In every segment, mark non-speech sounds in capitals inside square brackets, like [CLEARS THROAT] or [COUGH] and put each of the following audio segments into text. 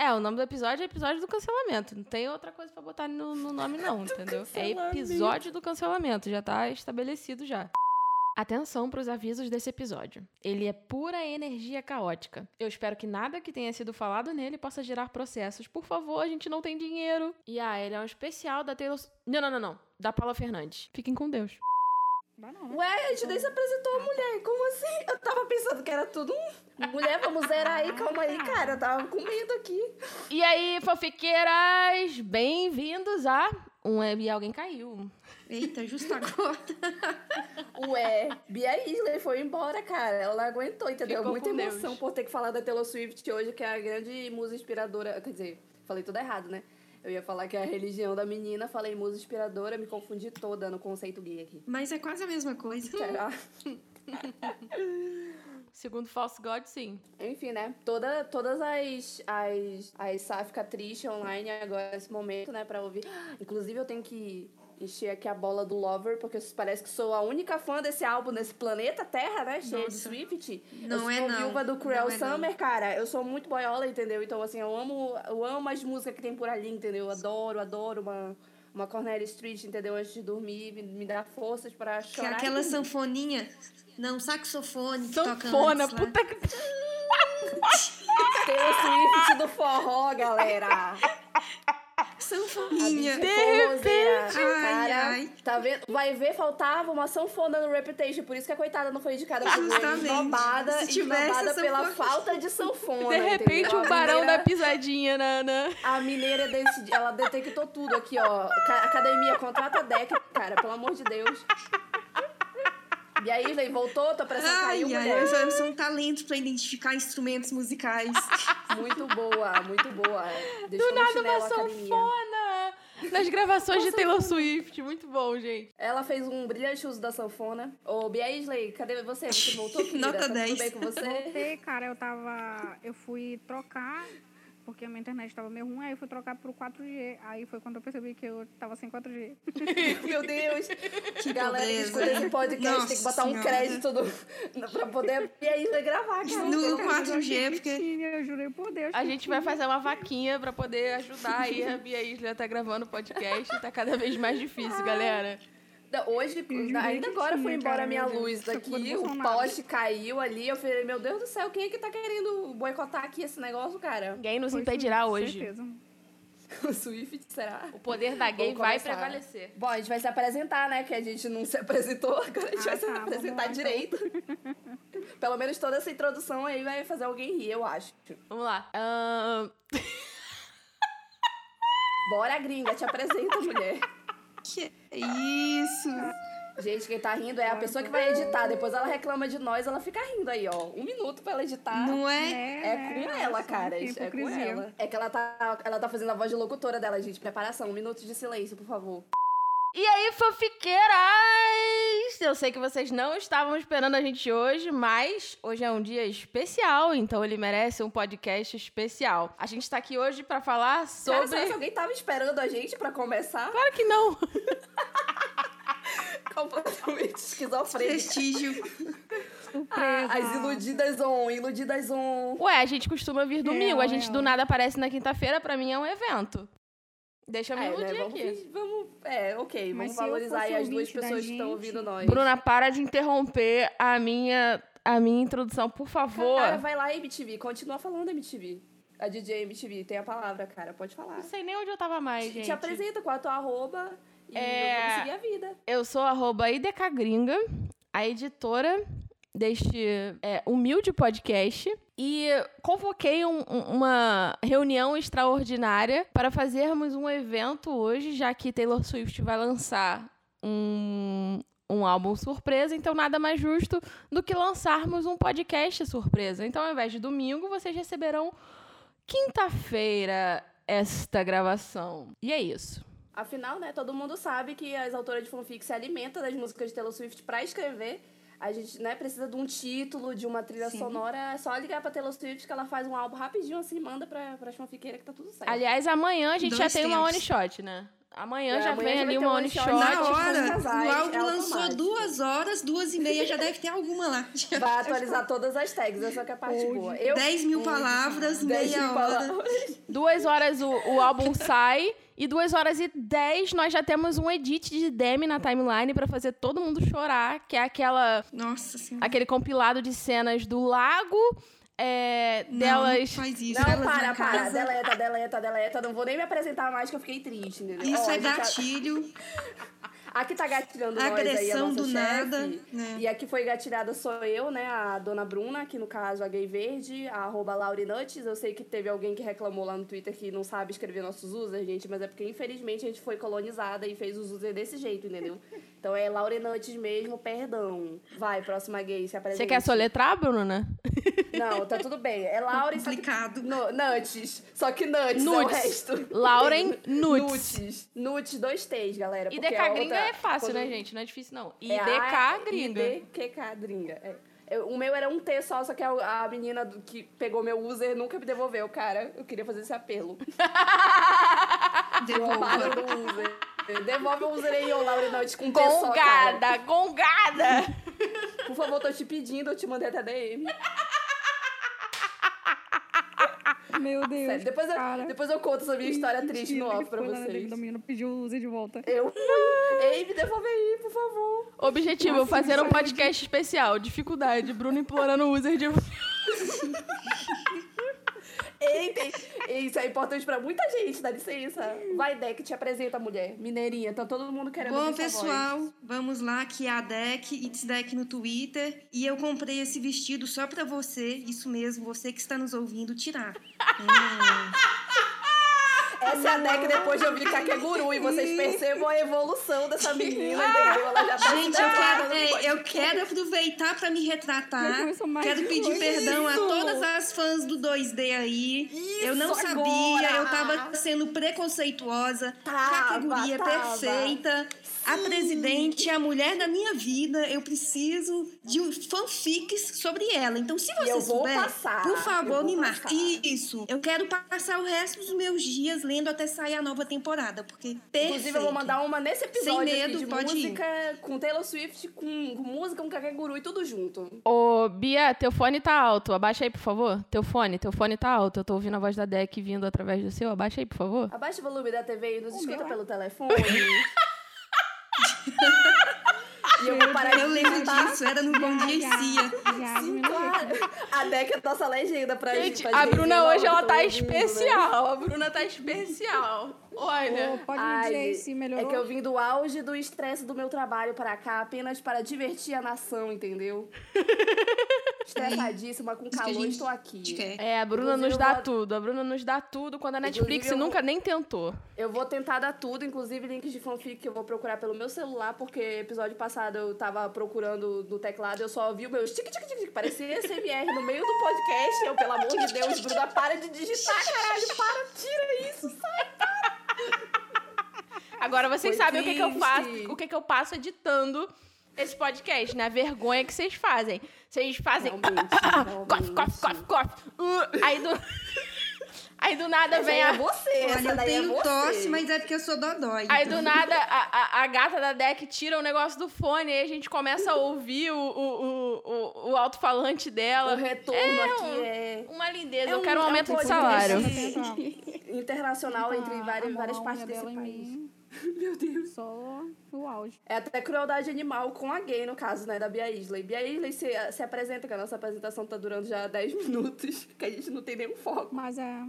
É, o nome do episódio é episódio do cancelamento. Não tem outra coisa pra botar no, no nome, não, [LAUGHS] entendeu? É episódio do cancelamento, já tá estabelecido já. Atenção para os avisos desse episódio. Ele é pura energia caótica. Eu espero que nada que tenha sido falado nele possa gerar processos. Por favor, a gente não tem dinheiro. E ah, ele é um especial da Taylor. Não, não, não, não. Da Paula Fernandes. Fiquem com Deus. Ué, a gente nem se apresentou a mulher. Como assim? Eu tava pensando que era tudo um. Mulher, vamos zerar aí, calma aí, cara. Eu tava com medo aqui. E aí, fofiqueiras, bem-vindos a um E Alguém Caiu. Eita, justo agora. [LAUGHS] Ué, Bia Isley foi embora, cara. Ela não aguentou, entendeu? Ficou Muita emoção Deus. por ter que falar da Taylor Swift hoje, que é a grande musa inspiradora. Quer dizer, falei tudo errado, né? Eu ia falar que é a religião da menina, falei musa inspiradora, me confundi toda no conceito gay aqui. Mas é quase a mesma coisa. Será? [LAUGHS] Segundo False God, sim. Enfim, né? Toda, todas as, as, as sáfica triste online agora nesse momento, né? Pra ouvir. Inclusive, eu tenho que encher aqui a bola do Lover, porque parece que sou a única fã desse álbum nesse planeta Terra, né? Cheio de. Swift. Não eu é sou não. viúva do Cruel Não é não. Summer, cara. Eu sou muito boiola, entendeu? Então, assim, eu amo, eu amo as músicas que tem por ali, entendeu? Eu adoro, adoro uma, uma Cornelia Street, entendeu? Antes de dormir, me, me dá forças pra Que é chorar. e aquela sanfoninha. Não, saxofone que toca Sanfona, lá. puta que. Taylor Swift do forró, galera. Sanfoninha. De Forrozeira. Ai, Cara, ai. Tá vendo? Vai ver, faltava uma sanfona no Reputation. Por isso que a coitada não foi indicada. Justamente. Esnobada, Se tivesse esnobada pela sanfona. falta de sanfona. De repente, entendeu? o barão mineira- da pisadinha na. na... A mineira decidi, ela detectou tudo aqui, ó. Ca- Academia, contrata a deck, cara, pelo amor de Deus. E aí, voltou? Tua pressão Ai, caiu, ai, mulher? eu sou, um talento pra identificar instrumentos musicais. [LAUGHS] Muito boa, muito boa. Do Deixou no nada uma sanfona! Nas gravações de Taylor Swift. Muito bom, gente. Ela fez um brilhante uso da sanfona. Ô, Bia Isley, cadê você? Você voltou, querida? Nota tá tudo 10. bem com você? Voltei, cara, eu tava. Eu fui trocar, porque a minha internet tava meio ruim, aí eu fui trocar pro 4G. Aí foi quando eu percebi que eu tava sem 4G. [LAUGHS] Meu Deus. Que Galera que escuta esse podcast Nossa tem que botar um Senhora. crédito do... pra poder Bia Isley gravar, cara. No Eu achei 4G, porque Eu jurei por Deus. A gente vai fazer uma vaquinha pra poder ajudar aí a Bia Isla tá gravando podcast. Tá cada vez mais difícil, galera. Hoje, ainda agora foi embora a minha luz do daqui, o poste caiu ali. Eu falei, meu Deus do céu, quem é que tá querendo boicotar aqui esse negócio, cara? Ninguém nos impedirá hoje. Certeza. [LAUGHS] O Swift, será? O poder da gay vai prevalecer. Bom, a gente vai se apresentar, né? Que a gente não se apresentou, [LAUGHS] agora a gente Ah, vai se tá, vamos apresentar lá, então. direito. [LAUGHS] Pelo menos toda essa introdução aí vai fazer alguém rir, eu acho. Vamos lá. Bora, gringa, te apresenta, mulher. Que isso? Gente, quem tá rindo é a pessoa que vai editar. Depois ela reclama de nós, ela fica rindo aí, ó. Um minuto pra ela editar. Não é? É com né? ela, cara. É com ela. É que ela tá, ela tá fazendo a voz de locutora dela, gente. Preparação. Um minuto de silêncio, por favor. E aí, Eu sei que vocês não estavam esperando a gente hoje, mas hoje é um dia especial, então ele merece um podcast especial. A gente tá aqui hoje pra falar Cara, sobre. será que alguém tava esperando a gente pra começar? Claro que não! [LAUGHS] Completamente esquizofrênica. Prestígio. [LAUGHS] Ah, as iludidas on, iludidas on. Ué, a gente costuma vir domingo, a gente real. do nada aparece na quinta-feira, pra mim é um evento. Deixa eu me É, iludir né? Vamos, aqui. fingir- vamos, é, ok, Mas vamos eu valorizar aí as duas pessoas que estão ouvindo nós. Bruna, para de interromper a minha, a minha introdução, por favor. Cara, vai lá, MTV, continua falando, MTV. A DJ MTV tem a palavra, cara, pode falar. Não sei nem onde eu tava mais, Te, gente. te apresenta com a tua arroba e É. vamos seguir a vida. Eu sou arroba idecagringa, a editora deste é, humilde podcast. E convoquei um- um- uma reunião extraordinária para fazermos um evento hoje, já que Taylor Swift vai lançar um, um álbum surpresa, então nada mais justo do que lançarmos um podcast surpresa. Então, ao invés de domingo, vocês receberão quinta-feira esta gravação. E é isso. Afinal, né, todo mundo sabe que as autoras de fanfic se alimentam das músicas de Taylor Swift pra escrever a gente, né, precisa de um título, de uma trilha Sim. sonora, é só ligar pra Taylor Swift que ela faz um álbum rapidinho assim, manda pra, pra fanfiqueira que tá tudo certo. Aliás, amanhã a gente já Dois tem uma tempos. one shot, né? Amanhã É, já amanhã vem ali uma one shot. Na hora, casais, o álbum é lançou duas horas, duas e meia, já deve ter alguma lá. [LAUGHS] Vai atualizar todas as tags, essa que é a parte Hoje. boa. Eu, 10 mil palavras, 10 meia mil hora. palavras. Duas horas o, o álbum sai. E duas horas e dez nós já temos um edit de Demi na timeline pra fazer todo mundo chorar, que é aquela Nossa senhora. aquele compilado de cenas do lago, é, Não, delas. faz isso. Não, elas para, para. casa. Deleta, deleta, deleta. Não vou nem me apresentar mais que eu fiquei triste, entendeu? Isso Ó, é a gente- [LAUGHS] gatilho. Aqui tá gatilhando nós aí, a Agressão nossa do chefe. nada, né? E aqui foi gatilhada sou eu, né? A dona Bruna, que no caso a gay verde, a arroba Laurinuts. Eu sei que teve alguém que reclamou lá no Twitter que não sabe escrever nossos users, gente, mas é porque infelizmente a gente foi colonizada e fez os users desse jeito, entendeu? [LAUGHS] Então é Laurinuts mesmo, perdão. Vai, próxima gay, se apresenta. Você quer soletrar, Bruna? Não, tá tudo bem. É Laure, só que... Complicado. No, nuts. Só que nuts, é o resto. Lauren [LAUGHS] Nuts. Nuts. Nuts, dois T's, galera. E a gringa outra- é fácil, né, gente? Não é difícil, não. É IDK a- gringa. IDQK gringa. É. Eu- o meu era um T só, só que a, a menina do- que pegou meu user nunca me devolveu, cara. Eu queria fazer esse apelo. [LAUGHS] Devolva. do user. Devolve o user aí, ô Laurinante, com T só, cara. Gongada, gongada. Por favor, tô te pedindo, eu te mandei até DM. Meu [LAUGHS] Deus. Sério, depois, eu, depois eu conto essa minha história triste no off pra vocês. Da menina pediu o user de volta. Eu. [LAUGHS] Ei, me devolve aí, por favor. Objetivo, Nossa, fazer um podcast especial. Dificuldade, Bruno implorando o user de... Ei, tem... Isso é importante pra muita gente, dá licença. Vai, Deck, te apresenta, mulher. Mineirinha, tá todo mundo querendo Bom, pessoal, vamos lá, que é a Deck, It's Deck no Twitter. E eu comprei esse vestido só pra você, isso mesmo, você que está nos ouvindo, tirar. [LAUGHS] Hum. Essa é a Deck depois de ouvir Kakeguru. E vocês percebam a evolução dessa menina, entendeu? Ela já tá Gente, eu quero, é, eu quero aproveitar pra me retratar. Quero pedir perdão a Isso. todas as fãs do 2D aí. eu não Isso sabia, agora. eu tava sendo preconceituosa. Tava, Categoria tava. perfeita. A presidente é a mulher da minha vida. Eu preciso de um fanfics sobre ela. Então, se você souber, passar, por favor, me marque. Isso. Eu quero passar o resto dos meus dias lendo até sair a nova temporada, porque perfeito. Inclusive, eu vou mandar uma nesse episódio Sem aqui medo, de pode ir. música com Taylor Swift, com, com música, com Kakeguru e tudo junto. Ô, Bia, teu fone tá alto. Abaixa aí, por favor. Teu fone, teu fone tá alto. Eu tô ouvindo a voz da Deck vindo através do seu. Abaixa aí, por favor. Abaixa o volume da TV e nos escuta meu é- pelo telefone. [LAUGHS] e eu vou parar Eu de lembro disso, era no Bom Dia e Cia. Já Sim, claro. A Deck é nossa legenda pra Gente, pra a Bruna hoje ela tá né? especial. A Bruna tá especial. Olha. pode me Ai, dizer aí gente, se melhorou? É que eu vim do auge do estresse do meu trabalho para cá apenas para divertir a nação, entendeu? [LAUGHS] Estressadíssima, com calor, gente estou aqui. quer. É, a Bruna Inclusive, nos dá vou- tudo. A Bruna nos dá tudo quando a Netflix Inclusive, eu vou- nunca nem tentou. Eu vou tentar dar tudo, inclusive links de fanfic que eu vou procurar pelo meu celular, porque episódio passado eu tava procurando no teclado, eu só ouvi o meu tic tic tic tic, parecia SMR no meio do podcast. Eu, pelo amor de Deus, Bruna, para de digitar, caralho, para, tira isso, sai. Agora vocês Foi sabem o que, que eu triste. faço, o que, que eu passo editando esse podcast, né? A vergonha que vocês fazem. Vocês fazem. [COUGHS] Cof, cof, cof, cof. Uh, aí do. [LAUGHS] aí do nada Essa vem é a. você, Olha, eu é tenho você. tosse, mas é porque eu sou dodói. Aí então. do nada [LAUGHS] a, a, a gata da deck tira o negócio do fone, aí a gente começa a ouvir o, o, o, o, o alto-falante O dela. retorno É aqui um- é Uma lindeza, É eu um- quero um é um aumento de salário. Tentar- [LAUGHS] internacional entre várias, várias a partes desse país. mim. [LAUGHS] Meu Deus. Só o auge. É até crueldade animal com a gay, no caso, né, da Bia Isley. Bia Isley se, se apresenta, que a nossa apresentação tá durando já 10 minutos, que a gente não tem nenhum foco. Mas é.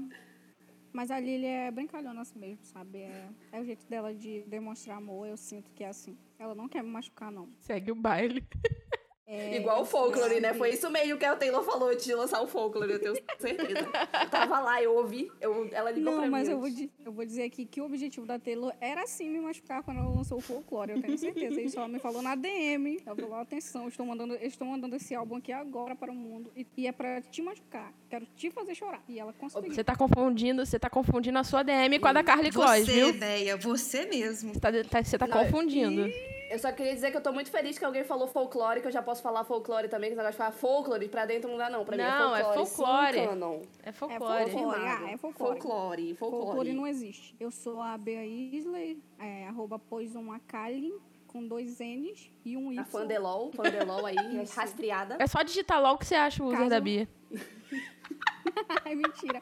Mas a Lily é brincalhona assim mesmo, sabe? É, é o jeito dela de demonstrar amor, eu sinto que é assim. Ela não quer me machucar, não. Segue o baile. [LAUGHS] É, Igual o folklore, né? Foi isso mesmo que a Taylor falou de lançar o folklore, eu tenho certeza. Eu tava lá, eu ouvi, eu, ela ligou pra Não, mas mim. eu vou, eu vou dizer aqui que o objetivo da Taylor era sim me machucar quando ela lançou o folclore, eu tenho certeza. Isso ela me falou na DM. Ela falou: atenção, eu estou mandando, eu estou mandando esse álbum aqui agora para o mundo. E, e é pra te machucar. Quero te fazer chorar. E ela conseguiu. Você tá confundindo, você tá confundindo a sua DM com a da Carly Close, Você, viu? ideia, você mesmo. Você tá, tá- você tá Não, confundindo. Eu só queria dizer que eu tô muito feliz que alguém falou folclore, que eu já posso falar folclore também, que esse negócio de falar folclore pra dentro não dá não. Pra Não, mim é é folclore. folclore. sim, canon. É É folclore. folclore. ah, é folclore. Folclore, folclore. Folclore não existe. Eu sou a Bea Isley, é, arroba Poison Akali, com dois N's e um Y. A Fandelol, Fandelol aí, [LAUGHS] rastreada. É só digitar logo que você acha o user Caso- da Bia. [LAUGHS] é mentira.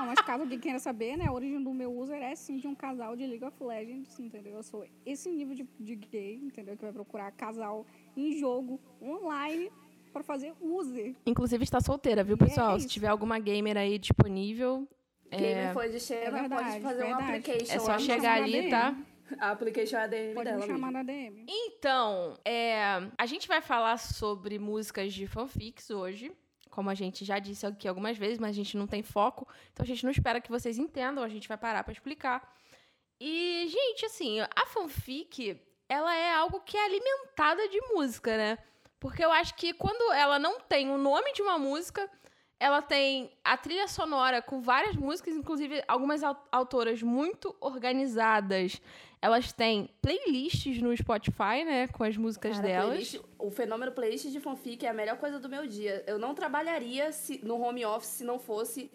Não, mas caso alguém queira saber, né? A origem do meu user é sim de um casal de League of Legends, entendeu? Eu sou esse nível de, de gay, entendeu? Que vai procurar casal em jogo, online, pra fazer user. Inclusive está solteira, viu, E é pessoal? Se tiver alguma gamer aí disponível, Quem é, não foi de Xena É pode verdade, fazer um verdade. application é só chegar ali, DM. tá? A application ADM Pode dela me chamar mesmo. na DM. Então, é, a gente vai falar sobre músicas de fanfics hoje. Como a gente já disse aqui algumas vezes, mas a gente não tem foco. Então a gente não espera que vocês entendam, a gente vai parar pra explicar. E, gente, assim, a fanfic, ela é algo que é alimentada de música, né? Porque eu acho que quando ela não tem o nome de uma música, ela tem a trilha sonora com várias músicas, inclusive algumas au- autoras muito organizadas. Elas têm playlists no Spotify, né? Com as músicas Cara, delas. playlist- o fenômeno playlist de fanfic é a melhor coisa do meu dia. Eu não trabalharia se- no home office se não fosse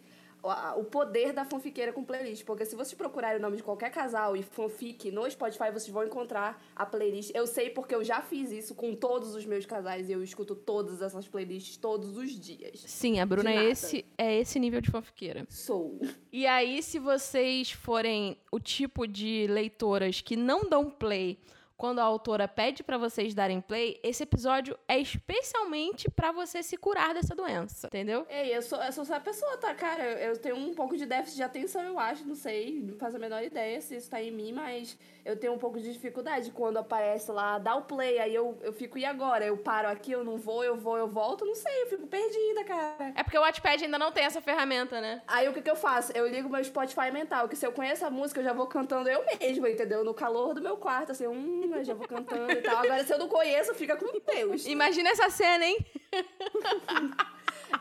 o poder da fanfiqueira com playlist. Porque se vocês procurarem o nome de qualquer casal e fanfic no Spotify, vocês vão encontrar a playlist. Eu sei porque eu já fiz isso com todos os meus casais e eu escuto todas essas playlists todos os dias. Sim, a Bruna é esse, é esse nível de fanfiqueira. Sou. E aí, se vocês forem o tipo de leitoras que não dão play quando a autora pede pra vocês darem play, esse episódio é especialmente pra você se curar dessa doença, entendeu? Ei, eu sou, eu sou essa pessoa, tá, cara? Eu, eu tenho um pouco de déficit de atenção, eu acho, não sei, não faço a menor ideia se isso tá em mim, mas eu tenho um pouco de dificuldade quando aparece lá, dá o play, aí eu, eu fico, e agora? Eu paro aqui, eu não vou, eu vou, eu volto, não sei, eu fico perdida, cara. É porque o Wattpad ainda não tem essa ferramenta, né? Aí o que que eu faço? Eu ligo meu Spotify mental, que se eu conheço a música, eu já vou cantando eu mesma, entendeu? No calor do meu quarto, assim, hum, eu já vou cantando e tal. Agora, se eu não conheço, fica com Deus. Imagina essa cena, hein?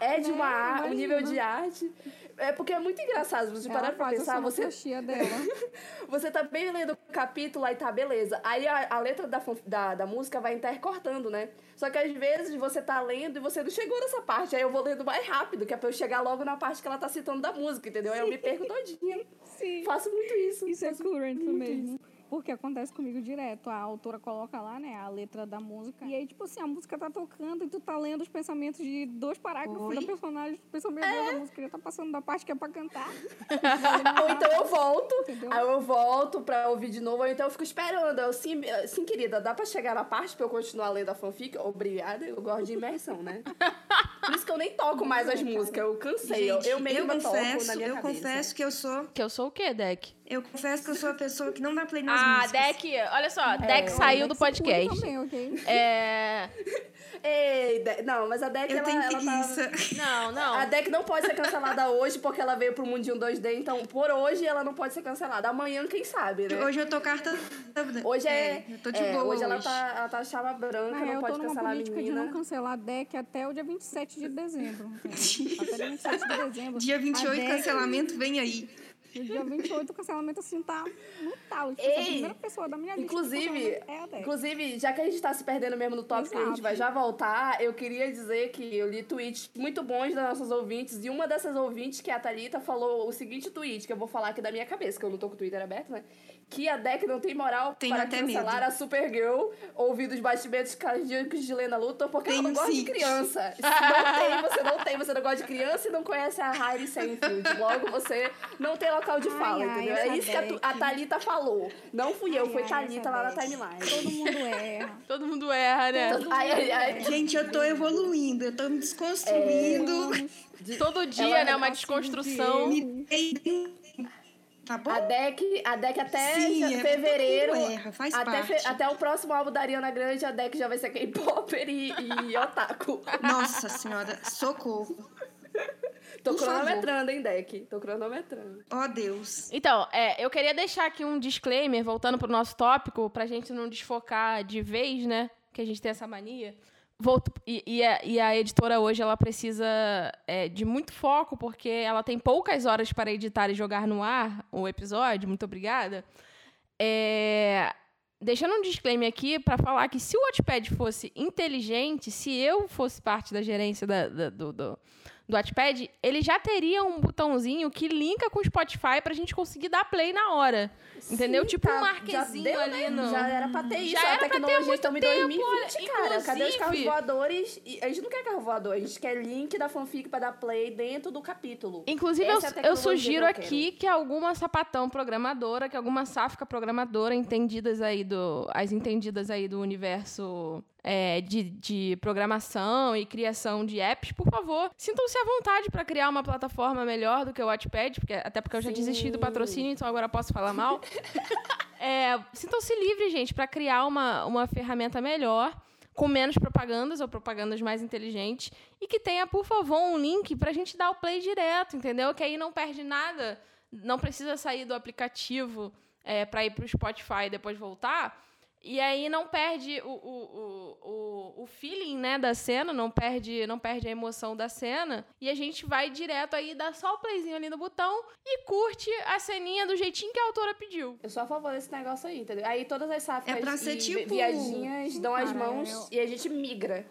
É de uma É, um nível de arte. É porque é muito engraçado. Se você Ela parar pra pensar, você, dela. [LAUGHS] você tá bem lendo o capítulo, aí tá, beleza. Aí a, a letra da, da, da música vai intercortando, né? Só que às vezes você tá lendo e você não chegou nessa parte. Aí eu vou lendo mais rápido, que é pra eu chegar logo na parte que ela tá citando da música, entendeu? Aí eu me perco todinha. Sim. Faço muito isso. Isso é current mesmo. Porque acontece comigo direto. A autora coloca lá, né, a letra da música. E aí, tipo assim, a música tá tocando e tu tá lendo os pensamentos de dois parágrafos Oi? da personagem. Tu pensa, meu Deus, a música já tá passando da parte que é pra cantar. [LAUGHS] Ou então eu volto, Entendeu? aí eu volto pra ouvir de novo, ou então eu fico esperando. Eu, sim, sim, querida, dá pra chegar na parte pra eu continuar lendo a fanfic? Obrigada, eu gosto de imersão, né? [LAUGHS] Por isso que eu nem toco mais as músicas, eu cansei. eu, Gente, eu mesma toco confesso, na minha eu cabeça. confesso que eu sou. Que eu sou o quê, Deck? Eu confesso que eu sou a pessoa que não dá play nas Ah, músicas. Deck, olha só, Deck saiu do podcast. Também, ok? É. [LAUGHS] Ei, De- não, mas a Deck, Eu ela, tenho ela tá... preguiça. Não, não. A Deck não pode ser cancelada hoje porque ela veio pro mundinho 2D, então por hoje ela não pode ser cancelada. Amanhã, quem sabe, né? Hoje eu tô carta. Hoje é. eu tô de é, boa hoje, hoje. ela tá, ela tá chama branca, Na não eu pode tô numa cancelar a política de menina. não cancelar a deck até o dia 27 de dezembro. [LAUGHS] até dia 27 de dezembro. Dia A 28, DEC, cancelamento, vem aí. No dia 28, o cancelamento assim tá no talo. Tipo, Ei, a primeira pessoa da minha lista. de Inclusive, cancelamento é inclusive, já que a gente tá se perdendo mesmo no tópico que a gente Exato. vai já voltar, eu queria dizer que eu li tweets muito bons das nossas ouvintes, e uma dessas ouvintes, que é a Thalita, falou o seguinte tweet, que eu vou falar aqui da minha cabeça, que eu não tô com o Twitter aberto, né? Que a deck não tem moral Tenho para até cancelar medo. a Supergirl, ouvir os batimentos cardíacos de Lena Luthor, porque ela não Tenho gosta de sim. criança. [LAUGHS] Se não tem, você não tem, você não gosta de criança e não conhece a Harry Seinfeld. Logo, você não tem local de Ai, fala, ai, entendeu? É isso que a, a. Thalita falou. Não fui eu, Ai, foi ai, Thalita lá na timeline. Todo mundo erra. [LAUGHS] Todo mundo erra, né? Ai, ai, ai. Gente, eu tô evoluindo, eu tô me desconstruindo. Todo dia, Ela- né? Uma desconstrução. Me dei- Tá bom? A deck, a deck até Sim, é, fevereiro. mundo erra, faz até, parte. até o próximo álbum da Ariana Grande, a deck já vai ser K-Popper [LAUGHS] e, e otaku. Nossa senhora, socorro. Tô Por favor. cronometrando, hein, deck? Tô cronometrando. Ó Deus. Então, é, eu queria deixar aqui um disclaimer, voltando pro nosso tópico, pra gente não desfocar de vez, né? Que a gente tem essa mania. Volto, e, e a, e a editora hoje, ela precisa é, de muito foco, porque ela tem poucas horas para editar e jogar no ar o episódio. Muito obrigada. É, deixando um disclaimer aqui para falar que se o Watchpad fosse inteligente, se eu fosse parte da gerência da, da, do, do, do Watchpad, ele já teria um botãozinho que linka com o Spotify pra gente conseguir dar play na hora. Entendeu? Sim, tipo um tá, marquezinho já deu, ali né? no... Já era pra ter isso. Já a era pra ter tecnologia muito estamos em tempo, 2020, olha, cara. Cadê os carros voadores? A gente não quer carro voador, a gente quer link da fanfic pra dar play dentro do capítulo. Inclusive, eu, é eu sugiro que eu aqui que alguma sapatão programadora, que alguma sáfica programadora, entendidas aí do. As entendidas aí do universo é, de, de programação e criação de apps, por favor, sintam-se à vontade para criar uma plataforma melhor do que o Watchpad, porque, até porque eu já Sim. desisti do patrocínio, então agora posso falar mal. [LAUGHS] É, sintam-se livres, gente, para criar uma, uma ferramenta melhor, com menos propagandas ou propagandas mais inteligentes, e que tenha, por favor, um link para a gente dar o play direto, entendeu? Que aí não perde nada, não precisa sair do aplicativo é, para ir para o Spotify e depois voltar. E aí não perde o, o, o, o, feeling né, da cena, não perde, não perde a emoção da cena. E a gente vai direto aí, dá só o playzinho ali no botão e curte a ceninha do jeitinho que a autora pediu. Eu sou a favor desse negócio aí, entendeu? Aí todas as sáficas É pra ser e tipo- viadinhas dão as mãos e a gente migra.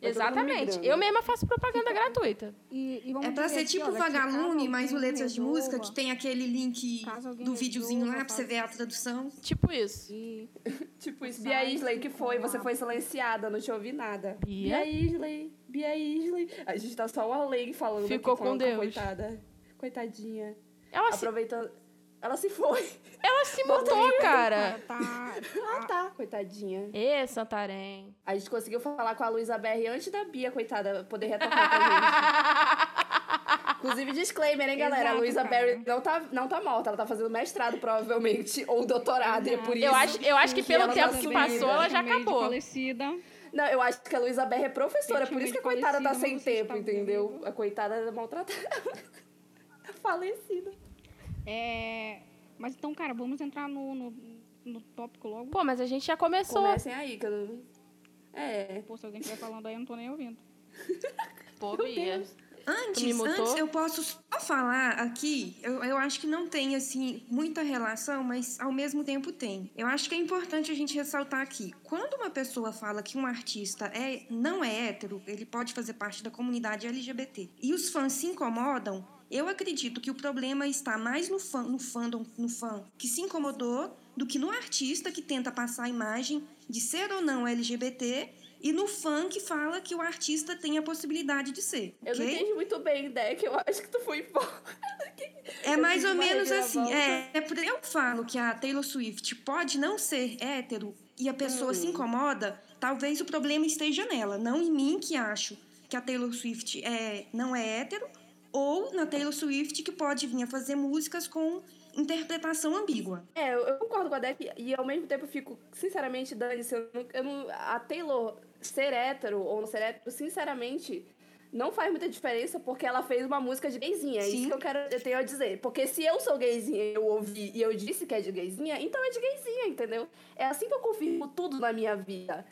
Exatamente. Eu mesma faço propaganda gratuita. E, e vamos É pra ser aqui, tipo vagalume, mais o letras de música, resolva- que tem aquele link do videozinho lá pra você ver a tradução. Tipo isso. E [LAUGHS] Tipo isso. Bia Isley, que foi? Você foi silenciada, não te ouvi nada. Bia? Isley, Bia Isley. A gente tá só uma lei falando Ficou aqui, com falando a Deus. Coitada. Coitadinha. Ela se, Aproveitando... Ela se foi. ela se mutou, cara. tá, Ah, tá. Coitadinha. Ê, Santarém. A gente conseguiu falar com a Luísa BR antes da Bia, coitada, poder retornar pra gente. [LAUGHS] Inclusive, disclaimer, hein, galera? a Exato, Luísa cara. Berry não tá, não tá morta, ela tá fazendo mestrado, provavelmente, ou doutorado, e é por isso. Eu acho, eu acho que pelo ela tá tempo que passou, ela já de acabou. falecida. Não, eu acho que a Luísa Berry é professora, por isso que a coitada tá sem tempo, entendeu? A coitada é maltratada. [LAUGHS] Falecida. É, mas então, cara, vamos entrar no, no, no tópico logo. Pô, mas a gente já começou. Comecem aí, que eu não... É. Pô, se alguém estiver falando aí, eu não tô nem ouvindo. [LAUGHS] Pô, Bia. Antes, antes eu posso só falar aqui, eu, eu acho que não tem, assim, muita relação, mas ao mesmo tempo tem. Eu acho que é importante a gente ressaltar aqui. Quando uma pessoa fala que um artista é, não é hétero, ele pode fazer parte da comunidade LGBT, e os fãs se incomodam, eu acredito que o problema está mais no fã, no fandom, no fã que se incomodou, do que no artista que tenta passar a imagem de ser ou não LGBT, e no fã que fala que o artista tem a possibilidade de ser. Eu não ok? entendi muito bem, Deck, eu acho que tu foi embora. [LAUGHS] É mais ou menos assim. É, é eu falo que a Taylor Swift pode não ser hétero e a pessoa se Hum. incomoda, talvez o problema esteja nela, não em mim que acho que a Taylor Swift é, não é hétero, ou na Taylor Swift que pode vir a fazer músicas com interpretação ambígua. É, eu, concordo com a Deck e ao mesmo tempo eu fico, sinceramente, Dani, eu não, eu não- a Taylor ser hétero ou não ser hétero, sinceramente, não faz muita diferença porque ela fez uma música de gayzinha. É Sim. isso que eu quero eu tenho a dizer. Porque se eu sou gayzinha e eu ouvi e eu disse que é de gayzinha, então é de gayzinha, entendeu? É assim que eu confirmo tudo na minha vida.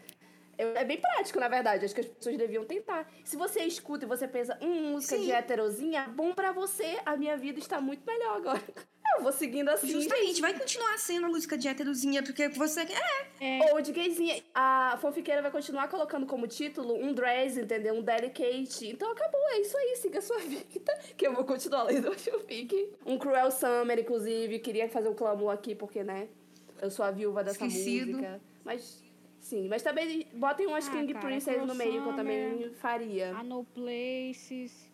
É bem prático, na verdade. Acho que as pessoas deviam tentar. Se você escuta e você pensa, hum, música Sim. de heterozinha, bom pra você, a minha vida está muito melhor agora. [LAUGHS] Eu vou seguindo assim. Justamente, vai continuar sendo a música de héterozinha, porque você. É, Ou de gayzinha. A fanfiqueira vai continuar colocando como título um dress, entendeu? Um delicate. Então acabou, é isso aí, siga a sua [LAUGHS] vida. Que eu vou continuar lendo a fanfic. Um Cruel Summer, inclusive. Queria fazer um clamor aqui, porque, né? Eu sou a viúva dessa Esquecido. música. Mas, sim. Mas também botem umas Ah, King cara, Princess no meio, que eu também Summer. faria. A No Places,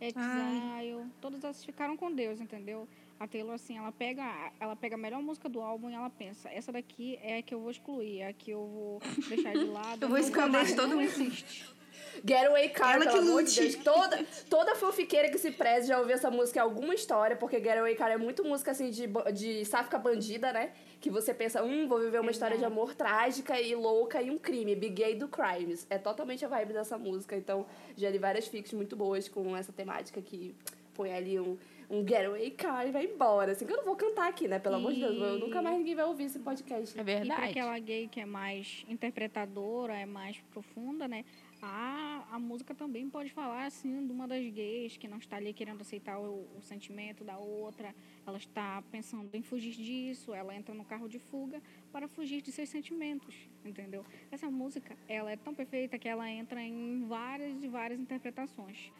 Exile, todas essas ficaram com Deus, entendeu? A Taylor, assim, ela pega, ela pega a melhor música do álbum e ela pensa, essa daqui é a que eu vou excluir, é a que eu vou deixar de lado. [LAUGHS] Eu vou esconder de todo não mundo. existe. Getaway Car, Ela que de lute. Deus. Toda, toda fanfiqueira que se preze já ouviu essa música em alguma história, porque Getaway Car é muito música assim de, de sáfica bandida, né? Que você pensa, hum, vou viver uma história de amor trágica e louca e um crime. Big Gay do Crimes. É totalmente a vibe dessa música. Então, já li várias fics muito boas com essa temática que põe ali um, um Getaway Car e vai embora. Assim que eu não vou cantar aqui, né? Pelo amor de Deus. eu- E- Nunca mais ninguém vai ouvir esse podcast. É E pra verdade. aquela gay que é mais interpretadora, é mais profunda, né? A, a música também pode falar assim de uma das gays que não está ali querendo aceitar o, o sentimento da outra, ela está pensando em fugir disso, ela entra no carro de fuga para fugir de seus sentimentos, entendeu? Essa música, ela é tão perfeita que ela entra em várias e várias interpretações.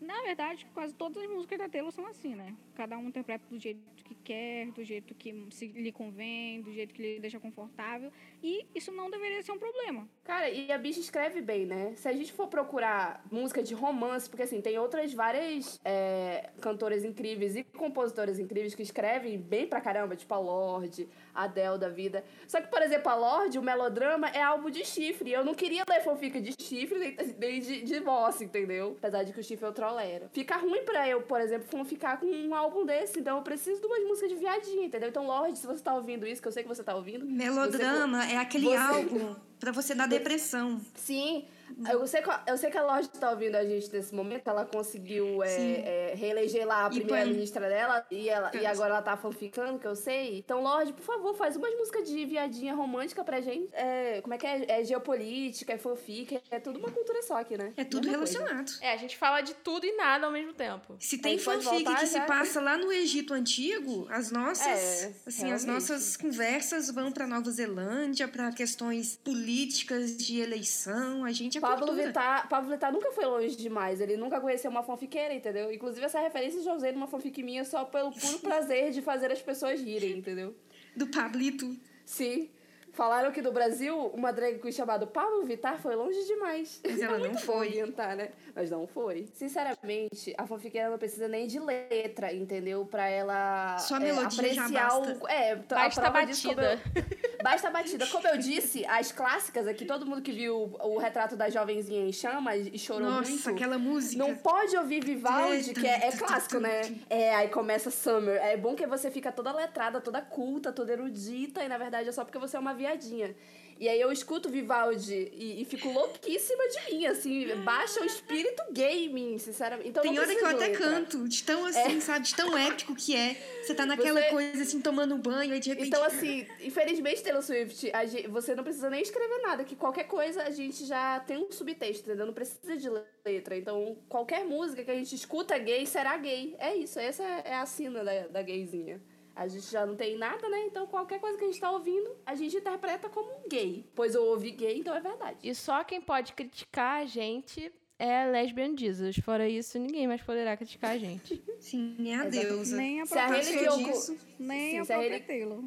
Na verdade, quase todas as músicas da Taylor são assim, né? Cada um interpreta do jeito que quer, do jeito que lhe convém, do jeito que lhe deixa confortável. E isso não deveria ser um problema. Cara, e a bicha escreve bem, né? Se a gente for procurar música de romance, porque assim, tem outras várias é, cantoras incríveis e compositoras incríveis que escrevem bem pra caramba, tipo a Lorde, a Adele da vida. Só que, por exemplo, a Lorde, o melodrama é álbum de chifre. Eu não queria ler fanfic de chifre nem, nem de, de voz, entendeu? Apesar de que o chifre é o trolera. Fica ruim pra eu, por exemplo, fanficar com um álbum desse. Então eu preciso de umas músicas de viadinha, entendeu? Então, Lorde, se você tá ouvindo isso, que eu sei que você tá ouvindo. Melodrama você, é aquele você... álbum pra você dar depressão. Sim. Eu sei, que, eu sei que a Lorde tá ouvindo a gente nesse momento, ela conseguiu é, é, reeleger lá a primeira-ministra dela e, ela, e agora ela tá fanficando, que eu sei. Então, Lorde, por favor, faz umas músicas de viadinha romântica pra gente. É, como é que é? É geopolítica, é fanfic, é tudo uma cultura só aqui, né? É tudo Mesma relacionado. Coisa. É, a gente fala de tudo e nada ao mesmo tempo. Se tem fanfic que se passa lá no Egito Antigo, as nossas, é, assim, as nossas conversas vão pra Nova Zelândia, pra questões políticas de eleição, a gente é Pablo cultura. Vittar, Pablo Vittar nunca foi longe demais. Ele nunca conheceu uma fanfiqueira, entendeu? Inclusive, essa referência eu já usei numa fanfic minha só pelo puro [LAUGHS] prazer de fazer as pessoas rirem, entendeu? Do Pablito. Sim. Falaram que no Brasil, uma drag queen chamada Pablo Vittar foi longe demais. Mas ela é não foi. orientar, né? Mas não foi. Sinceramente, a fanfiqueira não precisa nem de letra, entendeu? Pra ela Só a é, melodia já apreciar basta. o... É, a Basta prova disso, como batida. eu- Basta a batida. Como eu disse, as clássicas aqui, todo mundo que viu o, retrato da jovenzinha em chamas e chorou Nossa, muito. aquela música. Não pode ouvir Vivaldi, que é, é clássico, né? É, aí começa Summer. É bom que você fica toda letrada, toda culta, toda erudita, e na verdade é só porque você é uma viadinha. E aí eu escuto Vivaldi e, e fico louquíssima de mim, assim, baixa o espírito gay em mim, sinceramente. Então, Tem hora que eu até letra. canto, de tão assim, sabe, de tão épico que é. Você tá naquela Você- coisa assim, tomando banho, aí de repente. Então, assim, infelizmente, Taylor Swift, a gente- você não precisa nem escrever nada, que qualquer coisa a gente já tem um subtexto, entendeu? Não precisa de letra. Então, qualquer música que a gente escuta gay será gay. É isso, essa é a sina da, da gayzinha. A gente já não tem nada, né? Então, qualquer coisa que a gente tá ouvindo, a gente interpreta como um gay. Pois eu ouvi gay, então é verdade. E só quem pode criticar a gente é Lesbian Jesus. Fora isso, ninguém mais poderá criticar a gente. [LAUGHS] Sim, é a deusa. Nem a Se a própria disso. Nem Sim, a própria Taylor.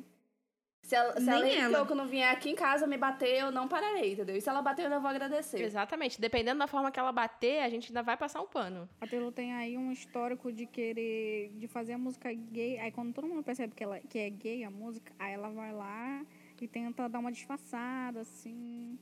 Se ela, se Nem a ela. Kyoko não vier aqui em casa me bater, eu não pararei, entendeu? E se ela bater, eu vou agradecer. Exatamente. Dependendo da forma que ela bater, a gente ainda vai passar um pano. A Taylor tem aí um histórico de querer, de fazer a música gay. Aí quando todo mundo percebe que, ela, que é gay a música, aí ela vai lá e tenta dar uma disfarçada, assim.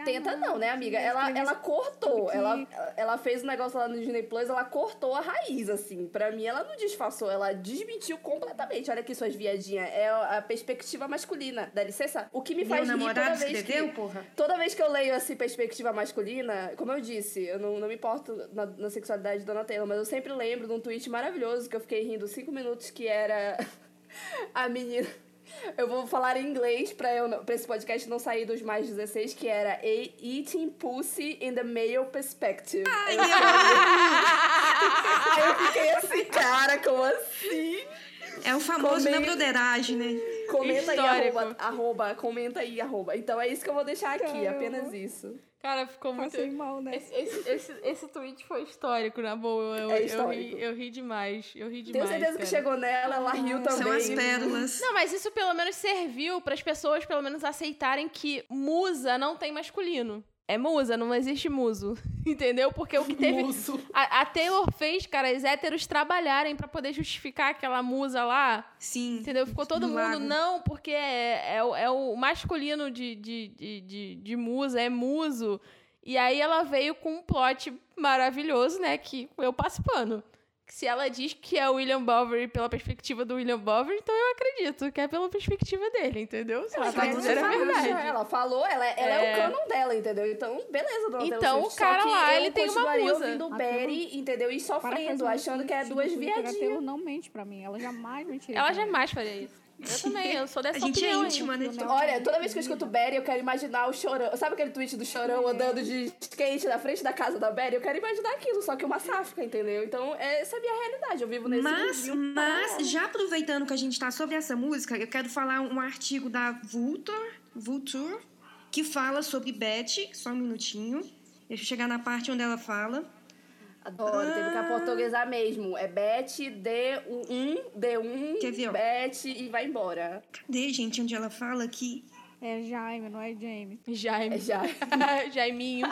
Ah, Tenta não, né, amiga? Ela, ela cortou. Ela, ela fez um negócio lá no Disney Plus, ela cortou a raiz, assim. Pra mim, ela não disfarçou, ela desmentiu completamente. Olha aqui, suas viadinhas. É a perspectiva masculina. Dá licença? O que me Meu faz rir namorado toda vez que... porra? Toda vez que eu leio assim, perspectiva masculina, como eu disse, eu não, não me importo na, na sexualidade da Dona Taylor, mas eu sempre lembro de um tweet maravilhoso que eu fiquei rindo cinco minutos, que era [LAUGHS] a menina. Eu vou falar em inglês pra, eu, não- pra esse podcast não sair dos mais 16, que era a Eating Pussy in the Male Perspective. Aí eu, Aí eu fiquei assim, cara, como assim? É o famoso Comenta- na broderagem, né? Comenta aí, Histórico. arroba, arroba, comenta aí, arroba. Então é isso que eu vou deixar aqui, Caramba. apenas isso. Cara, ficou muito. Passei mal, né? Esse, esse, esse, esse tweet foi histórico, na boa. Eu, É eu, histórico. ri, eu ri demais. Eu ri Tenho demais. certeza que cara. chegou nela, ela riu também. São as pérolas. Não, mas isso pelo menos serviu para as pessoas pelo menos aceitarem que musa não tem masculino. É musa, não existe muso. [LAUGHS] Entendeu? Porque o que teve. Muso. A, a Taylor fez, cara, os héteros trabalharem pra poder justificar aquela musa lá. Sim. Entendeu? Ficou todo Do mundo, não, porque é, é, o- é o masculino de, de, de, de, de musa, é muso. E aí ela veio com um plot maravilhoso, né? Que eu passo pano. Se ela diz que é o William Bowery pela perspectiva do William Bowery, então eu acredito que é pela perspectiva dele, entendeu? Se ela Ela tá dizendo a verdade. Ela falou, ela, ela é. É. o canon dela, entendeu? Então, beleza, dona Então, Taylor o cara lá, ele tem uma musa. ouvindo A Betty, entendeu? E sofrendo, achando que é duas viadinhas. não mente pra mim. Ela jamais mentiria. Ela jamais faria isso. Eu também, eu sou dessa A gente é íntima, né? Não. Olha, toda vez que eu escuto Berry, eu quero imaginar o chorão. Sabe aquele tweet do chorão andando de skate na frente da casa da Berry? Eu quero imaginar aquilo, só que uma sáfica, entendeu? Então, essa é a minha realidade. Eu vivo nesse Mas, mundinho mas, já aproveitando que a gente tá sobre essa música, eu quero falar um artigo da Vulture, Vulture que fala sobre Beth, só um minutinho. Deixa eu chegar na parte onde ela fala. Adoro, teve que Ah. aportuguesar mesmo. É Beth, D1, D1, Quer ver, ó? E vai embora. Cadê, gente, onde ela fala que É Jaime, não é James. Jaime. É já. [LAUGHS] Jaiminho.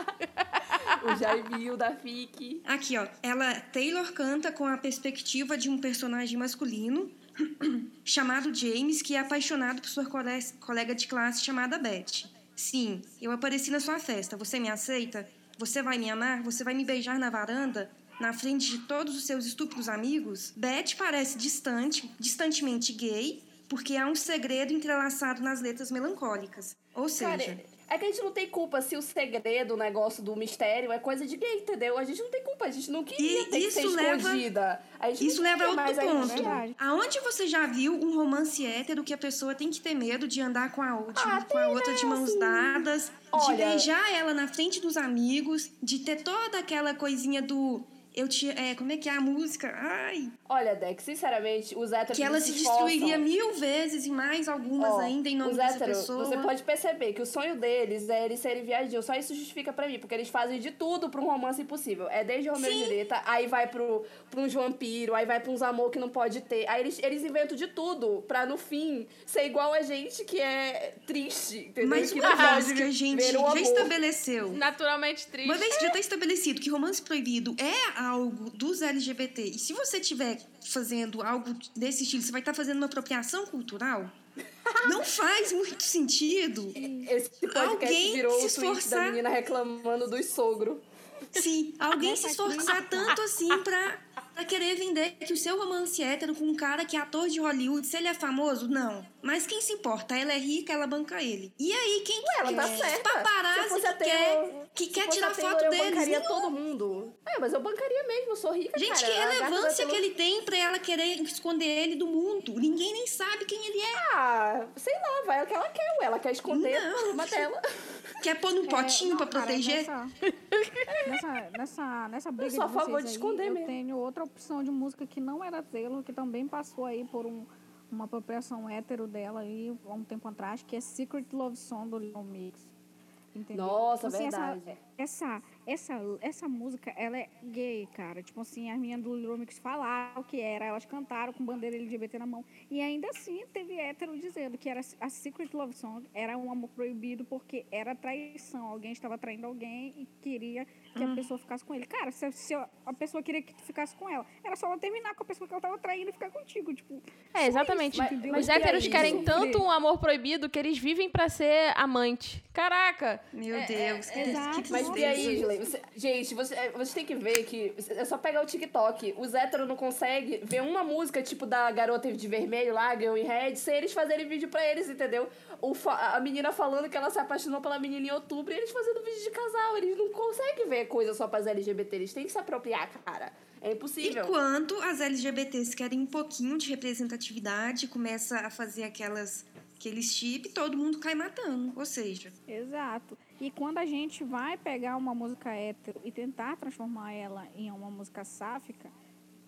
o Jaimil da FIC. Aqui, ó. Ela, Taylor canta com a perspectiva de um personagem masculino [CLEARS THROAT] chamado James, que é apaixonado por sua cole- colega de classe chamada Beth. Sim, eu apareci na sua festa. Você me aceita? Você vai me amar? Você vai me beijar na varanda? Na frente de todos os seus estúpidos amigos? Beth parece distante, distantemente gay, porque há um segredo entrelaçado nas letras melancólicas. Ou seja, Cara, é que a gente não tem culpa se o segredo, o negócio do mistério é coisa de gay, entendeu? A gente não tem culpa, a gente não queria E ter que ser isso leva- escondida. A gente Isso leva a outro ponto. Verdade. Aonde você já viu um romance hétero que a pessoa tem que ter medo de andar com a, de- Ah, com a outra de né, mãos assim. dadas, de Olha- beijar ela na frente dos amigos, de ter toda aquela coisinha do. Eu te. É, como é que é a música? Ai! Olha, Dex, sinceramente, os héteros Que ela se esforçam. destruiria mil vezes e mais algumas Ó, ainda em nome os dessa héteros, pessoa. Você pode perceber que o sonho deles é eles serem viadinhos. Só isso justifica pra mim, porque eles fazem de tudo pra um romance impossível. É desde Romeu e Sim. Julieta, aí vai pro, pro uns vampiro, aí vai pra uns amor que não pode ter. Aí eles, eles inventam de tudo pra, no fim, ser igual a gente que é triste, entendeu? Mas que uma vez que a gente já estabeleceu. Naturalmente triste. Uma vez que já está estabelecido que romance proibido é algo dos LGBT, e se você estiver fazendo algo desse estilo, você vai estar fazendo uma apropriação cultural? Não faz muito sentido. Esse podcast Alguém virou se o tweet da esforçar. menina reclamando dos sogro. Sim, alguém se esforçar tanto assim pra, pra querer vender que o seu romance é hétero com um cara que é ator de Hollywood, se ele é famoso, não. Mas quem se importa? Ela é rica, ela banca ele. E aí, quem que Ela tá é? certa. Paparazzi que Taylor- quer, que quer tirar Taylor, foto eu deles? bancaria Não. todo mundo. É, mas eu bancaria mesmo, eu sou rica, Gente, cara. que relevância que ele tem pra ela querer esconder ele do mundo? Ninguém nem sabe quem ele é. Ah, sei lá, vai o que ela quer, ué. Ela quer esconder Não. a turma dela. [LAUGHS] Quer pôr num potinho É, pra cara, proteger? Nessa, nessa, nessa, nessa briga sou a de favor de aí, esconder eu mesmo. tenho outra opção de música que não era Taylor, que também passou aí por um, uma apropriação hétero dela aí há um tempo atrás, que é Secret Love Song do Lil Mix. Entendeu? Nossa, Tipo assim, verdade. Essa, essa, essa música, ela é gay, cara. Tipo assim, as meninas do Lil Mix falaram o que era, elas cantaram com bandeira LGBT na mão. E ainda assim, teve hétero dizendo que era a Secret Love Song era um amor proibido porque era traição. Alguém estava traindo alguém e queria que a pessoa ficasse com ele. Cara, se, se a pessoa queria que tu ficasse com ela, era só ela terminar com a pessoa que ela tava traindo e ficar contigo. Tipo, É, exatamente. Mas- Os mas e héteros aí? querem tanto um amor proibido que eles vivem pra ser amante. Caraca! Meu Deus, que, exato. que Mas Nossa. E aí? Você- gente, você, é, você tem que ver que. É só pegar o TikTok. Os héteros não conseguem ver uma música tipo da garota de vermelho lá, Girl in Red, sem eles fazerem vídeo pra eles, entendeu? O, a menina falando que ela se apaixonou pela menina em outubro e eles fazendo vídeo de casal. Eles não conseguem ver coisa só pras LGBT. Eles têm que se apropriar, cara. É impossível. Enquanto as LGBTs querem um pouquinho de representatividade, começa a fazer aquelas aqueles chip, todo mundo cai matando. Ou seja, Exato. E quando a gente vai pegar uma música hétero e tentar transformar ela em uma música sáfica,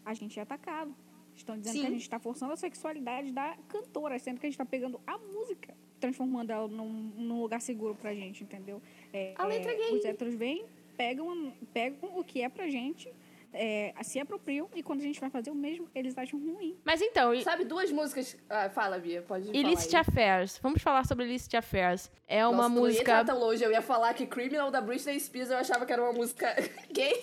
a gente é atacado. Estão dizendo Sim. que a gente está forçando a sexualidade da cantora, sendo que a gente está pegando a música, transformando ela num, num lugar seguro pra gente, entendeu? É, A letra é gay. Os héteros vêm, pegam, pegam o que é pra gente, é, se apropriam, e quando a gente vai fazer o mesmo, eles acham ruim. Mas então, Sabe duas músicas. Ah, fala, Bia, pode falar. Illicit aí. Affairs. Vamos falar sobre Illicit Affairs. É uma Nossa, tu não ia música. tão longe. Eu ia falar que Criminal da Britney Spears eu achava que era uma música [LAUGHS] gay.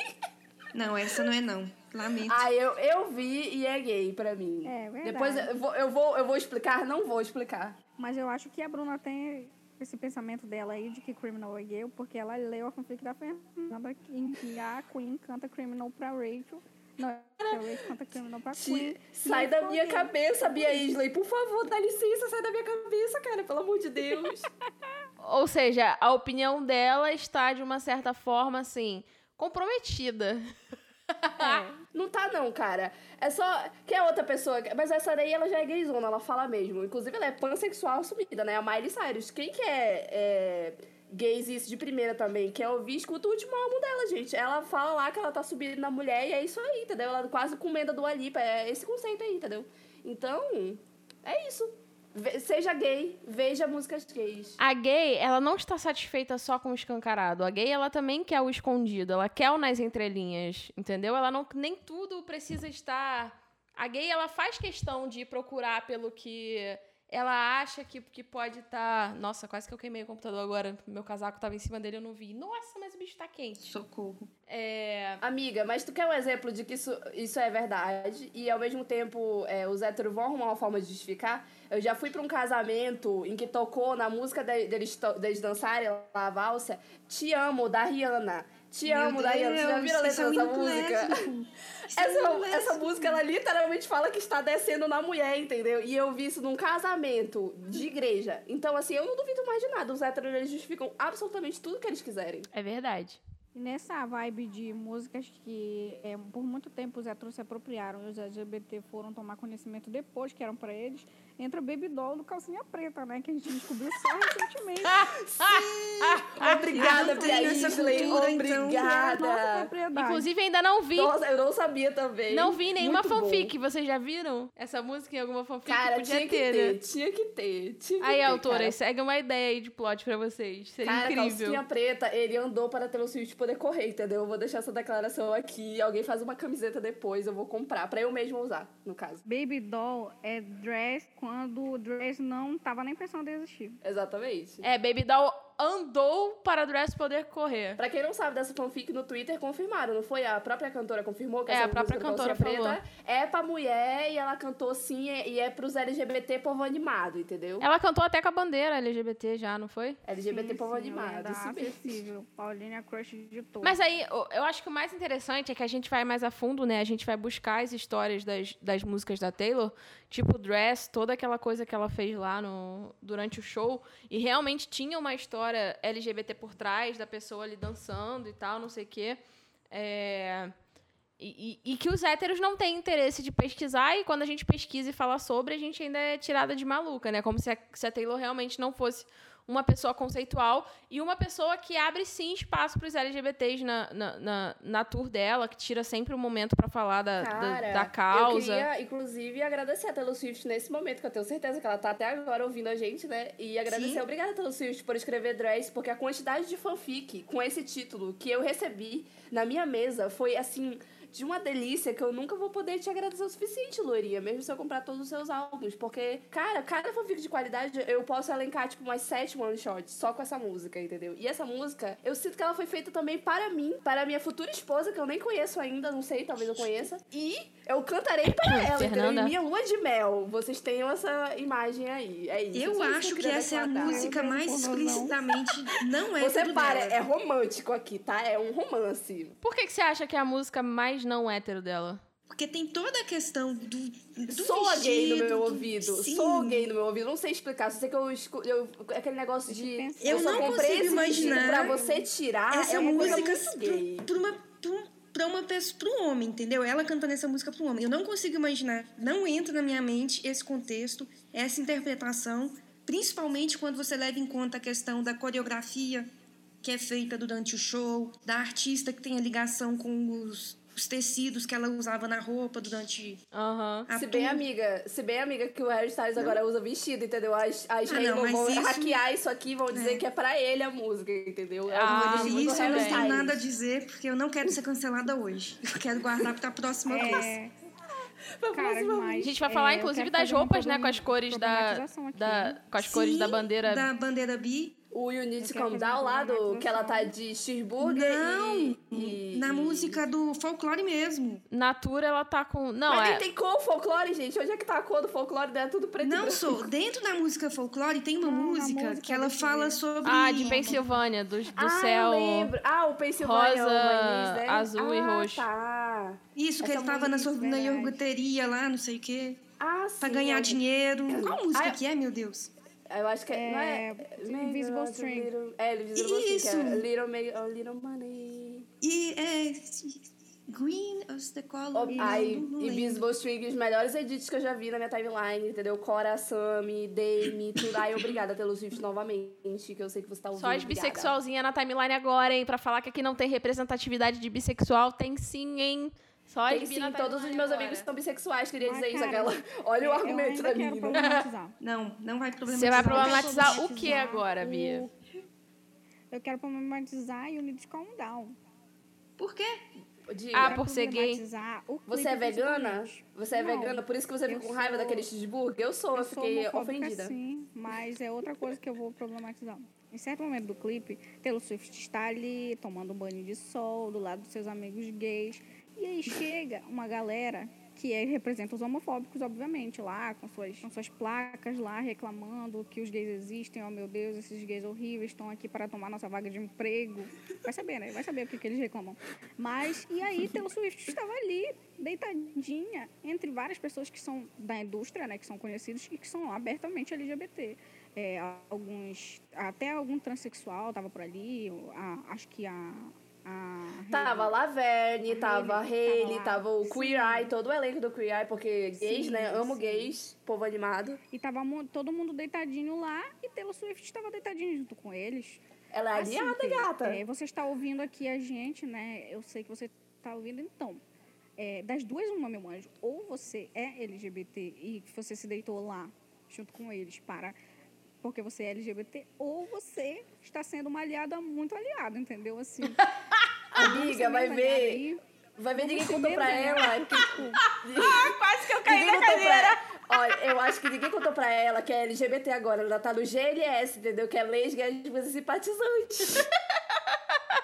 não, essa não é não. Lamento. Ah, eu, eu vi e é gay pra mim. É verdade. Depois eu vou, eu, vou, eu vou explicar? Não vou explicar. Mas eu acho que a Bruna tem esse pensamento dela aí de que Criminal é gay, porque ela leu a fanfic da Fernanda em que a Queen canta Criminal pra Rachel. Não, a Rachel canta Criminal pra Queen. Sai da minha gay. cabeça, Bia Isley. Por favor, dá licença, sai da minha cabeça, cara. Pelo amor de Deus. [LAUGHS] Ou seja, a opinião dela está, de uma certa forma, assim, comprometida. É. Não tá, não, cara. É só. Que é outra pessoa. Mas essa daí, ela já é gayzona, ela fala mesmo. Inclusive, ela é pansexual assumida, né? A Miley Cyrus. Quem que é. é gays isso de primeira também, quer ouvir, escuta o último álbum dela, gente. Ela fala lá que ela tá subindo na mulher e é isso aí, entendeu? Ela quase comenda do Alipa, é esse conceito aí, entendeu? Então, é isso. Seja gay, veja músicas gays. A gay, ela não está satisfeita só com o escancarado. A gay, ela também quer o escondido. Ela quer o nas entrelinhas, entendeu? Ela não nem tudo precisa estar. A gay, ela faz questão de procurar pelo que ela acha que, que pode estar. Nossa, quase que eu queimei o computador agora. Meu casaco tava em cima dele, eu não vi. Nossa, mas o bicho tá quente. Socorro. É. Amiga, mas tu quer um exemplo de que isso, isso é verdade e ao mesmo tempo é, os héteros vão arrumar uma forma de justificar? Eu já fui pra um casamento em que tocou na música de- deles, deles dançarem lá a valsa Te Amo, da Rihanna. Te Meu amo, da Rihanna. Você já viram a letra dessa música? Isso é Essa, essa música, ela literalmente fala que está descendo na mulher, entendeu? E eu vi isso num casamento de igreja. Então, assim, eu não duvido mais de nada. Os héteros, eles justificam absolutamente tudo que eles quiserem. É verdade. E nessa vibe de músicas que é, por muito tempo os héteros se apropriaram e os LGBT foram tomar conhecimento depois que eram pra eles, entra Baby Doll do Calcinha Preta, né? Que a gente descobriu só [LAUGHS] recentemente. Obrigada, tenho essa Paisley. cultura, então. Obrigada. Nossa propriedade. Inclusive, ainda não vi. Nossa, eu não sabia também. Não vi nenhuma Muito bom. fanfic. Vocês já viram essa música em alguma fanfic? Cara, Podia tinha que ter, ter, né? tinha que ter. Tinha que Aí, ter, autoras, cara. segue uma ideia aí de plot pra vocês. Seria Cara, incrível. calcinha preta, ele andou para Taylor Swift poder correr, entendeu? Eu vou deixar essa declaração aqui. Alguém faz uma camiseta depois, eu vou comprar. Pra eu mesmo usar, no caso. Baby Doll é dress quando o dress não tava nem pensando em existir. Exatamente. É, Baby Doll andou para Dress poder correr. Pra quem não sabe dessa fanfic no Twitter, confirmaram, não foi? A própria cantora confirmou que É, essa a própria cantora falou. Preta é pra mulher e ela cantou sim e é pros LGBT povo animado, entendeu? Ela cantou até com a bandeira LGBT já, não foi? LGBT Sim, povo sim, animado, é isso da mesmo. acessível. Pauline crush de todos. Mas aí, eu acho que o mais interessante é que a gente vai mais a fundo, né? A gente vai buscar as histórias das, das músicas da Taylor, tipo Dress, toda aquela coisa que ela fez lá no, durante o show. E realmente tinha uma história LGBT por trás da pessoa ali dançando e tal, não sei o quê. É, E, e- e que os héteros não têm interesse de pesquisar, e quando a gente pesquisa e fala sobre, a gente ainda é tirada de maluca, né? Como se a, se a Taylor realmente não fosse uma pessoa conceitual e uma pessoa que abre sim espaço para os LGBTs na, na, na, na tour dela, que tira sempre um momento para falar da, da, Cara, da causa. Eu queria, inclusive, agradecer a Taylor Swift nesse momento, que eu tenho certeza que ela tá até agora ouvindo a gente, né? E agradecer, Sim. obrigada, Taylor Swift, por escrever Dress, porque a quantidade de fanfic com esse título que eu recebi na minha mesa foi, assim, de uma delícia que eu nunca vou poder te agradecer o suficiente, Loirinha, mesmo se eu comprar todos os seus álbuns. Porque, cara, cada fanfic de qualidade eu posso elencar, tipo, umas sete one-shots só com essa música, entendeu? E essa música, eu sinto que ela foi feita também para mim, para a minha futura esposa, que eu nem conheço ainda, não sei, talvez eu conheça. E eu cantarei para ela, entendeu? Em minha lua de mel. Vocês tenham essa imagem aí. É isso. Eu acho que queria essa é a música mais explicitamente não é Você para, dela. é romântico aqui, tá? É um romance. Por que, que você acha que é a música mais não hétero dela? Porque tem toda a questão do, do Soa gay no vestido, meu do- ouvido. Sim. Soa gay no meu ouvido. Não sei explicar. Só sei que eu, escu- eu aquele negócio de. Eu só não comprei consigo vestido imaginar Pra você tirar. essa é uma música coisa muito gay. pra uma, um- pra uma pessoa, pra um homem, entendeu? Ela cantando essa música pra um homem. Eu não consigo imaginar, não entra na minha mente esse contexto, essa interpretação, principalmente quando você leva em conta a questão da coreografia que é feita durante o show, da artista que tem a ligação com os, os tecidos que ela usava na roupa durante Aham. a Se bem, amiga, se bem, amiga, que o Harry Styles agora usa vestido, entendeu? As, as Ah, não, vão isso- hackear isso aqui e vão dizer É. que é pra ele a música, entendeu? É Ah, muito isso eu não tenho nada a dizer, porque eu não quero ser cancelada hoje. Eu quero guardar pra próxima. É, Pra cara. A gente vai É, falar, eu inclusive, das roupas, né? problem- Com as cores da. aqui, da né? com as cores da bandeira. Da bandeira bi. O You Need to Calm Down lá, do, que ela tá de cheeseburger Não, e, e- na e- música do folclore mesmo. Natura, ela tá com. Não, Mas é. nem tem cor folclore, gente. Onde é que tá a cor do folclore dela? Tudo preto e Não sou. Dentro da música folclore tem uma na música música que ela fala sobre. Ah, de Pensilvânia, do, do ah, céu. eu lembro. Ah, o Pensilvânia. rosa, o Manis, né? azul e ah, roxo. tá. Isso, que Essa ele tava na, sor- na iogurteria lá, não sei o quê. Ah, Pra sim. ganhar eu- dinheiro. Qual música Ah, que é, meu Deus? Eu acho que é. não é, É, é Invisible Little- String. Little- É, Invisible String, que Isso. é Little, oh, little Money. E é. Green as the color. Oh, ai, e lembro. Bisbo String, os melhores edits que eu já vi na minha timeline, entendeu? Cora, Sammy, Dame, tudo. Ai, obrigada pelo Swift novamente, que eu sei que você tá ouvindo. Só as bissexualzinhas na timeline agora, hein? Pra falar que aqui não tem representatividade de bissexual, tem sim, hein? Só Tem sim, todos os meus agora. amigos são bissexuais, queria Ai, dizer isso. Aquela... [LAUGHS] Olha o eu argumento ainda da menina. problematizar. [LAUGHS] Não, não vai Você problematizar. vai Eu quero problematizar o que agora, o- Bia? Eu quero problematizar e o Calm Down. Por quê? Diga. Ah, por ser gay? o Você é vegana? Você é Não, vegana? Por isso que você eu fica com raiva sou- daquele cheeseburger? Eu sou, eu, sou fiquei ofendida. Sim, mas é outra coisa que eu vou problematizar. Em certo momento do clipe, Taylor Swift está ali tomando um banho de sol do lado dos seus amigos gays. E aí chega uma galera que é, representa os homofóbicos, obviamente, lá com suas, com suas placas lá reclamando que os gays existem. Oh meu Deus, esses gays horríveis estão aqui para tomar nossa vaga de emprego. Vai saber, né? Vai saber o que, que eles reclamam. Mas, e aí Taylor Swift estava ali, deitadinha, entre várias pessoas que são da indústria, né? Que são conhecidos e que são abertamente LGBT. É, alguns, até algum transexual estava por ali, a- acho que a... a Tava Hailey- Laverne, A tava Hailey Hailey, tava tava o Queer Sim. Eye, todo o elenco do Queer Eye, porque gays, Sim, né? Amo sim. gays, povo animado. E tava todo mundo deitadinho lá e Taylor Swift estava deitadinho junto com eles. Ela é Assim, aliada, Fê, gata. é, você está ouvindo aqui a gente, né? Eu sei que você está ouvindo, então. é, das duas, uma, meu anjo. Ou você é LGBT e você se deitou lá junto com eles para porque você é LGBT, ou você está sendo uma aliada muito aliada, entendeu? Assim, [LAUGHS] Amiga, vai ver. Vai ver, ninguém contou pra ela. Que... [LAUGHS] Quase que eu caí ninguém na contou cadeira. pra Olha, eu acho que ninguém contou pra ela que é LGBT agora. Ela tá no GLS, entendeu? Que é lesga e simpatizante.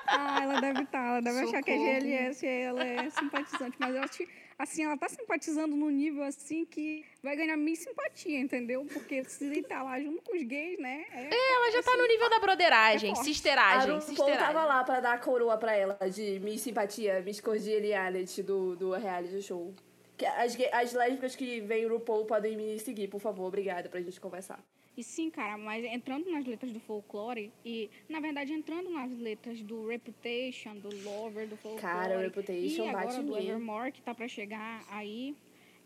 Ah, ela deve estar, ela deve achar que é Socorro. GLS e ela é simpatizante. Mas eu acho que, assim, ela tá simpatizando num nível assim que vai ganhar minha simpatia, entendeu? Porque se deitar lá junto com os gays, né? É, Ela já tá no nível da broderagem, É. A sisteragem, RuPaul sisteragem. tava lá pra dar a coroa pra ela de Miss Simpatia, Miss Cordiality do, do reality show. Que as, as lésbicas que vêm RuPaul podem me seguir, por favor. Obrigada pra gente conversar. E sim, cara, mas entrando nas letras do folclore e, na verdade, entrando nas letras do Reputation, do Lover, do folclore. Cara, o Reputation e bate agora do. Evermore, que tá pra chegar aí.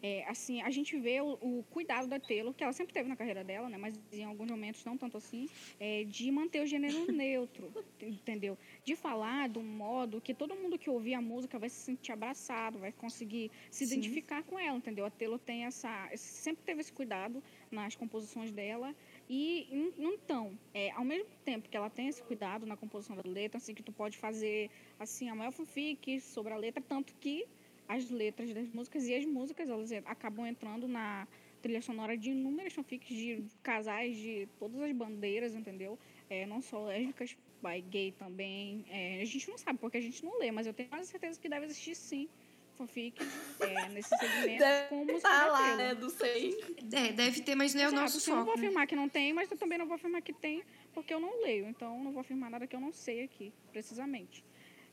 É, assim, a gente vê o, o cuidado da Taylor, que ela sempre teve na carreira dela, né? Mas em alguns momentos não tanto assim, é, de manter o gênero [LAUGHS] neutro, entendeu? De falar de um modo que todo mundo que ouvir a música vai se sentir abraçado, vai conseguir se Sim. identificar com ela, entendeu? A Taylor tem essa, sempre teve esse cuidado nas composições dela e en- então, é, ao mesmo tempo que ela tem esse cuidado na composição da letra, assim que tu pode fazer assim a maior fanfic sobre a letra, tanto que as letras das músicas e as músicas elas acabam entrando na trilha sonora de inúmeras fanfics de casais de todas as bandeiras, entendeu? É, não só lésbicas, by gay também. É, a gente não sabe porque a gente não lê, mas eu tenho quase certeza que deve existir sim fanfic é, nesse [LAUGHS] segmento com música Tá lá, né? Não sei. É, deve ter, mas não é o Exato, nosso assim, Eu não vou foco. né? afirmar que não tem, mas eu também não vou afirmar que tem, porque eu não leio. Então, eu não vou afirmar nada que eu não sei aqui, precisamente.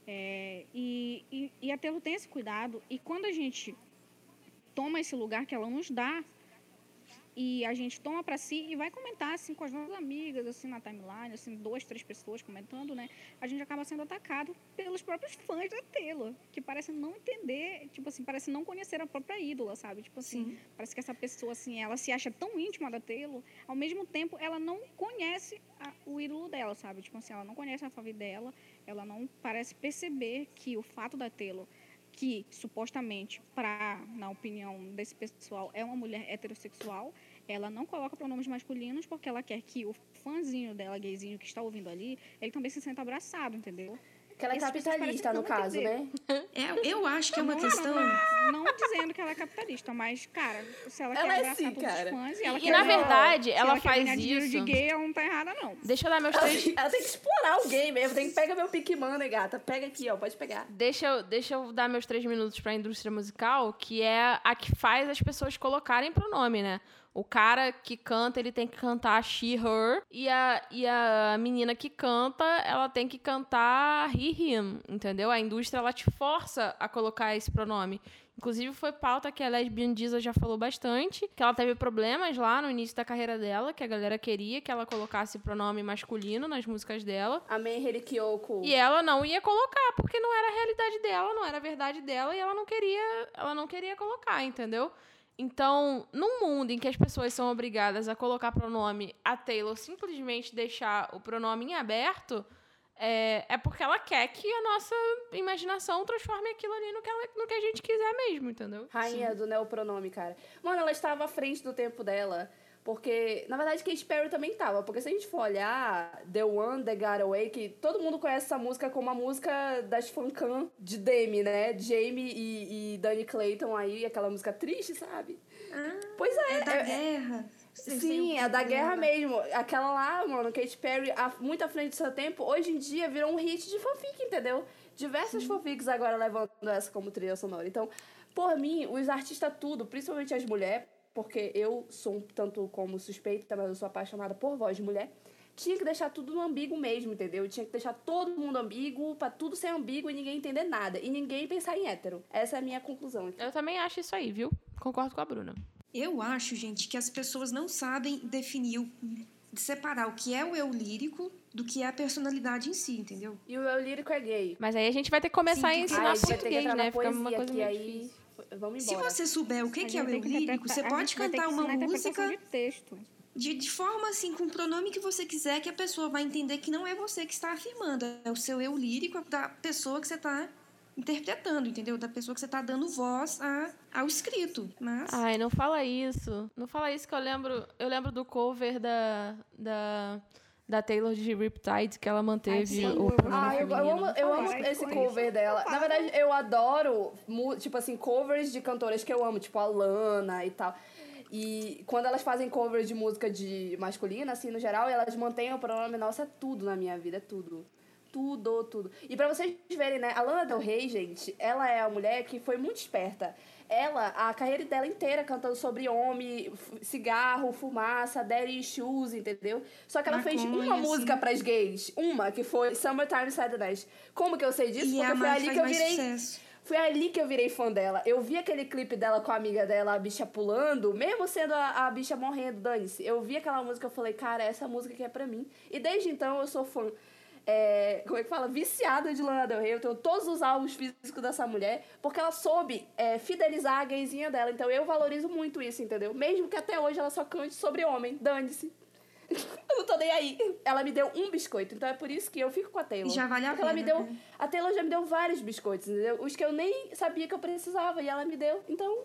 É, e, e, e a tem esse cuidado. E quando a gente toma esse lugar que ela nos dá, e a gente toma para si e vai comentar assim com as nossas amigas assim na timeline, assim duas, três pessoas comentando, né? A gente acaba sendo atacado pelos próprios fãs da Taylor, que parecem não entender, tipo assim, parece não conhecer a própria ídola, sabe? Tipo assim, Sim. parece que essa pessoa assim, ela se acha tão íntima da Taylor, ao mesmo tempo ela não conhece a- o ídolo dela, sabe? Tipo assim, ela não conhece a fave dela, ela não parece perceber que o fato da Taylor que supostamente, pra, na opinião desse pessoal, é uma mulher heterossexual, ela não coloca pronomes masculinos porque ela quer que o fãzinho dela, gayzinho, que está ouvindo ali, ele também se sinta abraçado, entendeu? Que ela é capitalista, no não caso, entender. né? [LAUGHS] É, eu acho que é uma Não, questão. Não, não dizendo que ela é capitalista, mas, cara, se ela, Ela quer é abraçar sim, todos cara. os fãs e ela E quer na ganhar- verdade, se ela quer faz isso. de gay, ela não tá errada, não. Deixa eu dar meus Ela três. ela tem que explorar alguém mesmo. Tem que pegar meu pique money, gata. Pega aqui, ó. Pode pegar. Deixa eu, deixa eu dar meus três minutos pra indústria musical, que é a que faz as pessoas colocarem pronome, né? O cara que canta, ele tem que cantar she, her. E a, e a menina que canta, ela tem que cantar he, him. Entendeu? A indústria, ela te força a colocar esse pronome. Inclusive, foi pauta que a Lesbian Diesel já falou bastante, que ela teve problemas lá no início da carreira dela, que a galera queria que ela colocasse pronome masculino nas músicas dela. A Menheri Kyoko. E ela não ia colocar, porque não era a realidade dela, não era a verdade dela, e ela não queria, ela não queria colocar, entendeu? Então, num mundo em que as pessoas são obrigadas a colocar pronome, a Taylor simplesmente deixar o pronome em aberto, é, é porque ela quer que a nossa imaginação transforme aquilo ali no que, ela, no que a gente quiser mesmo, entendeu? Rainha Sim. do neopronome, cara. Mano, ela estava à frente do tempo dela. Porque, na verdade, Katy Perry também tava. Porque se a gente for olhar The One, The Got Away, que todo mundo conhece essa música como a música das fancam de Demi, né? Jamie e, e Danny Clayton aí, aquela música triste, sabe? Ah, pois é. É da é, guerra. Sim, é da guerra mesmo. Aquela lá, mano, Katy Perry, muito à frente do seu tempo, hoje em dia virou um hit de fanfic, entendeu? Diversas Sim. fanfics agora levando essa como trilha sonora. Então, por mim, os artistas tudo, principalmente as mulheres, porque eu sou um tanto como suspeita, mas eu sou apaixonada por voz de mulher. Tinha que deixar tudo no ambíguo mesmo, entendeu? Tinha que deixar todo mundo ambíguo, pra tudo ser ambíguo e ninguém entender nada. E ninguém pensar em hétero. Essa é a minha conclusão. Eu também acho isso aí, viu? Concordo com a Bruna. Eu acho, gente, que as pessoas não sabem definir, separar o que é o eu lírico do que é a personalidade em si, entendeu? E o eu lírico é gay. Mas aí a gente vai ter que começar Sim, a ensinar português, né? Fica uma coisa meio aí Vamos embora. Se você souber o que, que é o eu lírico, você pode cantar uma música. De texto. De, de forma assim, com o pronome que você quiser, que a pessoa vai entender que não é você que está afirmando, é o seu eu lírico da pessoa que você está interpretando, entendeu? Da pessoa que você está dando voz a, ao escrito. Mas... Ai, não fala isso. Não fala isso que eu lembro. Eu lembro do cover da. da da Taylor de Riptide, que ela manteve Ai, o pronome ah, eu, eu, amo, eu amo esse cover dela. Na verdade, eu adoro, tipo assim, covers de cantoras que eu amo, tipo a Lana e tal. E quando elas fazem covers de música de masculina, assim, no geral, elas mantêm o pronome nossa, é tudo na minha vida, é tudo. Tudo, tudo. E pra vocês verem, né, a Lana Del Rey, gente, ela é a mulher que foi muito esperta ela, a carreira dela inteira cantando sobre homem, cigarro, fumaça, daddy issues, entendeu? Só que ela fez uma assim. música pras gays. Uma, que foi Summertime Sadness. Como que eu sei disso? E Porque foi ali que eu virei. Sucesso. Foi ali que eu virei fã dela. Eu vi aquele clipe dela com a amiga dela, a bicha pulando, mesmo sendo a, a bicha morrendo, dane-se. Eu vi aquela música, eu falei, cara, essa música que é pra mim. E desde então eu sou fã é, como é que fala? Viciada de Lana Del Rey. Eu tenho todos os álbuns físicos dessa mulher, porque ela soube é, fidelizar a gayzinha dela. Então eu valorizo muito isso, entendeu? Mesmo que até hoje ela só cante sobre homem. Dane-se. [LAUGHS] eu não tô nem aí. Ela me deu um biscoito, então é por isso que eu fico com a Taylor. Já vale a pena. Ela me deu, né? a Taylor já me deu vários biscoitos, entendeu? Os que eu nem sabia que eu precisava e ela me deu. Então,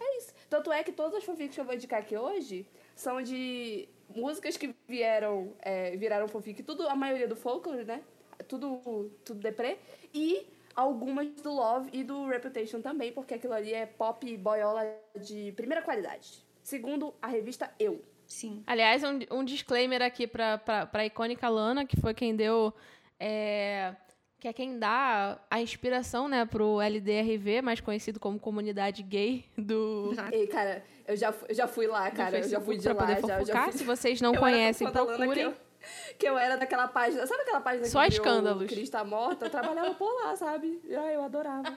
é isso. Tanto é que todas as fanfics que eu vou indicar aqui hoje são de músicas que vieram, é, viraram fanfic, tudo, a maioria do folklore, né? Tudo, tudo deprê. E algumas do Love e do Reputation também, porque aquilo ali é pop boiola de primeira qualidade. Segundo a revista Eu. Sim. Aliás, um, um disclaimer aqui pra, pra, pra icônica Lana, que foi quem deu. É, que é quem dá a inspiração, né, pro LDRV, mais conhecido como comunidade gay do. [LAUGHS] Ei, cara, eu já, eu já fui lá, cara. Eu já fui de pra lá. Poder já, já fui... Se vocês não eu conhecem, procurem. Que eu, que eu era daquela página. Sabe aquela página Só que escândalos. o Cris tá morta? Eu trabalhava por lá, sabe? Ah, eu adorava. [LAUGHS]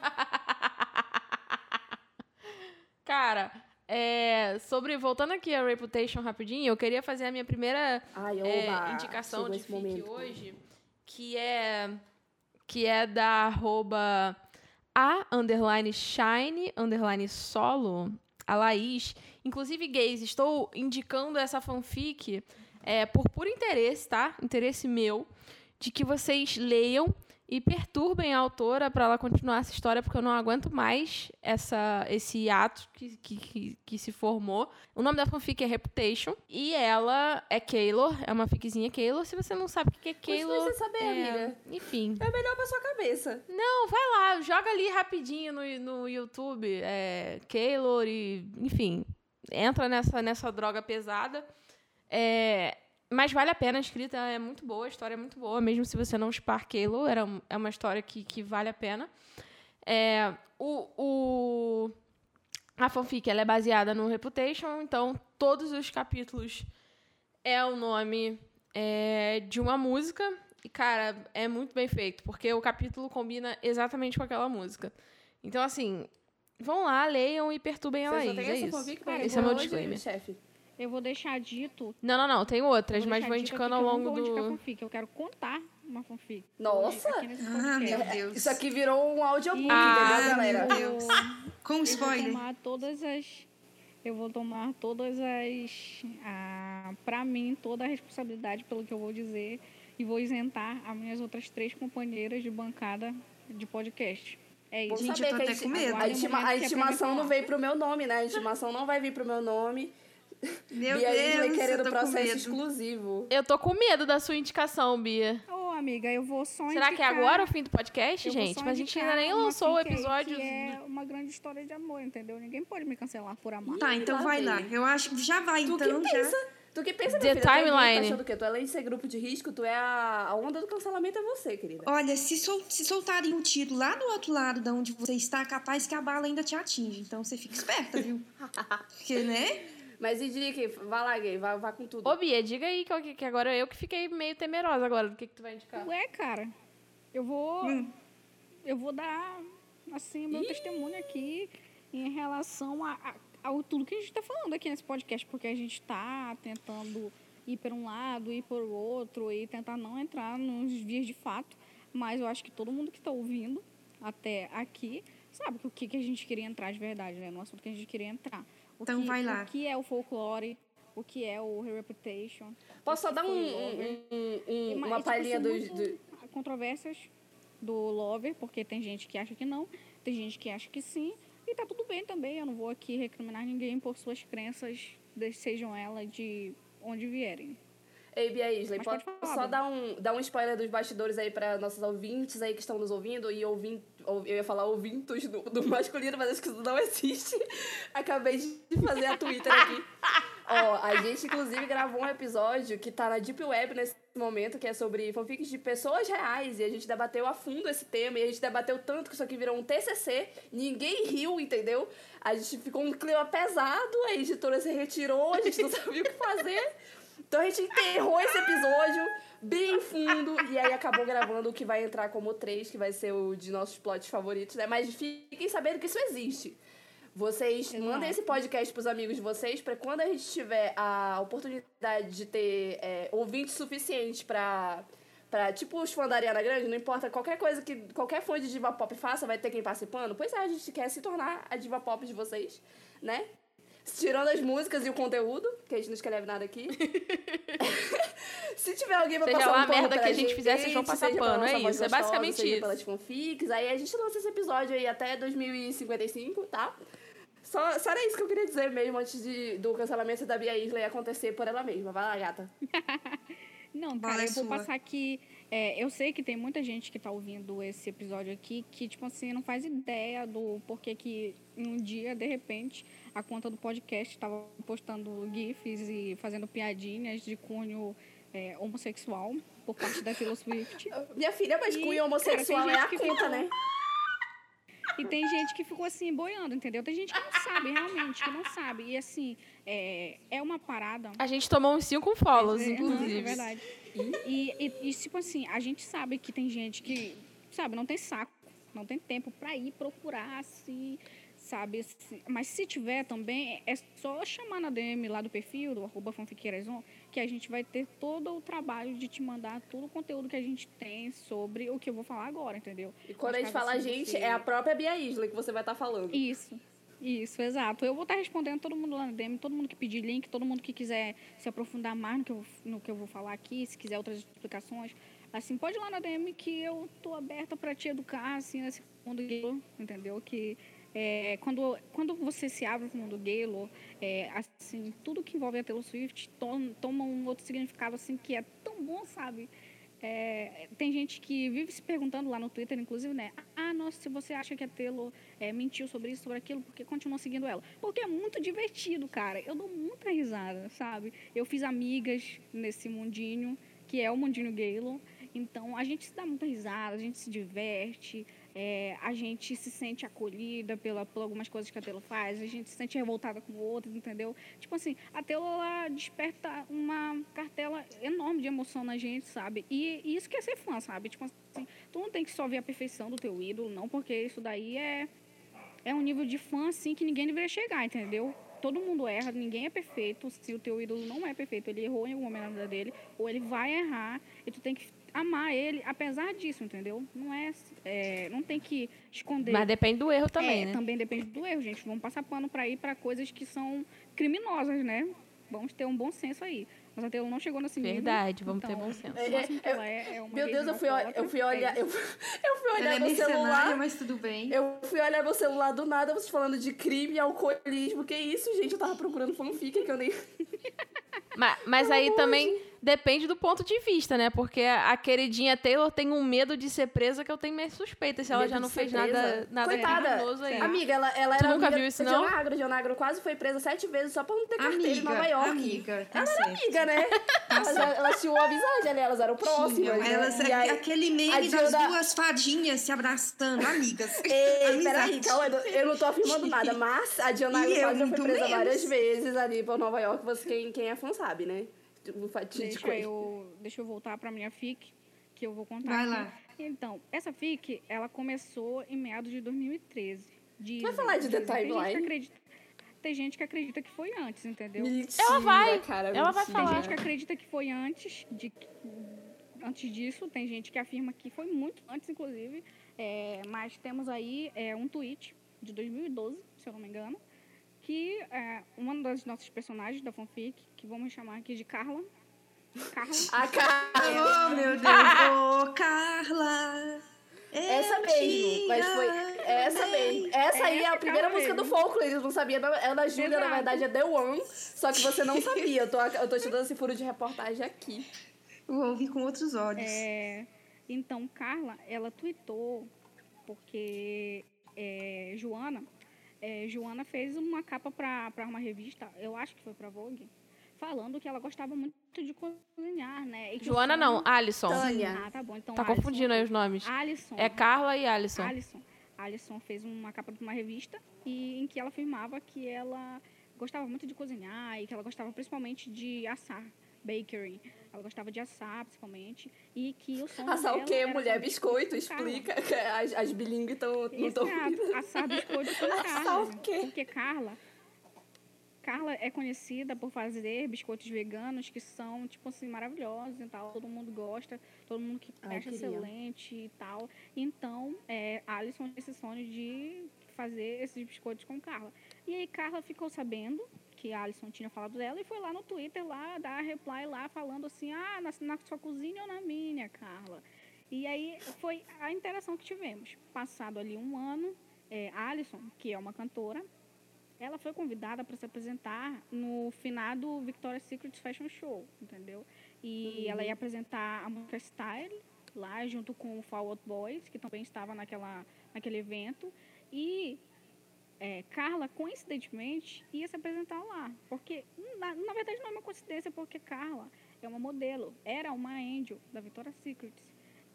Cara, é, sobre voltando aqui a Reputation rapidinho, eu queria fazer a minha primeira Ai, é, indicação de fic hoje, que é que é da arroba a underline shine underline solo, a Laís. Inclusive, gays, estou indicando essa fanfic é, por puro interesse, tá? Interesse meu, de que vocês leiam e perturbem a autora para ela continuar essa história, porque eu não aguento mais essa, esse ato que, que, que, se formou. O nome da fanfic é Reputation, e ela é Kaylor, é uma fiquezinha Kaylor. Se você não sabe o que é Kaylor... Você saber, é, amiga. Enfim. É melhor pra sua cabeça. Não, vai lá, joga ali rapidinho no, no YouTube, é, Kaylor e... Enfim, entra nessa, nessa droga pesada. É, mas vale a pena, a escrita é muito boa, a história é muito boa, mesmo se você não sparkelo, era é uma história que, que vale a pena. É, o, o, a fanfic ela é baseada no Reputation, então todos os capítulos é o nome é, de uma música. E, cara, é muito bem feito, porque o capítulo combina exatamente com aquela música. Então, assim, vão lá, leiam e perturbem a Você só Laís. tem É essa isso. fanfic Cara, esse é o meu disclaimer. chefe. Eu vou deixar dito. Não, não, não. Tem outras, vou mas vou indicando ao eu longo indicar do. fanfic, eu quero contar uma fanfic. Nossa! Ah, meu Deus. Isso aqui virou um audiobook, Ah, entendeu, galera? meu Deus. Com Eu vou spoiler. tomar todas as. Eu vou tomar todas as. A, pra mim, toda a responsabilidade pelo que eu vou dizer. E vou isentar as minhas outras três companheiras de bancada de podcast. É isso. Gente, eu tô até com medo. A, intima- a intimação não veio pro meu nome, né? A intimação não vai vir pro meu nome. Meu Bia Deus, querendo eu tô com processo medo. exclusivo. Eu tô com medo da sua indicação, Bia. Ô, amiga, eu vou só Será que é indicar- agora o fim do podcast, eu gente? Mas a gente indicar ainda nem lançou o aí episódio. Que é uma grande história de amor, entendeu? Ninguém pode me cancelar por amar. Tá, então lá vai lá. Eu acho que já vai, Tu então. que já. pensa, tu que pensa, The minha tu é gay, timeline. Tá achando o quê? Tu além de ser grupo de risco, tu é a, a onda do cancelamento é você, querida. Olha, se, sol, se soltarem um tiro lá do outro lado da onde você está, capaz que a bala ainda te atinge. Então você fica esperta, viu? [LAUGHS] Porque, né? Mas e diga aqui, vai lá, gay, vai, vai com tudo. Ô, Bia, diga aí que, que agora eu que fiquei meio temerosa agora do que, que tu vai indicar. Ué, cara, eu vou. Hum. Eu vou dar, assim, o meu testemunho aqui em relação a, a, ao tudo que a gente está falando aqui nesse podcast, porque a gente está tentando ir para um lado, ir para o outro e tentar não entrar nos vias de fato. Mas eu acho que todo mundo que está ouvindo até aqui sabe que o que, que a gente queria entrar de verdade, né? No assunto que a gente queria entrar. O Então que, vai lá. O que é o folclore, o que é o Reputation. Posso só dar um, um- um- um- E uma mais, palhinha tipo, dos... do- controvérsias do Lover, porque tem gente que acha que não, tem gente que acha que sim, e tá tudo bem também. Eu não vou aqui recriminar ninguém por suas crenças, sejam elas de onde vierem. Ei, Bia Isley, pode pode falar, só dar um, dar um spoiler dos bastidores aí para nossos ouvintes aí que estão nos ouvindo e ouvindo, eu ia falar ouvintos do, do masculino, mas acho que isso não existe. [LAUGHS] Acabei de fazer a Twitter aqui. Ó, a gente inclusive gravou um episódio que tá na Deep Web nesse momento, que é sobre fanfics de pessoas reais, e a gente debateu a fundo esse tema, e a gente debateu tanto que isso aqui virou um TCC, ninguém riu, entendeu? A gente ficou um clima pesado, a editora se retirou, a gente não [LAUGHS] sabia o que fazer. Então a gente enterrou esse episódio bem fundo e aí acabou gravando o que vai entrar como 3, que vai ser o de nossos plots favoritos, né? Mas fiquem sabendo que isso existe. Vocês mandem esse podcast pros amigos de vocês pra quando a gente tiver a oportunidade de ter é, ouvintes suficientes pra, pra. Tipo os fãs da Ariana Grande, não importa qualquer coisa que qualquer fã de diva pop faça, vai ter quem participando. Pois é, a gente quer se tornar a diva pop de vocês, né? Tirando as músicas e o conteúdo, que a gente não escreve nada aqui. [LAUGHS] Se tiver alguém pra Seja passar lá um a pano merda pra que a gente fizer, vocês vão passar pano, é isso, é gostosa, basicamente seja isso. pelas fanfics, aí a gente lança esse episódio aí até 2055, tá? Só, só era isso que eu queria dizer mesmo antes de, do cancelamento da Bia Isley acontecer por ela mesma. Vai lá, gata. [LAUGHS] Não, cara, é eu vou sua. passar aqui. É, eu sei que tem muita gente que tá ouvindo esse episódio aqui que, tipo assim, não faz ideia do porquê que um dia, de repente, a conta do podcast estava postando GIFs e fazendo piadinhas de cunho é, homossexual por parte da Taylor Swift. [LAUGHS] Minha filha, mas E, cunho homossexual cara, é a conta, ficou- né? E tem gente que ficou assim, boiando, entendeu? Tem gente que não sabe, realmente, que não sabe. E assim, é, é uma parada. A gente tomou uns 5 follows, É, É inclusive. verdade. E, e, e, tipo assim, a gente sabe que tem gente que, sabe, não tem saco, não tem tempo pra ir procurar, assim, sabe? se- mas se tiver também, é só chamar na DM lá do perfil, do arroba fanfiqueirazon, que a gente vai ter todo o trabalho de te mandar todo o conteúdo que a gente tem sobre o que eu vou falar agora, entendeu? E quando a gente fala assim, gente, você- é a própria Bia Isley que você vai estar falando. Isso. Isso, exato. Eu vou estar respondendo todo mundo lá no DM, todo mundo que pedir link, todo mundo que quiser se aprofundar mais no que eu, no que eu vou falar aqui, se quiser outras explicações. Assim, pode ir lá na DM que eu tô aberta para te educar, assim, nesse mundo gay, entendeu? Que é, quando, quando você se abre para o mundo gay, é, assim, tudo que envolve a Taylor Swift to- toma um outro significado, assim, que é tão bom, sabe? É, tem gente que vive se perguntando lá no Twitter, inclusive, né? Ah, nossa, se você acha que a Taylor é, mentiu sobre isso, sobre aquilo, por que continua seguindo ela? Porque é muito divertido, cara. Eu dou muita risada, sabe? Eu fiz amigas nesse mundinho, que é o mundinho Galo. Então, a gente se dá muita risada, a gente se diverte. é, a gente se sente acolhida pela, por algumas coisas que a Taylor faz, a gente se sente revoltada com outras, entendeu? Tipo assim, a Taylor ela desperta uma cartela enorme de emoção na gente, sabe? E, e isso que é ser fã, sabe? Tipo assim, tu não tem que só ver a perfeição do teu ídolo, não, porque isso daí é, é um nível de fã, assim, que ninguém deveria chegar, entendeu? Todo mundo erra, ninguém é perfeito. Se o teu ídolo não é perfeito, ele errou em algum momento na vida dele, ou ele vai errar, e tu tem que amar ele, apesar disso, entendeu? Não é, é não tem que esconder. Mas depende do erro também, é, né? Também depende do erro, gente. Vamos passar pano para ir para coisas que são criminosas, né? Vamos ter um bom senso aí. Mas a Taylor não chegou nesse nível. Verdade, vamos então, ter bom senso. É, é, ela é, é uma Meu Deus, eu fui, eu fui é olhar. Eu, eu fui [LAUGHS] Ela olhar é meu mercenária, celular. mas tudo bem. Eu fui olhar meu celular do nada, vocês falando de crime e alcoolismo. Que isso, gente? Eu tava procurando fanfic que eu nem. Mas, mas aí também depende do ponto de vista, né? Porque a queridinha Taylor tem um medo de ser presa que eu tenho minhas suspeitas se ela Medo já não fez presa? nada, nada Coitada. aí. Amiga, ela, ela Tu era nunca amiga viu isso, não? Dionagro. Dionagro quase foi presa sete vezes só pra não ter carteira em Nova York. amiga, tá ela certo. era amiga, né? elas, elas tinham uma amizade ali, elas eram próximas. Né? elas, E aí- aquele meme a das duas fadinhas se abraçando, amigas. [LAUGHS] Ei, peraí, calma, eu não- tô afirmando [LAUGHS] nada, mas a Dionagro eu quase foi presa menos. várias vezes ali por Nova York. Você, quem, quem é fã sabe, né? Fatia de Deixa eu, deixa eu voltar para minha FIC, que eu vou contar Vai aqui. lá. Então, essa FIC, ela começou em meados de 2013. Dizem, Vai falar de The dizem. Tem gente que Timeline? acredita- Tem gente que acredita que foi antes, entendeu? Mentira, Ela vai, cara, ela vai mentira. Tem falar. gente que acredita que foi antes de antes disso, tem gente que afirma que foi muito antes, inclusive. É, mas temos aí é, um tweet de 2012, se eu não me engano, que é, uma das nossas personagens da fanfic, que vamos chamar aqui de Carla. Carla. [LAUGHS] A Carla. Oh, meu Deus. [LAUGHS] Ô, Carla. Essa eu mesmo, mas foi essa mesmo. Essa aí é a primeira música do mesmo. folclore, eles não sabiam. Ana Júlia, na verdade, é The One, só que você não sabia. Eu tô, eu tô te dando esse furo de reportagem aqui. Vou ouvir com outros olhos. É, então, Carla, ela tweetou, porque é, Joana, é, Joana fez uma capa para uma revista, eu acho que foi para Vogue, falando que ela gostava muito de cozinhar, né? E Joana não, sonho- Alisson. Tânia. Ah, tá bom. Então, Tá Alisson. confundindo aí os nomes. Alisson. É Carla e Alisson. Alisson. Alisson fez uma capa de uma revista e em que ela afirmava que ela gostava muito de cozinhar e que ela gostava principalmente de assar, bakery. Ela gostava de assar, principalmente, e que o sonho Assar o quê? Mulher biscoito, explica. [LAUGHS] As, as bilíngues estão assar biscoito com [LAUGHS] Assar Carla. o quê? Porque Carla, Carla é conhecida por fazer biscoitos veganos que são, tipo assim, maravilhosos e tal. Todo mundo gosta, todo mundo que Ai, acha queria. excelente e tal. Então, é, Alisson tem esse sonho de fazer esses biscoitos com Carla. E aí Carla ficou sabendo que a Alisson tinha falado dela e foi lá no Twitter lá dar reply lá falando assim, ah, na, na sua cozinha ou na minha, Carla? E aí foi a interação que tivemos. Passado ali um ano, é, a Alison, que é uma cantora, ela foi convidada para se apresentar no finado Victoria's Secret Fashion Show, entendeu? E ela ia apresentar a música Style lá junto com o Fall Out Boys, que também estava naquela, naquele evento. E é, Carla, coincidentemente, ia se apresentar lá. Porque, na, na verdade, não é uma coincidência, porque Carla é uma modelo, era uma angel da Victoria's Secret.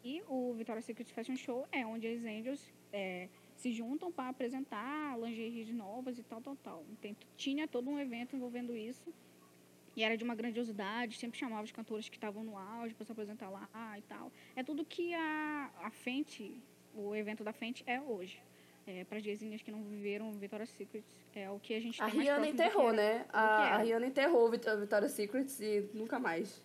E o Victoria's Secret Fashion Show é onde as angels é, se juntam para apresentar lingeries novas e tal, tal, tal. Então, tinha todo um evento envolvendo isso. E era de uma grandiosidade, sempre chamava os cantores que estavam no auge para se apresentar lá e tal. É tudo que a, a Fenty, o evento da Fenty é hoje. É, para as gaysinhas que não viveram Victoria's Secret, é o que a gente A tem mais Rihanna que enterrou, era- né? A, a. Rihanna enterrou Victoria's Secret e nunca mais.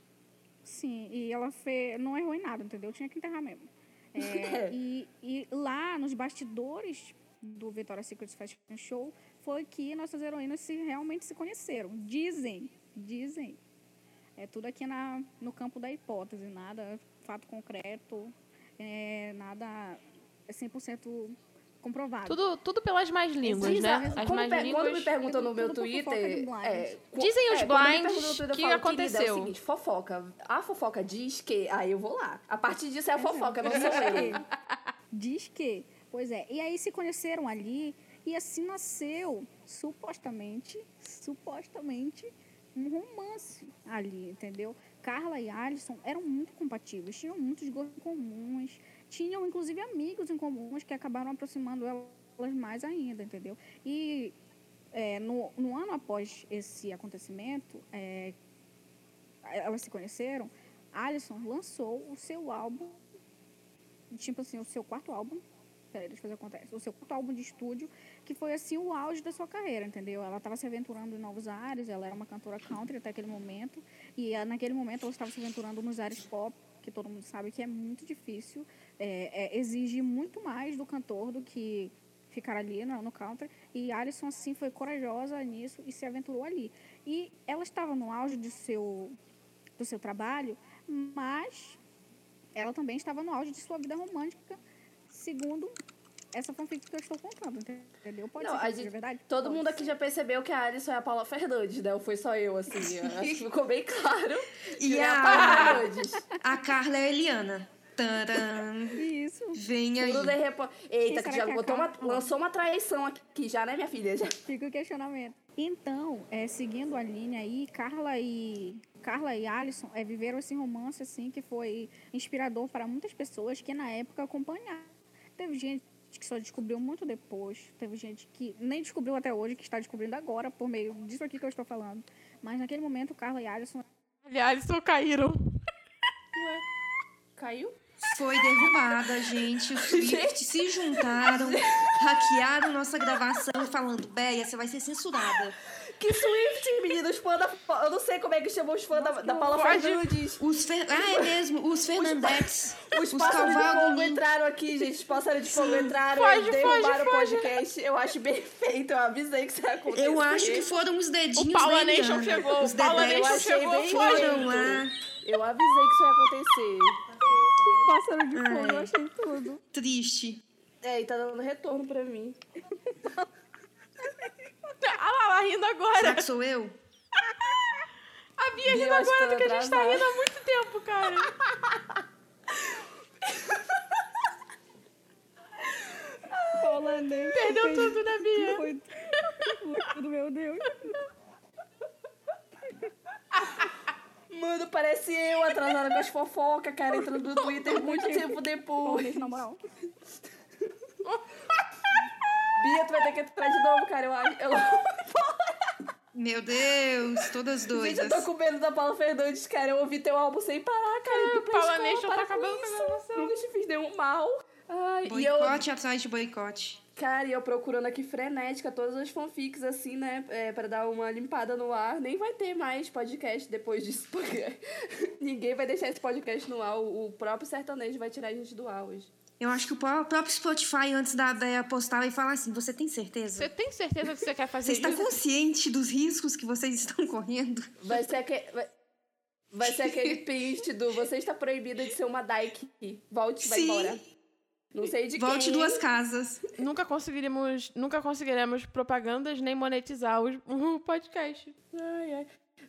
Sim, e ela fez, não errou em nada, entendeu? Tinha que enterrar mesmo. [LAUGHS] É, e, e lá nos bastidores do Victoria's Secret Fashion Show foi que nossas heroínas se, realmente se conheceram. Dizem, dizem. É tudo aqui na, no campo da hipótese, nada fato concreto, é, nada é 100% comprovado. Tudo, tudo pelas mais línguas, Diz né? As mais per- Quando me línguas. perguntam no meu Twitter. é, Dizem os é, me blinds Twitter, que falo, aconteceu. "Querida, É o seguinte, fofoca. A fofoca diz que. Aí eu vou lá. A partir disso é a fofoca, não sou eu. Diz que. Pois é. E aí se conheceram ali e assim nasceu, supostamente, supostamente, um romance ali, entendeu? Carla e Alisson eram muito compatíveis, tinham muitos gostos comuns, tinham inclusive amigos em comuns que acabaram aproximando elas mais ainda, entendeu? E é, no, no, ano após esse acontecimento, é, elas se conheceram, Alison lançou o seu álbum, tipo assim, o seu quarto álbum, peraí, deixa eu fazer acontece, o seu quarto álbum de estúdio, que foi assim o auge da sua carreira, entendeu? Ela estava se aventurando em novos ares, ela era uma cantora country até aquele momento, e naquele momento ela estava se aventurando nos ares pop, que todo mundo sabe que é muito difícil, é, é, exige muito mais do cantor do que ficar ali no, no country. E Alison, assim, foi corajosa nisso e se aventurou ali. E ela estava no auge do seu, do seu trabalho, mas ela também estava no auge de sua vida romântica, segundo essa fanfic que eu estou contando, entendeu? Pode não, ser gente, de verdade? Todo Pode mundo ser. aqui já percebeu que a Alison é a Paula Fernandes, né? Ou foi só eu, assim? Acho que [LAUGHS] ficou bem claro. E que é a a- Paula Fernandes. [LAUGHS] A Carla é a Eliana. Tadam. Isso. Vem aí. Tudo de repo... Eita, que já que é botou uma, Carla? lançou uma traição aqui já, né, minha filha? Já. Fica o questionamento. Então, é, seguindo a linha aí, Carla e Carla e Alison é, viveram esse romance assim que foi inspirador para muitas pessoas que na época acompanharam. Teve gente que só descobriu muito depois, teve gente que nem descobriu até hoje, que está descobrindo agora por meio disso aqui que eu estou falando. Mas naquele momento, Carla e Alison Aliás, só caíram. Caiu? Foi derrubada, gente. [LAUGHS] Os Swift se juntaram, hackearam nossa gravação falando, Béia, você vai ser censurada. Que Swift, menina, os fãs da... Eu não sei como é que chamou os fãs da, da Paula. Fernandes. Os Fer... Ah, é mesmo, os Fernandetes. Os, Os fogo Calvado entraram aqui, gente. Os pássaros de fogo entraram Foge, e derrubaram foge, o podcast. Eu acho bem feito. Eu avisei que isso ia acontecer. Eu acho que foram os dedinhos O Paula da Nation chegou, Os o Paula Nation chegou, foge. foram lá. Eu avisei que isso ia acontecer. Pássaro de fogo, eu Ai. achei tudo. Triste. É, e tá dando retorno pra mim. [LAUGHS] Ah lá, ela rindo agora. Será que sou eu? A Bia rindo agora do que a gente tá rindo há muito tempo, cara. Nem Perdeu tudo, né, Bia? Foi tudo, meu Deus. [LAUGHS] Mano, parece eu atrasada com as fofocas, cara, entrando no Twitter muito tempo depois. Na moral. [LAUGHS] Bia, tu vai ter que entrar de novo, cara. Eu acho. Eu... Meu Deus, todas Gente, eu doidas. tô com medo da Paula Fernandes, cara. Eu ouvi teu álbum sem parar, cara. Pra Paula Nation tá acabando com a isso. Nunca te fiz nenhum mal. Ai, e eu, Boicote atrás de boicote. Cara, e eu procurando aqui frenética todas as fanfics, assim, né? É, pra dar uma limpada no ar. Nem vai ter mais podcast depois disso, [LAUGHS] porque ninguém vai deixar esse podcast no ar. O próprio sertanejo vai tirar a gente do ar hoje. Eu acho que o pró- próprio Spotify, antes da Béia postar, vai falar assim: você tem certeza? Você tem certeza que você quer Você fazer está isso? consciente dos riscos que vocês estão correndo? Vai ser aquele. Vai... vai ser aquele [LAUGHS] print do você está proibida de ser uma dyke. Volte, vai Sim. embora. Não sei de Volte quem. duas casas. Nunca conseguiremos, nunca conseguiremos propagandas nem monetizar os- [LAUGHS] o podcast. Ai, ai.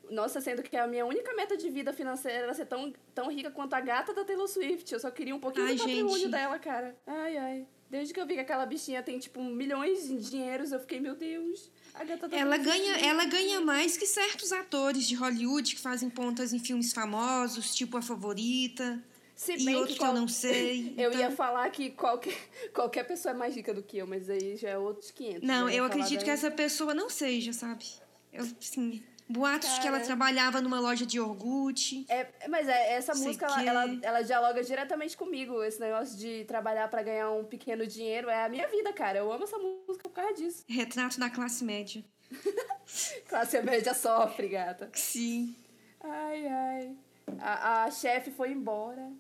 Nossa, sendo que a minha única meta de vida financeira era ser tão, tão rica quanto a gata da Taylor Swift. Eu só queria um pouquinho Ai, do patrimônio gente. dela, cara. Ai, ai. Desde que eu vi que aquela bichinha tem, tipo, milhões de dinheiros, eu fiquei, meu Deus. A gata da Ela Taylor ganha, Swift. ela ganha mais que certos atores de Hollywood que fazem pontas em filmes famosos, tipo A Favorita, Se e bem outros que, qual- eu não sei. [LAUGHS] Eu Então- ia falar que qualquer, qualquer pessoa é mais rica do que eu, mas aí já é outros 500. Não, ia eu acredito da- que essa pessoa não seja, sabe? Eu, assim, boatos de que ela Cara. trabalhava numa loja de iogurte. É, mas é, essa música, ela, ela, ela dialoga diretamente comigo. Esse negócio de trabalhar pra ganhar um pequeno dinheiro é a minha vida, cara. Eu amo essa música por causa disso. Retrato da classe média. [LAUGHS] Classe média sofre, gata. Sim. Ai, ai. A, a chefe foi embora.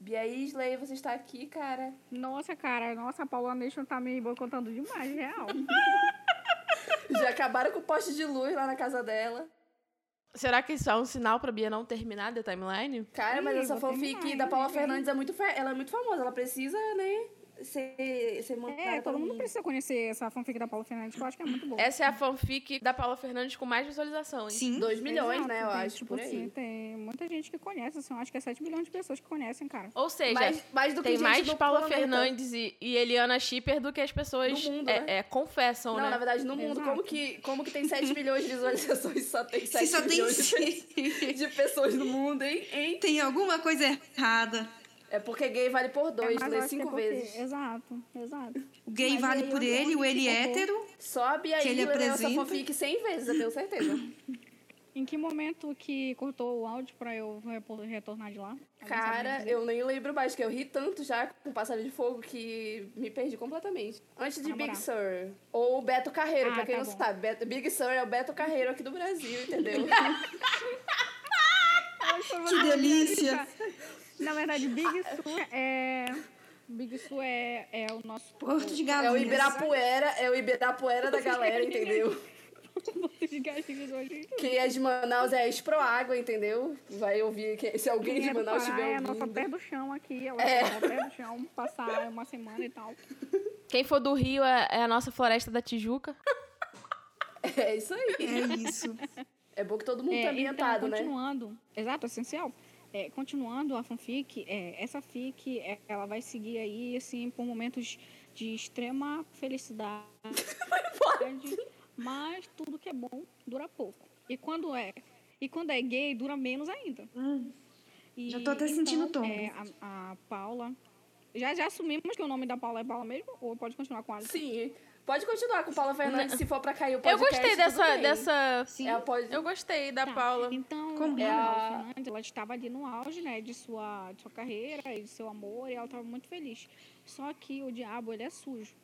Bia Isley, você está aqui, cara. Nossa, cara, nossa, a Paula Nation tá me boicotando demais, real. [LAUGHS] Já acabaram com o poste de luz lá na casa dela. Será que isso é um sinal pra Bia não terminar The Timeline? Cara, mas Ih, essa vou fanfic terminar, da Paula hein? Fernandes é muito, fa- ela é muito famosa. Ela precisa, né, ser, ser mandada É, todo mundo precisa conhecer essa fanfic da Paula Fernandes, que eu acho que é muito boa. Essa é a fanfic da Paula Fernandes com mais visualização, hein? Sim. 2 milhões, Exato, né, eu tem, acho, tipo por aí. assim, tem muita gente que conhece, assim, eu acho que é 7 milhões de pessoas que conhecem, cara. Ou seja, mais, mais do que tem gente mais Paula planeta. Fernandes e, e Eliana Schipper do que as pessoas No mundo, é, né? é, confessam, Não, né? na verdade, no mundo, Exato. como que, como que tem 7 milhões de visualizações e só tem 7 Se só tem milhões de, [LAUGHS] de pessoas no mundo, hein? hein? Tem alguma coisa errada. É porque gay vale por dois, É, lê que é cinco porque- vezes. Exato, exato. O gay Mas vale por ele, o ele hétero. Sobe aí Que ele lê essa apresenta. fanfic 100 vezes, eu tenho certeza. [LAUGHS] Em que momento que cortou o áudio pra eu retornar de lá? Cara, eu nem lembro mais, que eu ri tanto já com Passarinho de Fogo que me perdi completamente. Antes de Big. Sur. Ou Beto Carreiro, Ah, pra quem tá não bom. sabe. Beto- Big Sur é o Beto Carreiro aqui do Brasil, entendeu? [LAUGHS] [LAUGHS] Que delícia. Na verdade, Big [LAUGHS] Sul é. Big Sul é, é o nosso. Porto de é o Galinhas. Ibirapuera, é o Ibirapuera da galera, entendeu? Porto de Galinhas hoje. Quem é de Manaus é a Esproágua, entendeu? Vai ouvir que, se alguém Quem de é do Manaus Pará estiver é a nossa ouvindo. pé do chão aqui. Ela É. é. pé do chão, passar uma semana e tal. Quem for do Rio é, é a nossa floresta da Tijuca. [LAUGHS] É isso aí. É isso. É bom que todo mundo É, tá ambientado, então, né? continuando, exato, essencial. É, continuando a fanfic, é, essa fic, é, ela vai seguir aí, assim, por momentos de extrema felicidade. [LAUGHS] mas tudo que é bom dura pouco. E quando é, e quando é gay, dura menos ainda. Hum, E, Já tô até sentindo então, tom. é, a, a Paula. Já, já assumimos que o nome da Paula é Paula mesmo? Ou pode continuar com a Alisson? Sim. Pode continuar com Paula Fernandes se for pra cair o Eu podcast. gostei tudo dessa. dessa... sim. É, pode... Eu gostei da Tá, Paula. Então, Combina. a É Paula a- Fernandes, ela estava ali no auge, né, de sua, de sua carreira e de seu amor, e ela estava muito feliz. Só que o diabo, ele é sujo.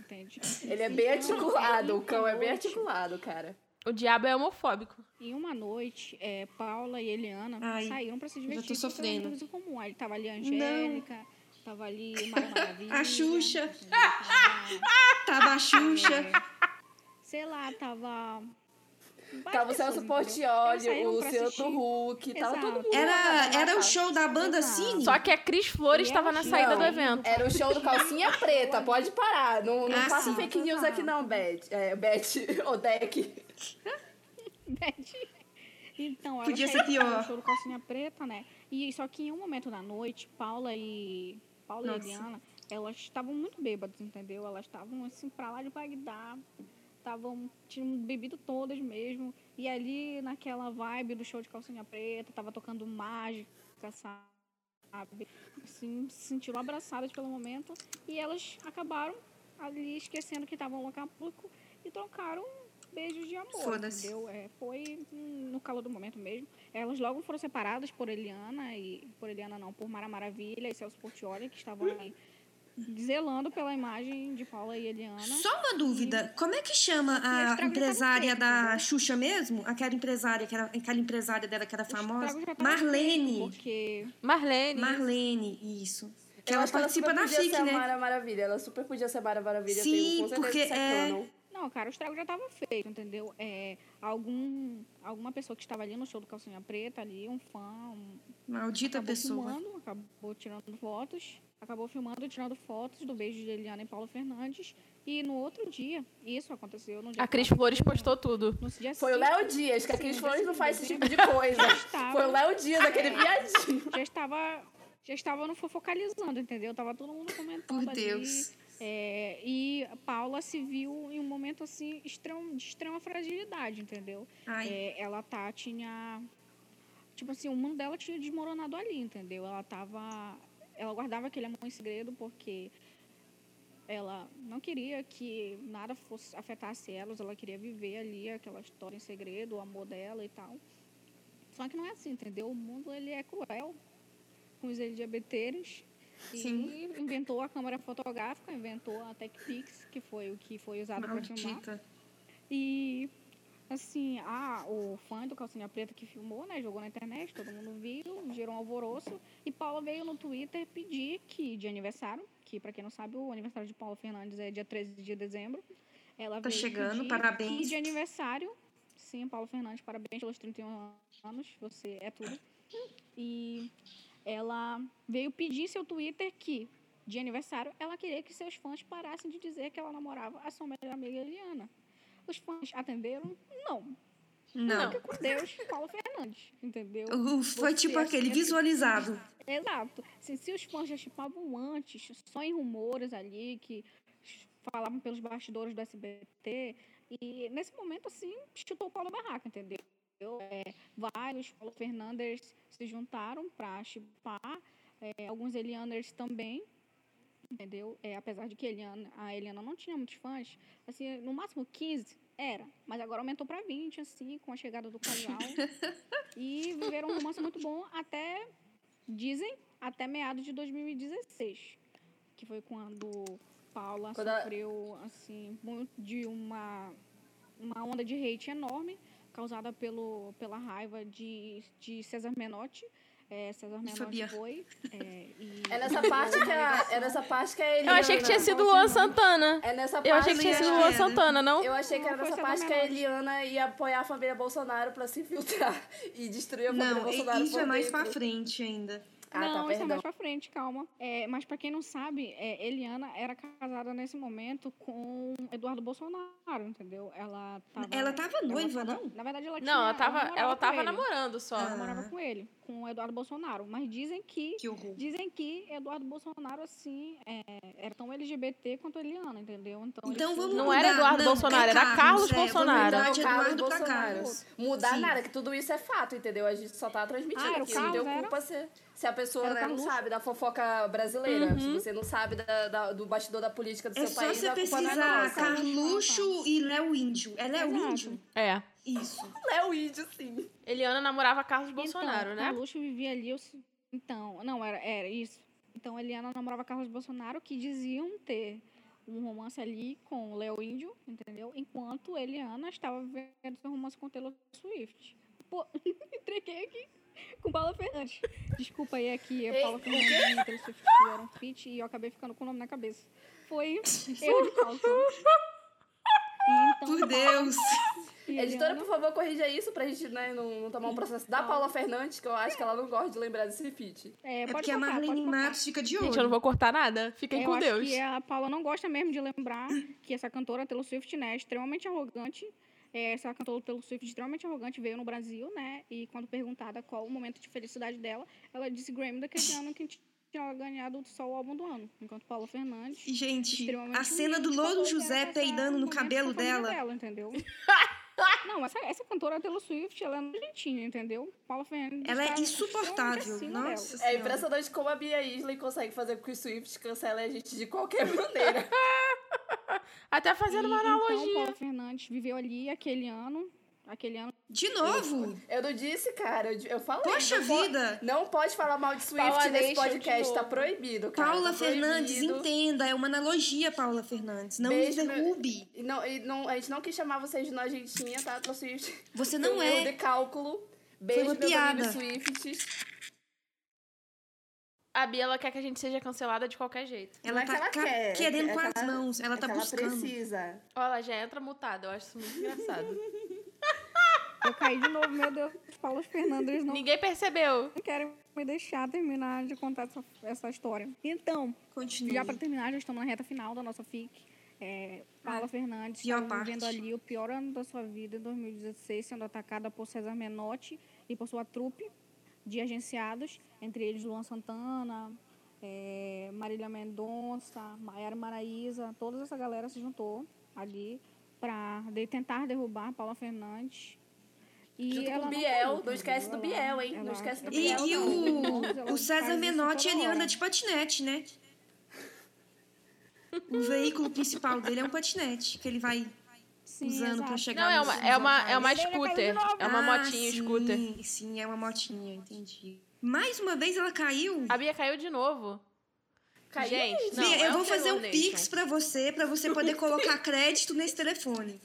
Entende? [LAUGHS] Ele é bem Então, articulado, o cão é bem articulado, cara. O diabo é homofóbico. Em uma noite, é, Paula e Eliana Ai, saíram para se tô divertir. porque sofrendo. era uma coisa comum. Aí tava ali a Angélica, tava ali Mara Maravilha. [LAUGHS] A Xuxa. entendeu? Tava- a Xuxa. É, sei lá, tava. várias Tava o Celso Portioli, o assistir. Huck, tava todo mundo. Era, era o show da banda Exato. Cine? Só que a Cris Flores estava na saída do Não. evento. Era o show do Calcinha Preta, pode parar. Não, não Ah, faça sim. fake news aqui não, Beth. É, Beth, [LAUGHS] o Deck. Beth. Então, ela Podia ser pior. do show do Calcinha Preta, né? E só que em um momento da noite, Paula e Paula Nossa. e Eliana, elas estavam muito bêbadas, entendeu? Elas estavam assim pra lá de Bagdá. Estavam tinham bebido todas mesmo. E ali naquela vibe do show de Calcinha Preta, tava tocando mágica, sabe? Assim, se sentiram abraçadas pelo momento e elas acabaram ali esquecendo que estavam no Acapulco e trocaram beijos de amor, Foda-se. entendeu? É, foi no calor do momento mesmo. Elas logo foram separadas por Eliana e por Eliana não, por Mara Maravilha e Celso Portioli, que estavam ali zelando pela imagem de Paula e Eliana. Só uma dúvida, como é que chama E a empresária feito, da entendeu? Xuxa mesmo? Aquela empresária, que era, aquela empresária dela que era famosa? tava Marlene. feito, Porque Marlene. Marlene, isso. Que ela participa da FIC, né? Mara Maravilha. Ela super podia ser a Mara Maravilha. Sim, porque é- canon. Não, cara, o estrago já estava feito, entendeu? É, algum, alguma pessoa que estava ali no show do Calcinha Preta, ali, um fã, um, Maldita acabou pessoa. filmando, acabou tirando fotos, acabou filmando e tirando fotos do beijo de Eliana e Paulo Fernandes. E no outro dia, isso aconteceu no dia A Cris 4 de Flores postou tudo. Foi o 5, Léo Dias, que a Cris Flores não faz de esse tipo de coisa. já estava, Foi o Léo Dias, aquele viadinho. já estava, já estava no fofocalizando, entendeu? Tava todo mundo comentando Por ali. É, e a Paula se viu em um momento assim extremo, de extrema fragilidade, entendeu? É, ela tá, tinha. Tipo assim, o mundo dela tinha desmoronado ali, entendeu? Ela tava. Ela guardava aquele amor em segredo porque ela não queria que nada fosse afetasse elas, ela queria viver ali aquela história em segredo, o amor dela e tal. Só que não é assim, entendeu? O mundo ele é cruel com os LGBTs. E Sim. inventou a câmera fotográfica, inventou a TechPix, que foi o que foi usado para filmar. E, assim, ah, o fã do Calcinha Preta que filmou, né? Jogou na internet, todo mundo viu, gerou um alvoroço. E Paula veio no Twitter pedir que, de aniversário, que pra quem não sabe, o aniversário de Paula Fernandes é dia 13 de dezembro. Ela Tá chegando, parabéns. que de aniversário, sim, Paula Fernandes, parabéns pelos 31 anos, você é tudo. E ela veio pedir seu Twitter que, de aniversário, ela queria que seus fãs parassem de dizer que ela namorava a sua melhor amiga Eliana. Os fãs atenderam? Não. Não. Fica com Deus, Paulo Fernandes, entendeu? Foi Você tipo aquele sempre- visualizado. Exato. Assim, se os fãs já chipavam antes, só em rumores ali, que falavam pelos bastidores do SBT, e nesse momento, assim, chutou o Paulo Barraca, entendeu? É, vários Paulo Fernandes se juntaram para chipar é, alguns Elianers também, entendeu? É, apesar de que Eliana, a Eliana não tinha muitos fãs, assim, no máximo 15 era, mas agora aumentou para 20, assim, com a chegada do casal. [LAUGHS] e viveram um romance muito bom até, dizem, até meados de 2016, que foi quando Paula Quando sofreu, assim, muito de uma, uma onda de hate enorme, causada pelo, pela raiva de, de César Menotti. É, César Menotti foi. É, e- [LAUGHS] É nessa parte que a, é nessa parte que a Eu Eliana... achei que tinha sido Luan Santana. É nessa parte Eu achei que tinha sido Luan era. Santana, não? Eu achei que Não, era nessa parte que a. Eliana ia apoiar a família Bolsonaro pra se infiltrar [LAUGHS] e destruir a família Não, Bolsonaro isso por é mais pra frente ainda. Ah, não, tá, isso é mais pra frente, calma. É, mas pra quem não sabe, é, Eliana era casada nesse momento com Eduardo Bolsonaro, entendeu? Ela tava. Ela tava noiva, tava- não? Na verdade, ela tinha. Não, ela tava, ela com tava namorando só. Ela Ah. namorava com ele, com o Eduardo Bolsonaro. Mas dizem que. Que horror. Dizem que Eduardo Bolsonaro, assim, é, era tão LGBT quanto Eliana, entendeu? Então, Então vamos Não mudar. era Eduardo Não, Bolsonaro, é era Carlos é, Bolsonaro. Mudar de Não, Carlos Eduardo pra Bolsonaro. Carlos. Mudar Sim. nada, que tudo isso é fato, entendeu? A gente só tá transmitindo Ah, aqui. Não Carlos, culpa se, se a pessoa né, não sabe da fofoca brasileira. Se você não sabe da- da- do bastidor da política do É seu só país, você a culpa não é pesquisar nossa. Carluxo e Léo Índio. É Léo Exato. Índio? É. Isso. É o índio, sim. Eliana namorava Carlos Bolsonaro, então, né? Carluxo vivia ali. eu Então, não, era, era isso. Então, Eliana namorava Carlos Bolsonaro, que diziam ter um romance ali com o Léo Índio, entendeu? Enquanto Eliana estava vivendo seu romance com Taylor Swift. Pô, [LAUGHS] entreguei aqui com Paula Fernandes. Desculpa aí aqui, a Ei, Paula Fernandes e Taylor Swift fizeram um feat e eu acabei ficando com o nome na cabeça. Foi erro de cálculo. E então, Por Deus. e Editora, por favor, corrija isso pra gente né, não, não tomar um processo da Paula Fernandes, que eu acho que ela não gosta de lembrar desse feat. É, É porque a cortar, Marlene pode cortar. Matos fica de Gente, eu não olho. vou cortar nada. Fiquem eu com acho Deus. que a Paula não gosta mesmo de lembrar que essa cantora Taylor Swift, né, é extremamente arrogante. É, essa cantora Taylor Swift extremamente arrogante veio no Brasil, né? E quando perguntada qual o momento de felicidade dela, ela disse Grammy daquele ano que tinha ganhado só o álbum do ano. Enquanto Paula Fernandes. Gente, a cena do Louro que José peidando no cabelo a dela. dela, entendeu? [LAUGHS] Não, essa, essa cantora Taylor Swift, ela é nojentinha, entendeu? Paula Fernandes. Ela é tá insuportável. Nossa É impressionante como a Bia Isley consegue fazer com que o Swift cancele a gente de qualquer [LAUGHS] maneira. [LAUGHS] Até fazendo uma E, Então, analogia. Paula Fernandes viveu ali aquele ano. Aquele ano De novo? Eu não disse, cara. Eu, eu falei. Poxa não po- vida. não pode falar mal de Swift Paula nesse podcast. Tá proibido, cara. Paula tá Fernandes, proibido. entenda. É uma analogia, Paula Fernandes. Não me Beijo, meu- derrube. Não, não, a gente não quis chamar vocês de nojentinha, tá, Taylor Swift? Você Foi não erro de é. cálculo. Beijo, uma meus piada. Swifts. A Bia, ela quer que a gente seja cancelada de qualquer jeito. Ela que tá ela quer, querendo é com que as ela- mãos. Ela É tá que buscando. Olha, precisa. ela já entra mutada. Eu acho isso muito engraçado. [LAUGHS] Eu caí de novo, meu Deus. Paula Fernandes não Ninguém percebeu. querem me deixar terminar de contar essa, essa história. Então, Continue. já para terminar, já estamos na reta final da nossa FIC. É, Paula Fernandes pior estava vivendo ali o pior ano da sua vida, em 2016, sendo atacada por César Menotti e por sua trupe de agenciados, entre eles Luan Santana, é, Marília Mendonça, Maiara Maraíza, toda essa galera se juntou ali para tentar derrubar Paula Fernandes. E Junto com ela o não Biel. caiu, Não esquece do? Biel, hein? Ela- Não esquece do E, Biel, e não. ela o, o César Menotti, ele hora. anda de patinete, né? [LAUGHS] O veículo principal dele é um patinete, que ele vai Sim, usando pra exato. chegar Não, é uma, é uma, é uma de scooter. É uma Ah, motinha sim, scooter. Sim, é uma motinha, entendi. Mais uma vez ela caiu. A Bia caiu de novo. Caiu Gente, não, Bia, é eu o vou fazer um pix pra você, pra você poder colocar [LAUGHS] crédito nesse telefone.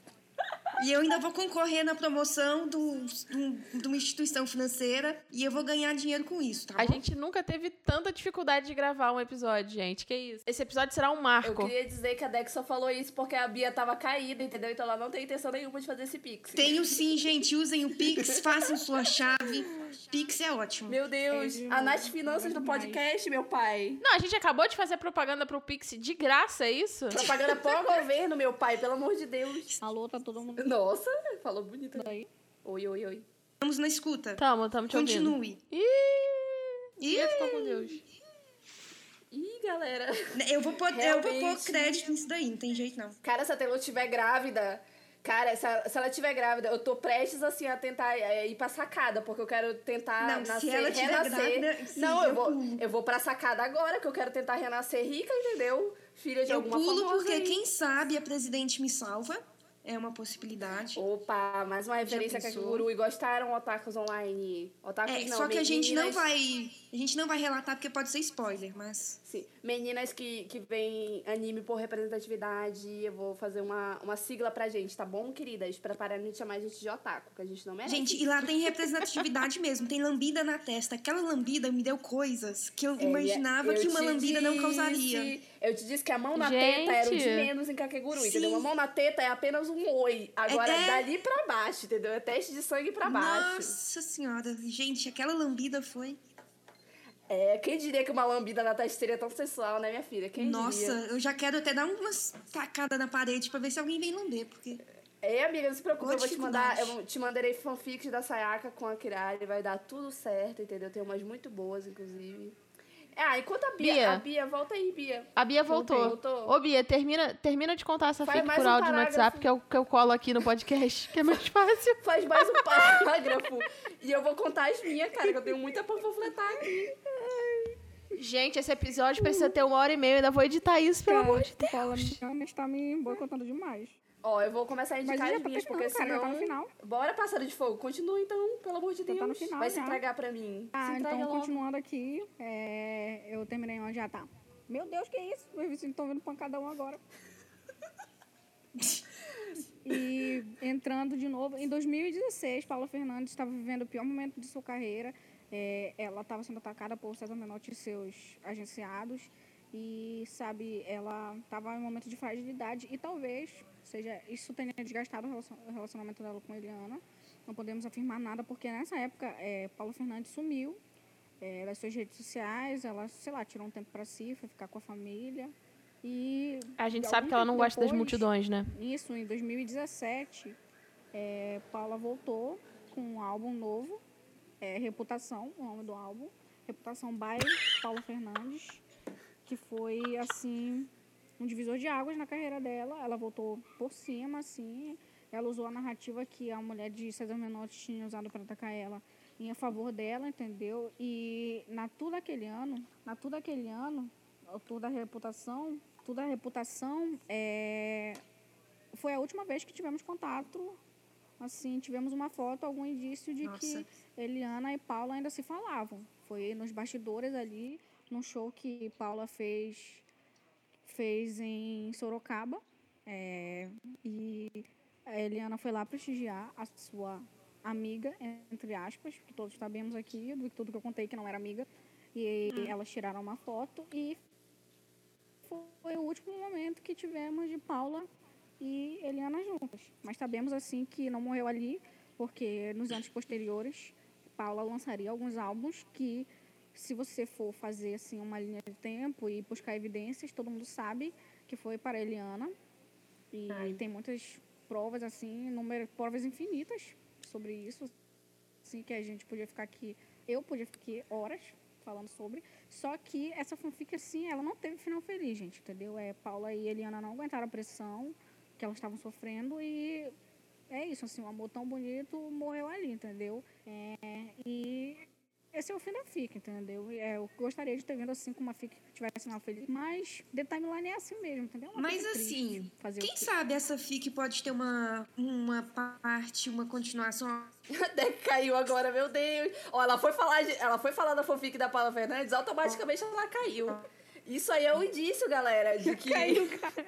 E eu ainda vou concorrer na promoção do- do- de uma instituição financeira e eu vou ganhar dinheiro com isso, tá A bom? gente nunca teve tanta dificuldade de gravar um episódio, gente. Que isso? Esse episódio será um Eu marco. queria dizer que a Dex só falou isso porque a Bia tava caída, entendeu? Então ela não tem intenção nenhuma de fazer esse pix. Tenho sim, gente. Usem o Pix, façam sua chave. Pix é ótimo. Meu Deus, É a Nath Finanças do demais. podcast, meu pai. Não, a gente acabou de fazer propaganda pro Pix de graça, é isso? Propaganda pro governo, meu pai, pelo amor de Deus. Alô, tá todo mundo Nossa, falou bonito. aí? Oi, oi, oi. Vamos na escuta. Tamo, tamo te ouvindo. Continue. Ih, Ih, ficou com Deus. Ih, galera. eu vou pôr, eu vou pôr Realmente. crédito nisso daí, não tem jeito não. Cara, se a Taylor estiver grávida, Cara, se ela, se ela tiver grávida, eu tô prestes assim a tentar é, ir pra sacada, porque eu quero tentar Não, se nascer, ela tiver renascer. grávida, sim, não, eu eu vou, pulo. eu vou pra sacada agora, que eu quero tentar renascer rica, entendeu? Filha de Eu alguma pulo famosa porque aí. quem sabe a presidente me salva. É uma possibilidade. Opa, mais uma referência a pensou? Kakeguru. E gostaram otakus online? Otakus É, não, só que a gente não vai. A gente não vai relatar porque pode ser spoiler, mas. Sim, meninas que, que veem anime por representatividade, eu vou fazer uma, uma sigla pra gente, tá bom, queridas? Pra pararem de chamar a gente de otaku, que a gente não merece. Gente, e lá tem representatividade [LAUGHS] mesmo. Tem lambida na testa. Aquela lambida me deu coisas que eu É, imaginava eu que uma lambida não disse- causaria. Eu te disse que a mão na Gente. teta era o de menos em Kakeguru, Sim. entendeu? A mão na teta é apenas um oi. Agora, É- dali pra baixo, entendeu? É teste de sangue pra baixo. Nossa senhora, gente, aquela lambida foi. É, quem diria que uma lambida na testa seria tão sensual, né, minha filha? Quem Nossa, diria? eu já quero até dar umas tacadas na parede pra ver se alguém vem lamber, porque. É, amiga, não se preocupe, eu vou te mandar, eu te mandarei fanfics da Sayaka com a Kirari, vai dar tudo certo, entendeu? Tem umas muito boas, inclusive. Ah, enquanto a Bia, Bia. a Bia, volta aí, Bia. A Bia voltou. Voltou. Ô, Bia, termina, termina de contar essa Faz fic mais por um áudio no. WhatsApp que eu, que eu colo aqui no podcast, que é mais [LAUGHS] fácil. Faz mais um parágrafo. e eu vou contar as minhas, cara, que eu tenho muita pra panfletar aqui. Gente, esse episódio precisa ter uma hora e meia. Eu ainda vou editar isso, pelo amor de Deus. Paula realmente tá me boicotando demais. Ó, eu vou começar a indicar as tá minhas, porque cara, já senão... tá no final. Bora, pássaro de fogo. Continua, então, pelo amor de Deus. tá no final, Vai se já. entregar pra mim. Ah, então logo. continuando aqui, é, eu terminei onde já tá. Meu Deus, que isso? Meus vizinhos estão vendo pancadão agora. [LAUGHS] e entrando de novo, em 2016, Paula Fernandes estava vivendo o pior momento de sua carreira. É, ela estava sendo atacada por César Menotti e seus agenciados. E, sabe, ela estava em um momento de fragilidade. E talvez seja isso tenha desgastado o relacion- o relacionamento dela com Eliana. Não podemos afirmar nada, porque nessa época, é, Paula Fernandes sumiu é, das suas redes sociais. Ela, sei lá, tirou um tempo para si, foi ficar com a família. E A gente sabe que ela não tempo gosta das depois, multidões, né? Isso, em 2017, é, Paula voltou com um álbum novo, é, Reputação, o nome do álbum. Reputação by Paula Fernandes, que foi, assim, um divisor de águas na carreira dela. Ela voltou por cima, assim. Ela usou a narrativa que a mulher de César Menotti tinha usado para atacar ela em favor dela, entendeu? E na tudo aquele ano, na tudo aquele ano, o tour da reputação, tudo da reputação, é, foi a última vez que tivemos contato. Assim, tivemos uma foto, algum indício de Nossa. que Eliana e Paula ainda se falavam. Foi nos bastidores ali, num show que Paula fez, fez em Sorocaba. É, e a Eliana foi lá prestigiar a sua amiga, entre aspas, que todos sabemos aqui, do tudo que eu contei que não era amiga. E elas tiraram uma foto e foi o último momento que tivemos de Paula e Eliana juntas. Mas sabemos assim que não morreu ali, porque nos anos posteriores Paula lançaria alguns álbuns que se você for fazer assim uma linha de tempo e buscar evidências, todo mundo sabe que foi para Eliana. E Ai. tem muitas provas assim, número, provas infinitas sobre isso, assim que a gente podia ficar aqui, eu podia ficar aqui horas falando sobre. Só que essa fanfic, assim, ela não teve final feliz, gente, entendeu? É, Paula e Eliana não aguentaram a pressão que elas estavam sofrendo e é isso, assim, um amor tão bonito morreu ali, entendeu? É, e esse é o fim da fic, entendeu? É, eu gostaria de ter vindo assim com uma fic que tivesse final feliz, mas The Timeline é assim mesmo, entendeu? Uma Mas assim, Quem sabe essa fic pode ter uma, uma parte, uma continuação. [LAUGHS] Até que caiu agora, meu Deus. Ó, ela foi falar, de- ela foi falar da fanfic da Paula Fernandes, automaticamente ela caiu. Isso aí é um indício, galera, de que. [LAUGHS] Caiu, cara.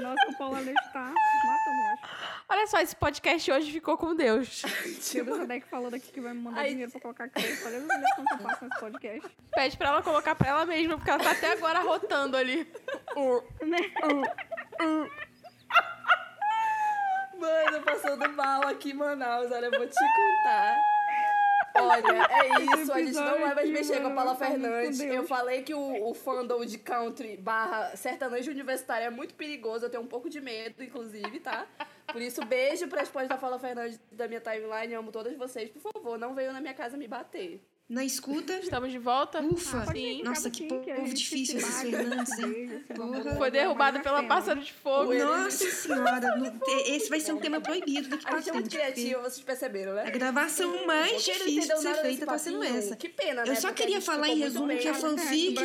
Nossa, o Paulo Ale está matando nós. Olha só, esse podcast hoje ficou com Deus. Tira essa deck falando aqui que vai me mandar Ai. dinheiro pra colocar crédito. Olha as humilhações que eu passo nesse podcast. Pede pra ela colocar pra ela mesma, porque ela tá até agora rotando ali. Uh, Né? Mano, passando mal aqui em Manaus, olha, eu vou te contar. Olha, [LAUGHS] é isso, a gente não vai mais mexer com a Paula Fernandes. Eu falei que o, o fandom de country barra sertanejo universitário é muito perigoso, eu tenho um pouco de medo, inclusive, tá? Por isso, beijo para as pós da Paula Fernandes da minha timeline, amo todas vocês. Por favor, não venham na minha casa me bater. Na escuta. Estamos de volta? Ufa. Ir, Sim. Nossa, que povo que a difícil se esses Fernandes, hein? Porra. Foi derrubado pela pássaro de fogo. Nossa senhora, não- esse vai ser um tema proibido daqui A pra gente é muito frente. porque criativa, vocês perceberam, né? A gravação mais difícil de ser feita tá sendo essa. Que pena, né? Eu só Porque a queria falar em muito resumo que a É, o fanfic,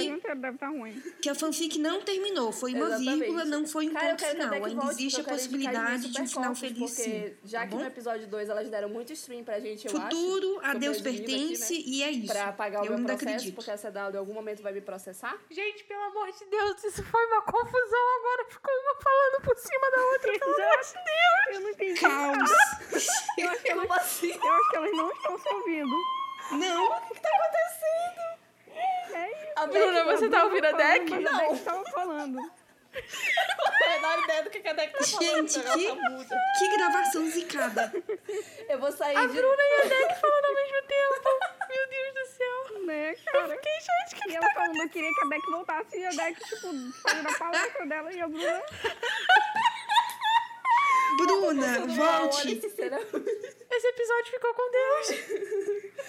estar ruim. que a fanfic não terminou. Foi uma vírgula, não foi um ponto final. Ainda existe a possibilidade de um final feliz, sim. Porque já Tá que no bom? episódio 2 elas deram muito stream pra gente, eu Futuro, acho. a Tô Deus aqui, pertence né? e é isso. Pra pagar o Eu meu ainda processo, acredito. porque a CW em algum momento vai me processar. Gente, pelo amor de Deus, isso foi uma confusão agora. Ficou uma falando por cima da outra. Pelo amor de Deus. Eu não entendi. Caos. [LAUGHS] Eu acho, que elas, assim? eu acho que elas não estão se ouvindo. Não, O que tá acontecendo? É isso. A Bruna, você tá ouvindo a deck? Mas a Não. Deck estava falando. Não é menor ideia do que a Deck tá falando. Gente, que- que gravação zicada. Eu vou sair A de... Bruna e a Deck falando ao mesmo tempo. Meu Deus do céu. Né, cara? Fiquei, gente, que E ela falando, eu queria que a Deck voltasse e a Deck, tipo, fazendo a palestra dela e a [LAUGHS] Bruna. Bruna, volte. esse episódio ficou com Deus.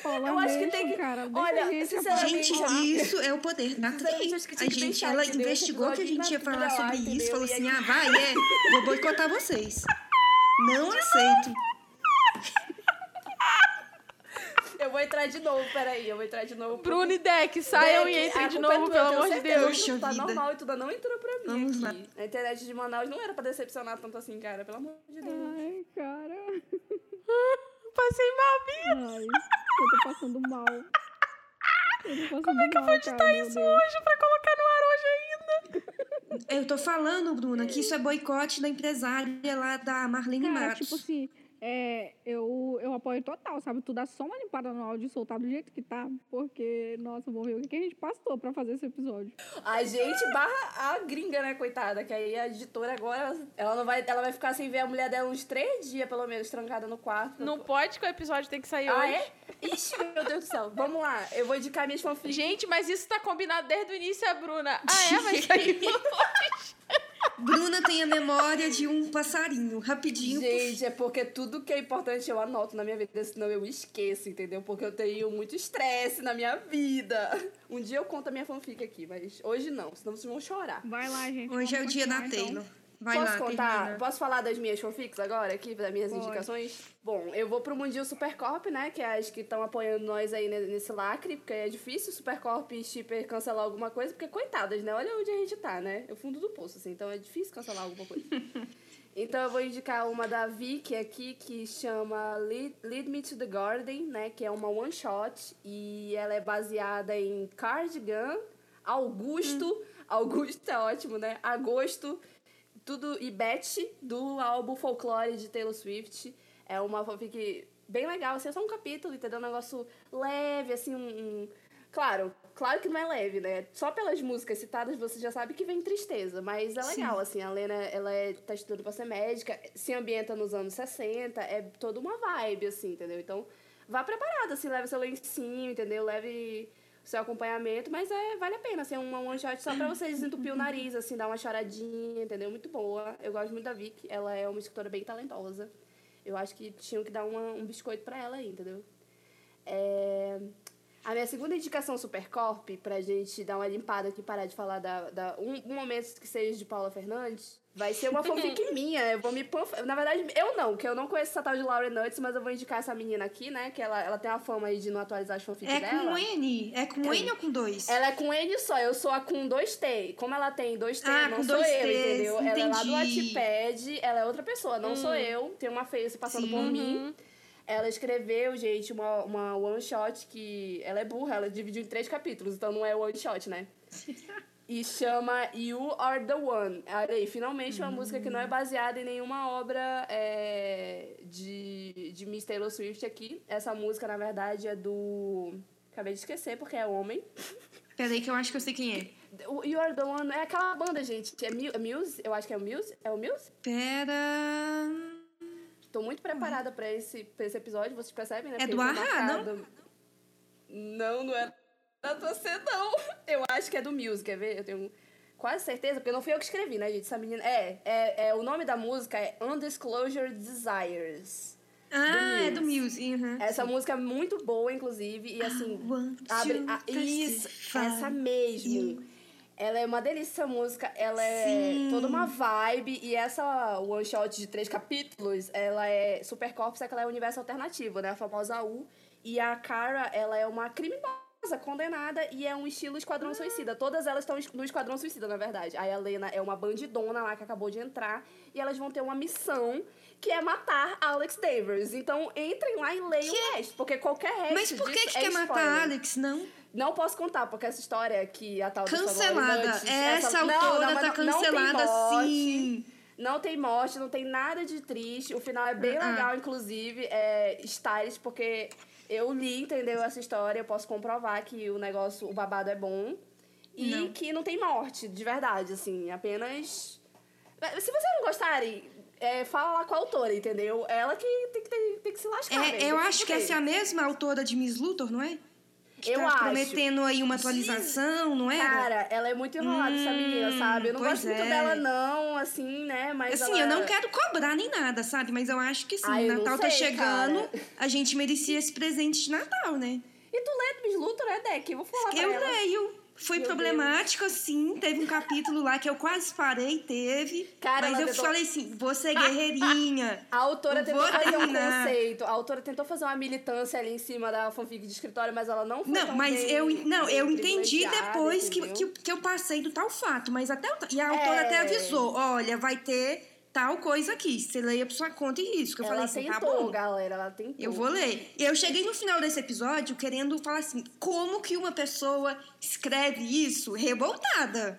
Fala Eu acho que tem que- Cara, olha, gente sinceramente, Gente, isso é o poder da que A que gente, ela entendeu? investigou que a gente ia falar sobre isso. Falou assim, ah, vai, é, [LAUGHS] vou boicotar vocês. Não aceito. Eu vou entrar de novo, peraí. Eu vou entrar de novo. Bruna e Deck, saiam e entrem de é novo, tua, pelo amor de Deus. Poxa Tá vida. normal e tudo não entrou pra mim Vamos lá. aqui. A internet de Manaus não era pra decepcionar tanto assim, cara. Pelo amor de Deus. Ai, cara. [LAUGHS] Passei mal, Bia. Ai, eu tô passando mal. Como é que eu vou editar Isso hoje, pra colocar no ar hoje ainda. Eu tô falando, Bruna, que isso é boicote da empresária lá da Marlene Cara, Matos. tipo assim, é, eu, eu apoio total, sabe? Tu dá só uma limpada no áudio e soltar do jeito que tá. Porque, nossa, vou ver o que que a gente passou pra fazer esse episódio. A gente barra a gringa, né, coitada? Que aí a editora agora, ela não vai, ela vai ficar sem ver a mulher dela uns três dias, pelo menos, trancada no quarto. Não pode que o episódio tem que sair Ah, hoje. é? Ixi, meu Deus do céu. Vamos lá, eu vou indicar minhas fanfics. Gente, mas isso tá combinado desde o início, a Bruna. Ah, é? Vai sair [LAUGHS] hoje. Bruna tem a memória de um passarinho, rapidinho. Gente, é porque tudo que é importante eu anoto na minha vida, senão eu esqueço, entendeu? Porque eu tenho muito estresse na minha vida. Um dia eu conto a minha fanfic aqui, mas hoje não, senão vocês vão chorar. Vai lá, gente. Hoje é o dia da continuar, então. Vai Posso lá, contar? termina. Posso falar das minhas fanfics agora aqui, das minhas indicações? Bom, eu vou pro Mundinho Supercorp, né? Que é as que estão apoiando nós aí ne- nesse lacre, porque é difícil Supercorp e Shipper cancelar alguma coisa, porque coitadas, né? Olha onde a gente tá, né? É o fundo do poço, assim, então é difícil cancelar alguma coisa. [LAUGHS] Então eu vou indicar uma da Vicky aqui que chama Lead, Lead Me to the Garden, né? Que é uma one shot e ela é baseada em Cardigan, Augusto, Augusto é ótimo, né? Agosto, tudo e Beth do álbum Folklore de Taylor Swift. É uma fanfic bem legal, assim, é só um capítulo, entendeu? Um negócio leve, assim, um, um- Claro, claro que não é leve, né? Só pelas músicas citadas você já sabe que vem tristeza, mas é legal, assim. A Lena, ela é, tá estudando pra ser médica, se ambienta nos anos 60, é toda uma vibe, assim, entendeu? Então, vá preparada, assim, leve seu lencinho, entendeu? Leve seu acompanhamento, mas é, vale a pena, assim, é uma one shot só pra você desentupir o nariz, assim, dar uma choradinha, entendeu? Muito boa. Eu gosto muito da Vicky, ela é uma escritora bem talentosa. Eu acho que tinham que dar uma, um biscoito pra ela aí, entendeu? É... A minha segunda indicação Supercorp, pra gente dar uma limpada aqui parar de falar da, da um, um momento que seja de Paula Fernandes, vai ser uma fanfic [LAUGHS] minha. Eu vou me panf... Na verdade, eu não, que eu não conheço essa tal de Laura Nuts, mas eu vou indicar essa menina aqui, né? Que ela, ela tem a fama aí de não atualizar as fanfics É dela. com N? É com N ou com dois? Ela é com N só, eu sou a com dois T. Como ela tem dois T, Ah, não sou dois eu, Ts, entendeu? Ela é lá do entendi. Wattpad, ela é outra pessoa, não Hum. sou eu. Tem uma face passando Sim. por Uhum. mim. Ela escreveu, gente, uma, uma one shot que. Ela é burra, ela dividiu em três capítulos, então não é one shot, né? [LAUGHS] E chama You Are the One. Olha aí, finalmente uma música que não é baseada em nenhuma obra é, de, de Miss Taylor Swift aqui. Essa música, na verdade, é do. Acabei de esquecer porque é homem. [LAUGHS] Peraí que eu acho que eu sei quem é. You Are the One é aquela banda, gente. É, é Muse? Eu acho que é o Muse. É o Muse? Pera... Tô muito preparada pra esse, pra esse episódio, vocês percebem, né? É Porque do Ahá, não? Não, não é da você, não. [LAUGHS] Eu acho que é do Muse, quer ver? Eu tenho quase certeza, porque não fui eu que escrevi, né, gente? Essa menina... É, é, é o nome da música é Undisclosure Desires. Ah, é do Muse. Uhum. Essa música é muito boa, inclusive, e assim, abre. a- isso, essa mesmo. Ela é uma delícia essa música, ela é Sim. toda uma vibe, e essa one shot de três capítulos, ela é Super Corpus, é que ela é universo alternativo, né? A famosa U. E a Kara, ela é uma criminosa condenada e é um estilo Esquadrão Suicida. Todas elas estão no Esquadrão Suicida, na verdade. Aí a Lena é uma bandidona lá que acabou de entrar e elas vão ter uma missão que é matar Alex Davers. Então entrem lá e leiam o resto, porque qualquer resto Mas por que, que é quer spoiler. matar Alex? Não. Não posso contar, porque essa história que a tal Cancelada. Essa não, autora não, tá não- não tem cancelada morte. sim. Não tem morte, não tem nada de triste. O final é bem Ah. legal, inclusive. É stylish, porque eu li, entendeu, essa história. Eu posso comprovar que o negócio, o babado é bom. E Não. que não tem morte, de verdade, assim. Apenas... Se vocês não gostarem, é, fala lá com a autora, entendeu? Ela que tem que, tem, tem que se lascar. É, mesmo, eu que acho que fuder. essa é a mesma autora de Miss Luthor, não é? Que Eu tá prometendo aí uma atualização, não é? Cara, ela é muito enrolada, essa Hum, menina, sabe? Eu não gosto muito é. dela, não, assim, né? Mas Assim, ela... eu não quero cobrar nem nada, sabe? Mas eu acho que sim, Ah, eu Natal tá sei, chegando, cara. a gente merecia esse presente de Natal, né? E tu lê Miss Luthor, né, Deck? Eu vou falar pra Eu leio. Foi Meu problemático, assim. Teve um capítulo lá que eu quase parei, teve. Cara, mas eu tentou- falei assim: você é [LAUGHS] guerreirinha. A autora tentou fazer um conceito. A autora tentou fazer uma militância ali em cima da fanfic de escritório, mas ela não foi Não, mas bem- eu, não, eu entendi depois que, que, que eu passei do tal fato, mas até e a autora É. até avisou, olha, vai ter tal coisa aqui, você leia por sua conta e risco. Eu Ela falei assim, tá bom. galera, ela tentou. Eu vou ler. E eu cheguei no final desse episódio querendo falar assim, como que uma pessoa escreve isso revoltada?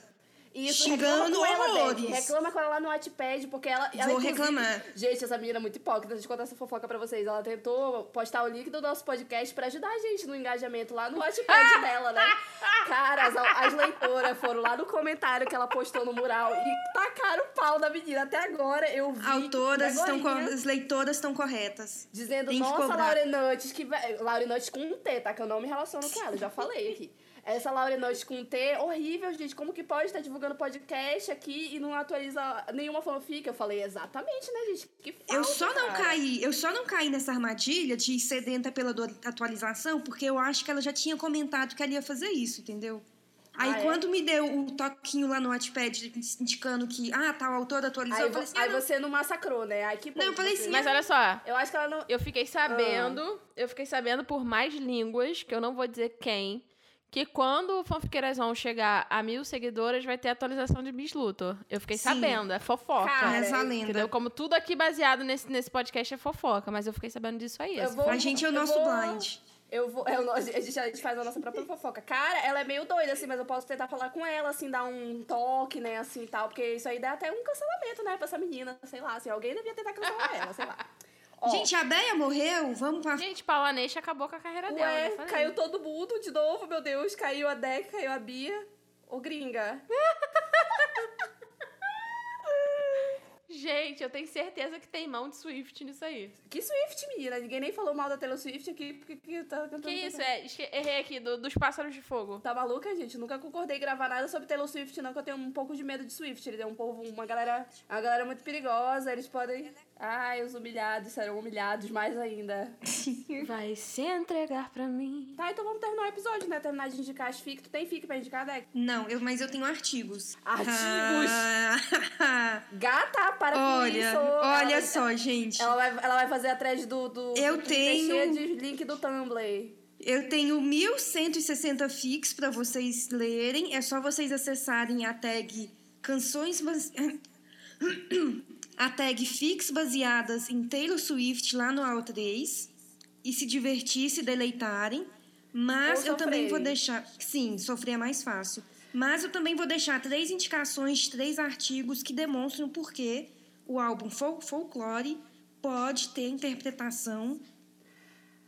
Isso, xingando reclama com ela, horrores. Reclama com ela lá no Wattpad, porque ela... ela, Vou reclamar. Gente, essa menina é muito hipócrita. Deixa eu contar essa fofoca pra vocês. Ela tentou postar o link do nosso podcast pra ajudar a gente no engajamento lá no Wattpad [LAUGHS] dela, né? Cara, as, as leitoras foram lá no comentário que ela postou no mural e tacaram o pau da menina. Até agora eu vi... Autoras estão, co- as leitoras estão corretas. Dizendo, nossa, cobrar. Lauren Nuts, que vai... Lauren Nuts com um T, tá? Que eu não me relaciono com ela, já falei aqui. Essa Lauren Nuts com um T, horrível, gente. Como que pode estar divulgando podcast aqui e não atualiza nenhuma fanfic? Eu falei, exatamente, né, gente? Que falta, Eu só não cara. caí, eu só não caí nessa armadilha de sedenta pela atualização, porque eu acho que ela já tinha comentado que ela ia fazer isso, entendeu? Aí Ah, é? quando me deu o toquinho lá no Wattpad indicando que, ah, tal autor atualizou, Aí, eu falei assim, aí ah, não. você não massacrou, né? Ai, que bom Não, eu falei assim, Mas olha só, Eu acho que ela não... eu fiquei sabendo, eu fiquei sabendo por mais línguas, que eu não vou dizer quem, que quando o Fanfiqueiras vão chegar a mil seguidoras, vai ter atualização de Miss Luthor. Eu fiquei Sim. sabendo, é fofoca. Cara, Reza a lenda. Entendeu? Como tudo aqui baseado nesse, nesse podcast é fofoca, mas eu fiquei sabendo disso aí. Eu assim. vou- A gente é o eu nosso vou- blind. Eu vou. é o nosso- a, gente, a gente faz a nossa própria fofoca. Cara, ela é meio doida, assim, mas eu posso tentar falar com ela, assim, dar um toque, né, assim e tal. Porque isso aí dá até um cancelamento, né, pra essa menina. Sei lá, assim, alguém devia tentar cancelar ela, sei lá. Ó, Gente, a Beia morreu, vamos pra... Gente, Paula Neixa acabou com a carreira dela. ué, já falei. caiu todo mundo de novo, meu Deus. Caiu a Deck, caiu a Bia. Ô, gringa. [LAUGHS] Gente, eu tenho certeza que tem mão de Swift nisso aí. Que Swift, menina. Ninguém nem falou mal da Taylor Swift aqui, porque que tá cantando. Que isso, é? Errei aqui, do- dos pássaros de fogo. Tá maluca, gente? Nunca concordei em gravar nada sobre Taylor Swift, não, que eu tenho um pouco de medo de Swift. Ele é um povo, uma galera, uma galera muito perigosa, eles podem. Ai, os humilhados serão humilhados mais ainda. [LAUGHS] Vai se entregar pra mim. Tá, então vamos terminar o episódio, né? Terminar de indicar as fic. Tu tem fic pra indicar, Deck? Não, eu, mas eu tenho artigos. Artigos? Ah, Gata, para com olha, isso! olha ela, só, gente. Ela vai, ela vai fazer a thread do. do Eu do tenho- cheia de link do Tumblr. Eu tenho 1160 fics para vocês lerem. É só vocês acessarem a tag canções base- [CLEARS THROAT] a tag fics baseadas em Taylor Swift lá no AO3 e se divertir, se deleitarem. Mas eu também vou deixar, sim, sofrer é mais fácil. Mas eu também vou deixar três indicações de três artigos que demonstram por que o álbum Fol Folklore pode ter interpretação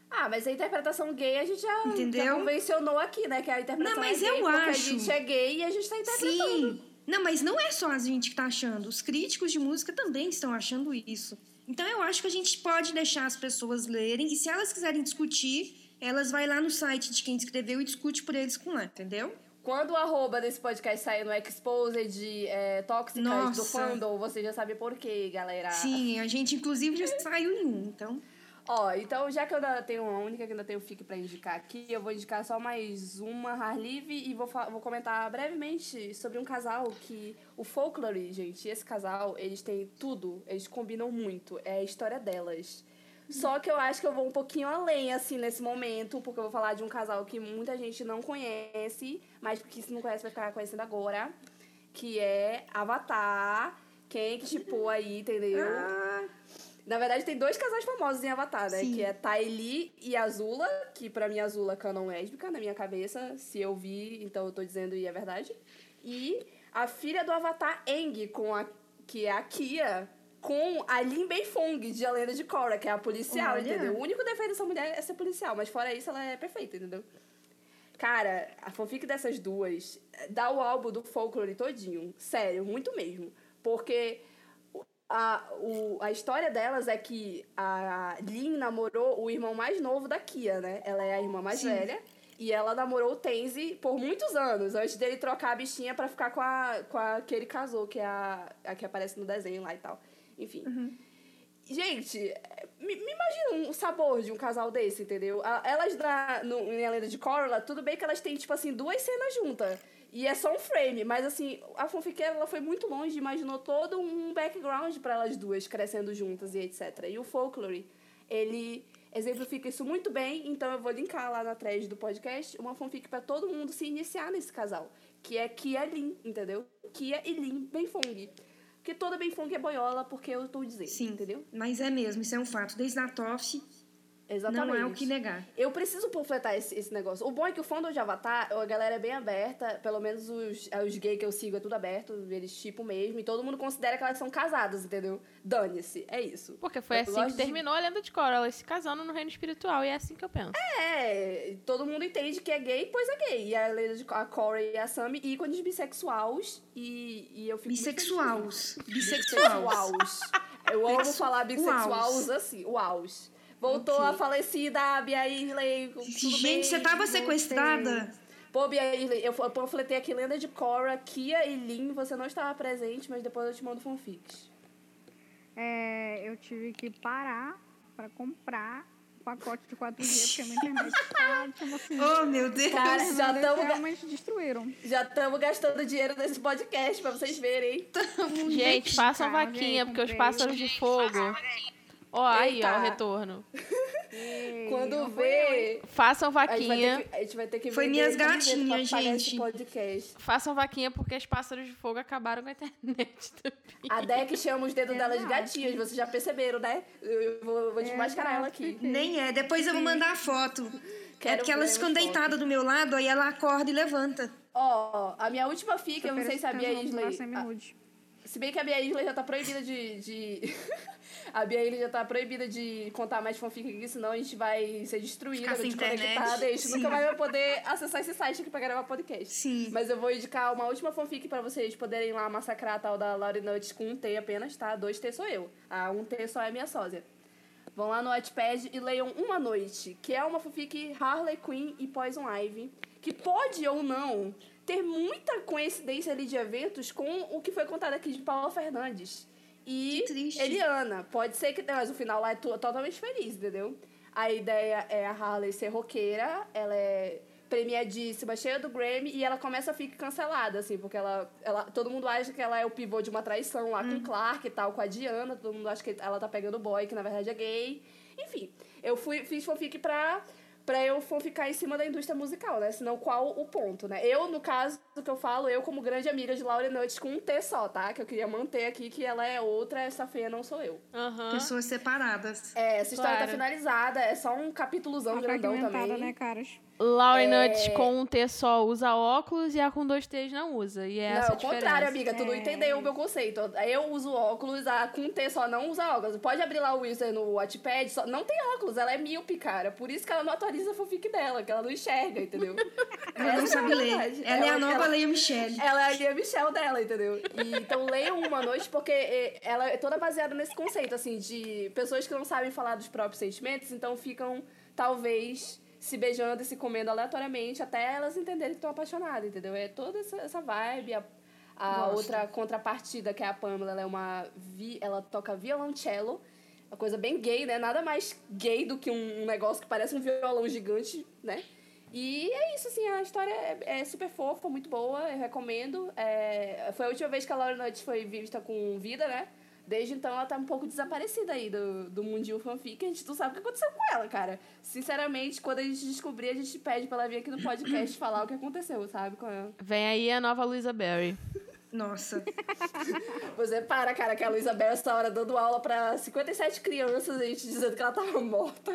Ah, mas a interpretação gay a gente já, já Entendeu? convencionou aqui, né? Que a interpretação Não, mas é gay eu porque acho. a gente é gay e a gente tá interpretando. Sim. Não, mas não é só a gente que tá achando. Os críticos de música também estão achando isso. Então eu acho que a gente pode deixar as pessoas lerem e se elas quiserem discutir, elas vai lá no site de quem escreveu e discute por eles com lá, entendeu? Quando o arroba desse podcast sair no Exposed é, Tóxicas do Nossa. Fandom, você já sabe por quê, galera. Sim, a gente inclusive já saiu em um, então. Ó, então já que eu ainda tenho a única que ainda tenho fic pra indicar aqui, eu vou indicar só mais uma Harlive e vou, vou comentar brevemente sobre um casal que. O Folklore, gente, esse casal, eles têm tudo, eles combinam muito. É a história delas. Só que eu acho que eu vou um pouquinho além, assim, nesse momento, porque eu vou falar de um casal que muita gente não conhece, mas porque se não conhece vai ficar conhecendo agora, que é Avatar. Quem que tipo aí, entendeu? Ah, Na verdade, tem dois casais famosos em Avatar, né? Sim. Que é Ty Lee e Azula, que pra mim Azula é canon lésbica na minha cabeça. Se eu vi, então eu tô dizendo e é verdade. E a filha do Avatar, Aang, com a, que é a Kia, com a Lin Beifong, de A Lenda de Korra, que é a policial, Olha. entendeu? O único defeito dessa mulher é ser policial, mas fora isso, ela é perfeita, entendeu? Cara, a fanfic dessas duas dá o álbum do folklore todinho. Sério, muito mesmo. Porque a, o, a história delas é que a Lin namorou o irmão mais novo da Kia, né? Ela é a irmã mais Sim. velha. E ela namorou o Tenzi por muitos anos, antes dele trocar a bichinha pra ficar com a, com a que ele casou, que é a, a que aparece no desenho lá e tal. Enfim. Gente, me, me imagina um sabor de um casal desse, entendeu? Elas na, no, em A Lenda de Korra, tudo bem que elas têm, tipo assim, duas cenas juntas. E é só um frame, mas assim, a fanfiqueira ela foi muito longe, imaginou todo um background pra elas duas crescendo juntas e etc. E o folklore, ele exemplifica isso muito bem, então eu vou linkar lá na thread do podcast uma fanfic pra todo mundo se iniciar nesse casal, que é Kia Lin, entendeu? Kia e Lin Benfong. Porque toda Benfong é boiola, porque eu tô dizendo, sim. entendeu? Mas é mesmo, isso é um fato. Desde a TOF, Exatamente. não é o que negar. Eu preciso panfletar esse, esse negócio. O bom é que o fandom de Avatar, a galera é bem aberta, pelo menos os, os gays que eu sigo é tudo aberto, eles tipo mesmo, e todo mundo considera que elas são casadas, entendeu? Dane-se, é isso. Porque foi Eu assim que de- terminou a Lenda de Korra, elas se casando no reino espiritual, e é assim que eu penso. É, todo mundo entende que é gay, pois é gay. E a Leda de a Corey e a Sammy, ícones bissexuais, e, e eu fico. Bissexuais. Bissexuais. Bissexuais. Eu amo falar bissexuais assim, uaus. Voltou Ok. a falecida Bia Isley. tudo Gente, bem, você tava voltei. sequestrada? Pô, Bia Isley, eu eu panfletei aqui Lenda de Korra, Kia e Lin, você não estava presente, mas depois eu te mando fanfics. É, eu tive que parar pra comprar o pacote de 4G, porque a minha internet tá, [LAUGHS] tipo assim, Oh, meu Deus. Cara, já merdas tamo- realmente destruíram. Já estamos gastando dinheiro nesse podcast pra vocês verem. Gente, façam vaquinha, gente, porque os pássaros de fogo. Ó, aí, ó, o retorno. Quando vê. Façam A gente, vai vaquinha. ter que, a gente vai ter que Foi vender minhas gatinhas, gente. podcast. Façam vaquinha porque os pássaros de fogo acabaram com a internet [LAUGHS] também. A Deck chama os dedos dela de Exato. gatinhos, vocês já perceberam, né? Eu vou, vou desmascarar ela aqui. Nem é. Depois eu vou mandar a foto. Quero é porque elas ficam as deitadas do meu lado, aí ela acorda e levanta. Ó, a minha última fic, eu não sei se a Bia Ofereço Isley. Se bem que a Bia Isley já tá proibida de. de... [LAUGHS] a Bia Isley já tá proibida de contar mais fanfic aqui, senão a gente vai ser destruída, sem desconectada, e a gente Sim. nunca vai poder acessar esse site aqui pra gravar podcast. Sim. Mas eu vou indicar uma última fanfic pra vocês poderem lá massacrar a tal da Laurie Nuts com um T apenas, tá? Dois T sou eu. Ah, um T só é minha sósia. Vão lá no Wattpad e leiam Uma Noite, que é uma fanfic Harley Quinn e Poison Ivy, que pode ou não ter muita coincidência ali de eventos com o que foi contado aqui de Paula Fernandes. E. Eliana. Pode ser que... Mas o final lá é to- totalmente feliz, entendeu? A ideia é a Harley ser roqueira, ela é premiadíssima, cheia do Grammy, e ela começa a ficar cancelada, assim, porque ela, ela, todo mundo acha que ela é o pivô de uma traição lá com Clark e tal, com a Diana, todo mundo acha que ela tá pegando o boy, que na verdade é gay. Enfim, eu fui, fiz fanfic pra, pra eu fanficar em cima da indústria musical, né? Senão, qual o ponto, né? Eu, no caso do que eu falo, eu como grande amiga de Laurie Nuts com um T só, tá? Que eu queria manter aqui que ela é outra, essa feia não sou eu. Aham. Pessoas separadas. É, essa história tá Claro. finalizada, é só um capítulozão grandão também. né, caras? Laurie É. Nuts com um T só usa óculos e a com dois T's não usa. E é Não, essa a ao contrário, amiga, tu não É. entendeu o meu conceito. Eu uso óculos, a com T só não usa óculos. Pode abrir lá o Wizard no Watchpad, só não tem óculos, ela é míope, cara. Por isso que ela não atualiza a fanfic dela, que ela não enxerga, entendeu? [LAUGHS] Ela não sabe é a ler. verdade. Ela é a nova ela, Leia Michelle. ela é a Lia Michelle dela, entendeu? E, então leiam uma noite, porque eh, ela é toda baseada nesse conceito, assim, de pessoas que não sabem falar dos próprios sentimentos, então ficam, talvez, se beijando e se comendo aleatoriamente até elas entenderem que estão apaixonadas, entendeu? É toda essa, essa vibe. A, a outra contrapartida, que é a Pamela, ela é uma. Vi, ela toca violoncelo. uma coisa bem gay, né? Nada mais gay do que um, um negócio que parece um violão gigante, né? E é isso, assim, a história é, é super fofa, muito boa, eu recomendo. É, foi a última vez que a Laura Nutt foi vista com vida, né? Desde então ela tá um pouco desaparecida aí do, do mundinho fanfic. A gente não sabe o que aconteceu com ela, cara. Sinceramente, quando a gente descobrir, a gente pede pra ela vir aqui no podcast [LAUGHS] falar o que aconteceu, sabe? Com ela. Vem aí a nova Luisa Berry. Nossa. [LAUGHS] Você para, cara, que a Luísa Bell essa hora dando aula pra 57 crianças e a gente dizendo que ela tava morta.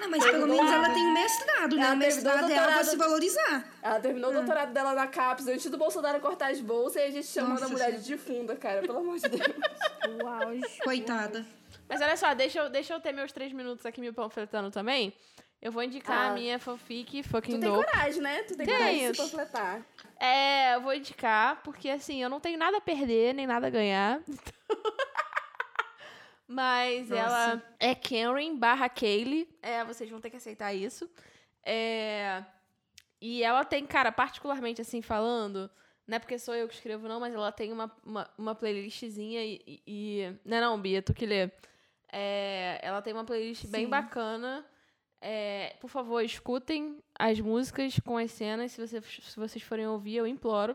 Não, mas pelo menos ela tem um mestrado, né? Ela O mestrado terminou o dela pra doutorado. se valorizar. Ela terminou o doutorado dela na CAPES antes do Bolsonaro cortar as bolsas e a gente chamando Nossa a mulher de difunda, cara, pelo amor de Deus. [LAUGHS] Auge. Coitada. Mas olha só, deixa eu, deixa eu ter meus três minutos aqui me panfletando também. Eu vou indicar Ah. a minha fanfic, Tu Fucking tem Dope. coragem, né? Tu tem Tenho. coragem de se completar. É, eu vou indicar, porque assim, eu não tenho nada a perder, nem nada a ganhar. [LAUGHS] Mas Nossa. ela é Karen barra Kaylee. É, vocês vão ter que aceitar isso. É, e ela tem, cara, particularmente assim, falando, não é porque sou eu que escrevo, não, mas ela tem uma, uma, uma playlistzinha e, e- Não é não, Bia, tu que lê. É, ela tem uma playlist bem Sim. bacana. É, por favor, escutem as músicas com as cenas, se, você, se vocês forem ouvir, eu imploro.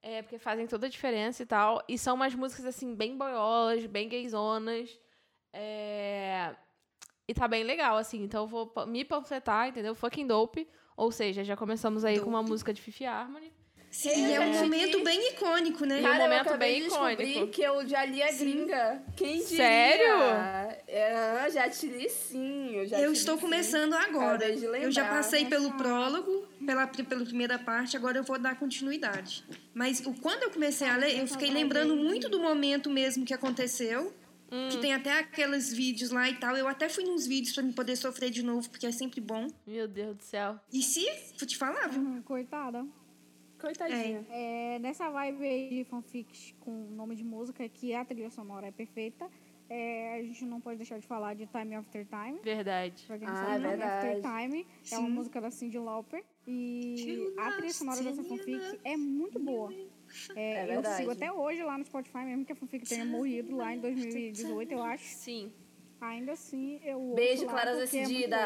É, porque fazem toda a diferença e tal. E são umas músicas, assim, bem boiolas, bem gayzonas. É... E tá bem legal, assim. Então eu vou me panfletar, entendeu? Fucking dope. Ou seja, já começamos aí com uma música de Fifi Harmony. Sim, Eu é um momento tive- bem icônico, né? E um Cara, eu momento acabei bem de icônico. que eu já li a gringa. Quem diria? Sério? É, já te li sim. Eu, já Eu estou li, sim. começando agora. Eu já passei pelo prólogo, pela, pela primeira parte, agora eu vou dar continuidade. Mas o, quando eu comecei a ler, eu fiquei lembrando muito do momento mesmo que aconteceu. Hum. Que tem até aqueles vídeos lá e tal. Eu até fui nos vídeos pra me poder sofrer de novo, porque é sempre bom. Meu Deus do céu. E se, vou te falar, viu? Hum, Coitada. Coitadinha. É, nessa vibe aí de fanfics com nome de música, que a trilha sonora é perfeita, é, a gente não pode deixar de falar de Time After Time. Verdade. Pra quem não Ah, sabe, é Time After verdade. Time é uma Sim. música da Cyndi Lauper. E You a trilha sonora dessa fanfic é muito boa. É, É eu verdade. sigo até hoje lá no Spotify, mesmo que a fanfic tenha morrido lá em 2018, eu acho. Sim. Ainda assim, eu Beijo, Claras porque é.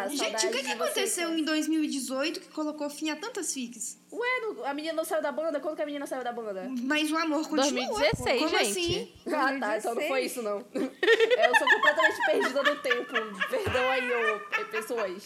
Gente, o que, que de aconteceu em 2018 que colocou fim a tantas fics? Ué, a menina não saiu da banda? Quando que a menina saiu da banda? Mas o amor continua. 2016, Como gente. assim? Ah, tá. Então não foi isso, não. [LAUGHS] Eu sou completamente perdida no tempo. Perdão aí, ô, pessoas.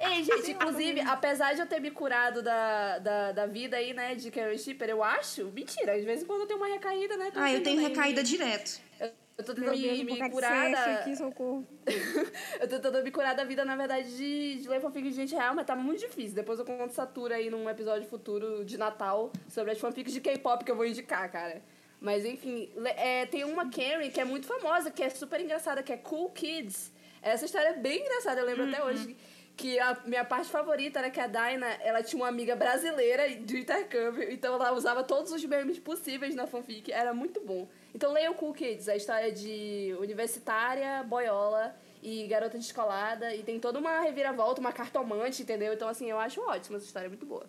Ei, gente, inclusive, apesar de eu ter me curado da, da, da vida aí, né, de Carrie Shipper, eu acho... Mentira, às vezes quando eu tenho uma recaída, né? Ah, eu tenho aí recaída direto. Eu tô Meu tentando Deus, me, me curar da... aqui, socorro. [LAUGHS] Eu tô tentando me curar da vida, na verdade, de, de ler fanfic de gente real, mas tá muito difícil. Depois eu conto Satura aí num episódio futuro de Natal sobre as fanfics de K-pop que eu vou indicar, cara. Mas enfim, é, tem uma Karen que é muito famosa, que é super engraçada, que é Cool Kids. Essa história é bem engraçada, eu lembro até hoje. Que a minha parte favorita era que a Daina, ela tinha uma amiga brasileira do intercâmbio, então ela usava todos os memes possíveis na fanfic, era muito bom. Então leiam Cool Kids, a história de universitária, boiola e garota descolada, e tem toda uma reviravolta, uma cartomante, entendeu? Então assim, eu acho ótima essa história, é muito boa.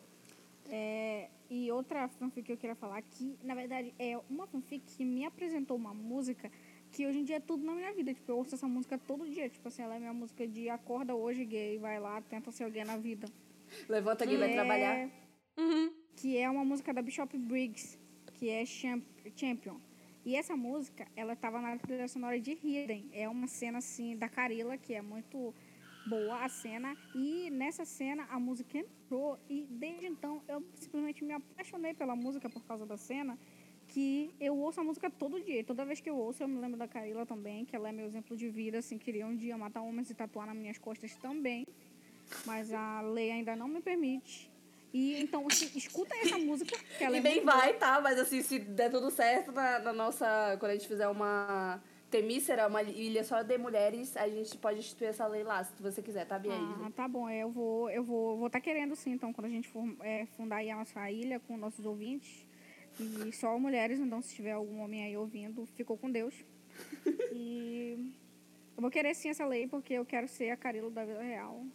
É, e outra fanfic que eu queria falar que, na verdade, é uma fanfic que me apresentou uma música que hoje em dia é tudo na minha vida. Tipo, eu ouço essa música todo dia. Tipo assim, ela é minha música de acorda hoje gay, vai lá, tenta ser alguém na vida. Levanta aqui, vai É- trabalhar. Que é uma música da Bishop Briggs, que é Champ- Champion. E essa música, ela tava na trilha sonora de Hidden. É uma cena, assim, da Carila, que é muito boa a cena. E nessa cena, a música entrou. E desde então, eu simplesmente me apaixonei pela música por causa da cena. Que eu ouço a música todo dia. Toda vez que eu ouço, eu me lembro da Carila também, que ela é meu exemplo de vida. Assim, queria um dia matar homens e tatuar nas minhas costas também. Mas a lei ainda não me permite. E então, assim, escuta essa música, que ela E é bem muito boa. vai, tá? Mas assim, se der tudo certo na, na nossa. Quando a gente fizer uma. Temícera, uma ilha só de mulheres, a gente pode instituir essa lei lá, se você quiser, tá, Bia? Ah, tá bom. Eu vou, eu vou, vou estar querendo sim. Então, quando a gente for é, fundar aí a nossa ilha com nossos ouvintes e só mulheres, então se tiver algum homem aí ouvindo, ficou com Deus. [LAUGHS] E eu vou querer sim essa lei porque eu quero ser a Carilo da vida real,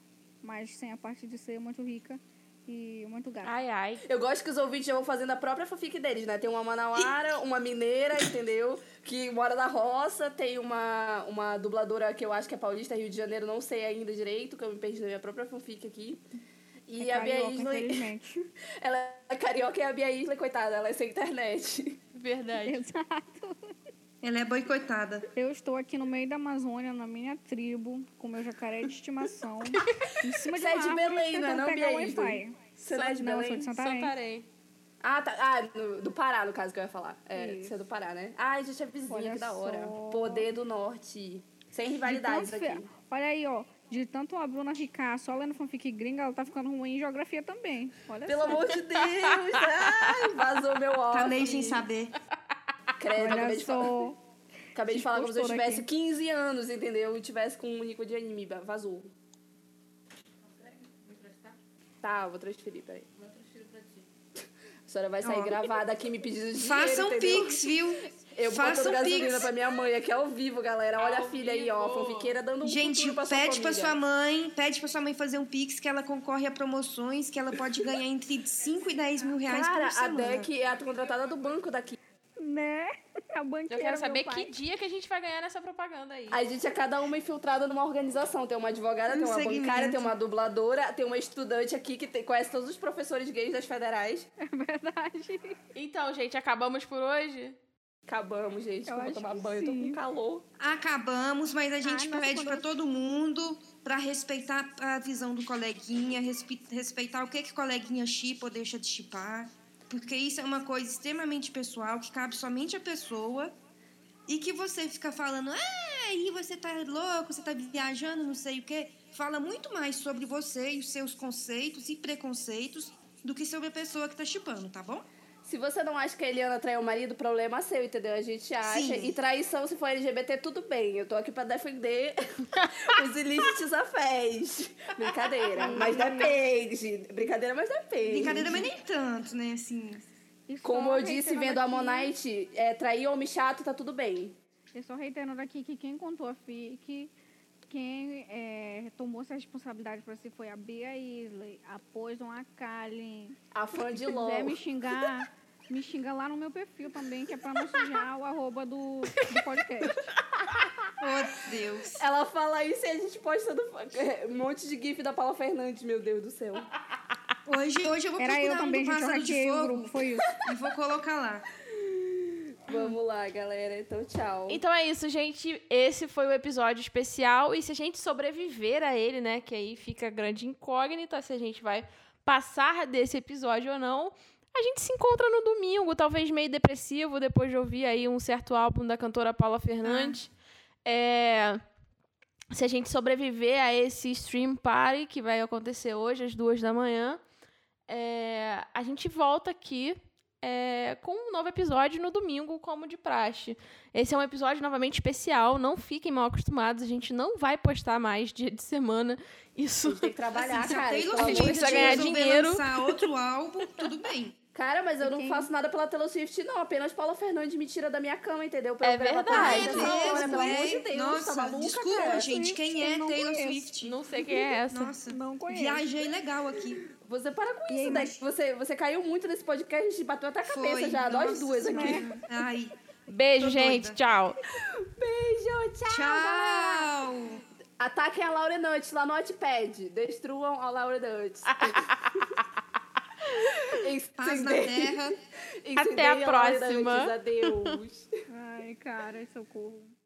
mas sem a parte de ser muito rica E muito gato. Ai, ai. Eu gosto que os ouvintes já vão fazendo a própria fanfic deles, né? Tem uma manauara, uma mineira, entendeu? Que mora na roça. Tem uma, uma dubladora que eu acho que é paulista, Rio de Janeiro, não sei ainda direito, que eu me perdi na minha própria fanfic aqui. E É a Bia carioca, Isley, infelizmente. [LAUGHS] ela é carioca e a Bia Isley, coitada, ela é sem internet. [LAUGHS] Verdade. Exato. Ela é boicotada. Eu estou aqui no meio da Amazônia, na minha tribo, com meu jacaré de estimação. [LAUGHS] em cima de Você é de Belém, não é não, Bia Isley? Você não é de Não, eu sou Belém? de Santarém. Santarém. Ah, tá. Ah, no- do Pará, no caso que eu ia falar. É, Isso. você é do Pará, né? Ah, a gente é vizinha, Olha que da hora. só. Poder do Norte. Sem De rivalidades aqui. Olha aí, ó. De tanto a Bruna ficar só lendo fanfic gringa, ela tá ficando ruim em geografia também. Olha Pelo só. amor de Deus! [LAUGHS] Ai, vazou meu óculos. Tá meio sem saber. Credo, acabei Olha de falar. Acabei de falar como se eu tivesse aqui. 15 anos, entendeu? E tivesse com um Nico de anime. Vazou. Tá, eu vou transferir, peraí. A senhora vai sair Ó. gravada aqui me pedindo dinheiro, Façam entendeu? pix, viu? Eu Façam botando gasolina pix. pra minha mãe aqui ao vivo, galera. Olha Ao a filha aí, ó. vivo. Fanfiqueira dando um Gente, pra sua pede pra família. sua mãe, pede pra sua mãe fazer um pix que ela concorre a promoções, que ela pode ganhar entre 5 e 10 mil reais Cara, por a semana. Deck é a contratada do banco daqui. Né? [LAUGHS] A banqueira, Eu quero saber que dia que a gente vai ganhar nessa propaganda aí. A gente é cada uma infiltrada numa organização. Tem uma advogada, tem Um uma segmento. bancária, tem uma dubladora, tem uma estudante aqui que tem- conhece todos os professores gays das federais. [LAUGHS] É verdade. Então, gente, acabamos por hoje? Acabamos, gente. Eu Eu vou tomar banho, tô com sim. calor. Acabamos, mas a gente Ai, pede eu- todo mundo pra respeitar a visão do coleguinha, respe- respeitar o que que o coleguinha chipa ou deixa de chipar, porque isso é uma coisa extremamente pessoal que cabe somente à pessoa e que você fica falando, ah, aí você tá louco, você tá viajando, não sei o quê, fala muito mais sobre você e os seus conceitos e preconceitos do que sobre a pessoa que tá chipando, tá bom? Se você não acha que a Eliana traiu o marido, problema é seu, entendeu? A gente acha. Sim. E traição, se for LGBT, tudo bem. Eu tô aqui pra defender [LAUGHS] os ilícitos afés. Brincadeira. Mas depende. Brincadeira, mas depende. Brincadeira, mas nem tanto, né, assim... E Como eu disse, vendo a aqui- Monite, é, trair homem chato, tá tudo bem. Eu só reiterando aqui que quem contou a FIC, quem é, tomou essa responsabilidade pra si foi a Bia Isley, a Poison, a Kalin. A fã de Se quiser me xingar, me xinga lá no meu perfil também, que é pra não sujar o arroba do, do podcast. [LAUGHS] Oh, Deus. Ela fala isso e a gente postando um monte de gif da Paula Fernandes, meu Deus do céu. Hoje, hoje eu vou Era eu procurar um também, do gente, eu de Fogo grupo, foi isso. e vou colocar lá. Vamos lá, galera. Então, tchau. Então é isso, gente. Esse foi o episódio especial. E se a gente sobreviver a ele, né? Que aí fica a grande incógnita se a gente vai passar desse episódio ou não. A gente se encontra no domingo, talvez meio depressivo, depois de ouvir aí um certo álbum da cantora Paula Fernandes. É, Se a gente sobreviver a esse stream party que vai acontecer hoje, às duas da manhã, é, a gente volta aqui é, com um novo episódio no domingo, como de praxe. Esse é um episódio novamente especial, não fiquem mal acostumados, a gente não vai postar mais dia de semana. A Isso. gente tem que trabalhar, Assim, se a cara. Taylor Swift ganhar dinheiro. lançar outro álbum, tudo bem. Cara, mas eu não faço nada pela Taylor Swift, não. Apenas Paula Fernandes me tira da minha cama, entendeu? Pra É verdade. essa É hora, pelo amor é? de Deus, Nossa, tá maluca, desculpa, cara? gente. Quem é Taylor conheço. Swift? Não sei quem é [LAUGHS] essa. Nossa, Não conheço. viajei legal aqui. Você para com E aí, isso, mas- Deck. Você, você caiu muito nesse podcast, a gente bateu até a cabeça Foi. já, nós Nossa duas aqui. Senhora. Ai, Beijo, Tô gente. doida. Tchau. Beijo, tchau! tchau! Ataquem a Laura Nuts lá no Notepad. Destruam a Laura Nuts. [LAUGHS] [LAUGHS] Paz na terra. [LAUGHS] Até a próxima. Adeus. Ai, cara, socorro.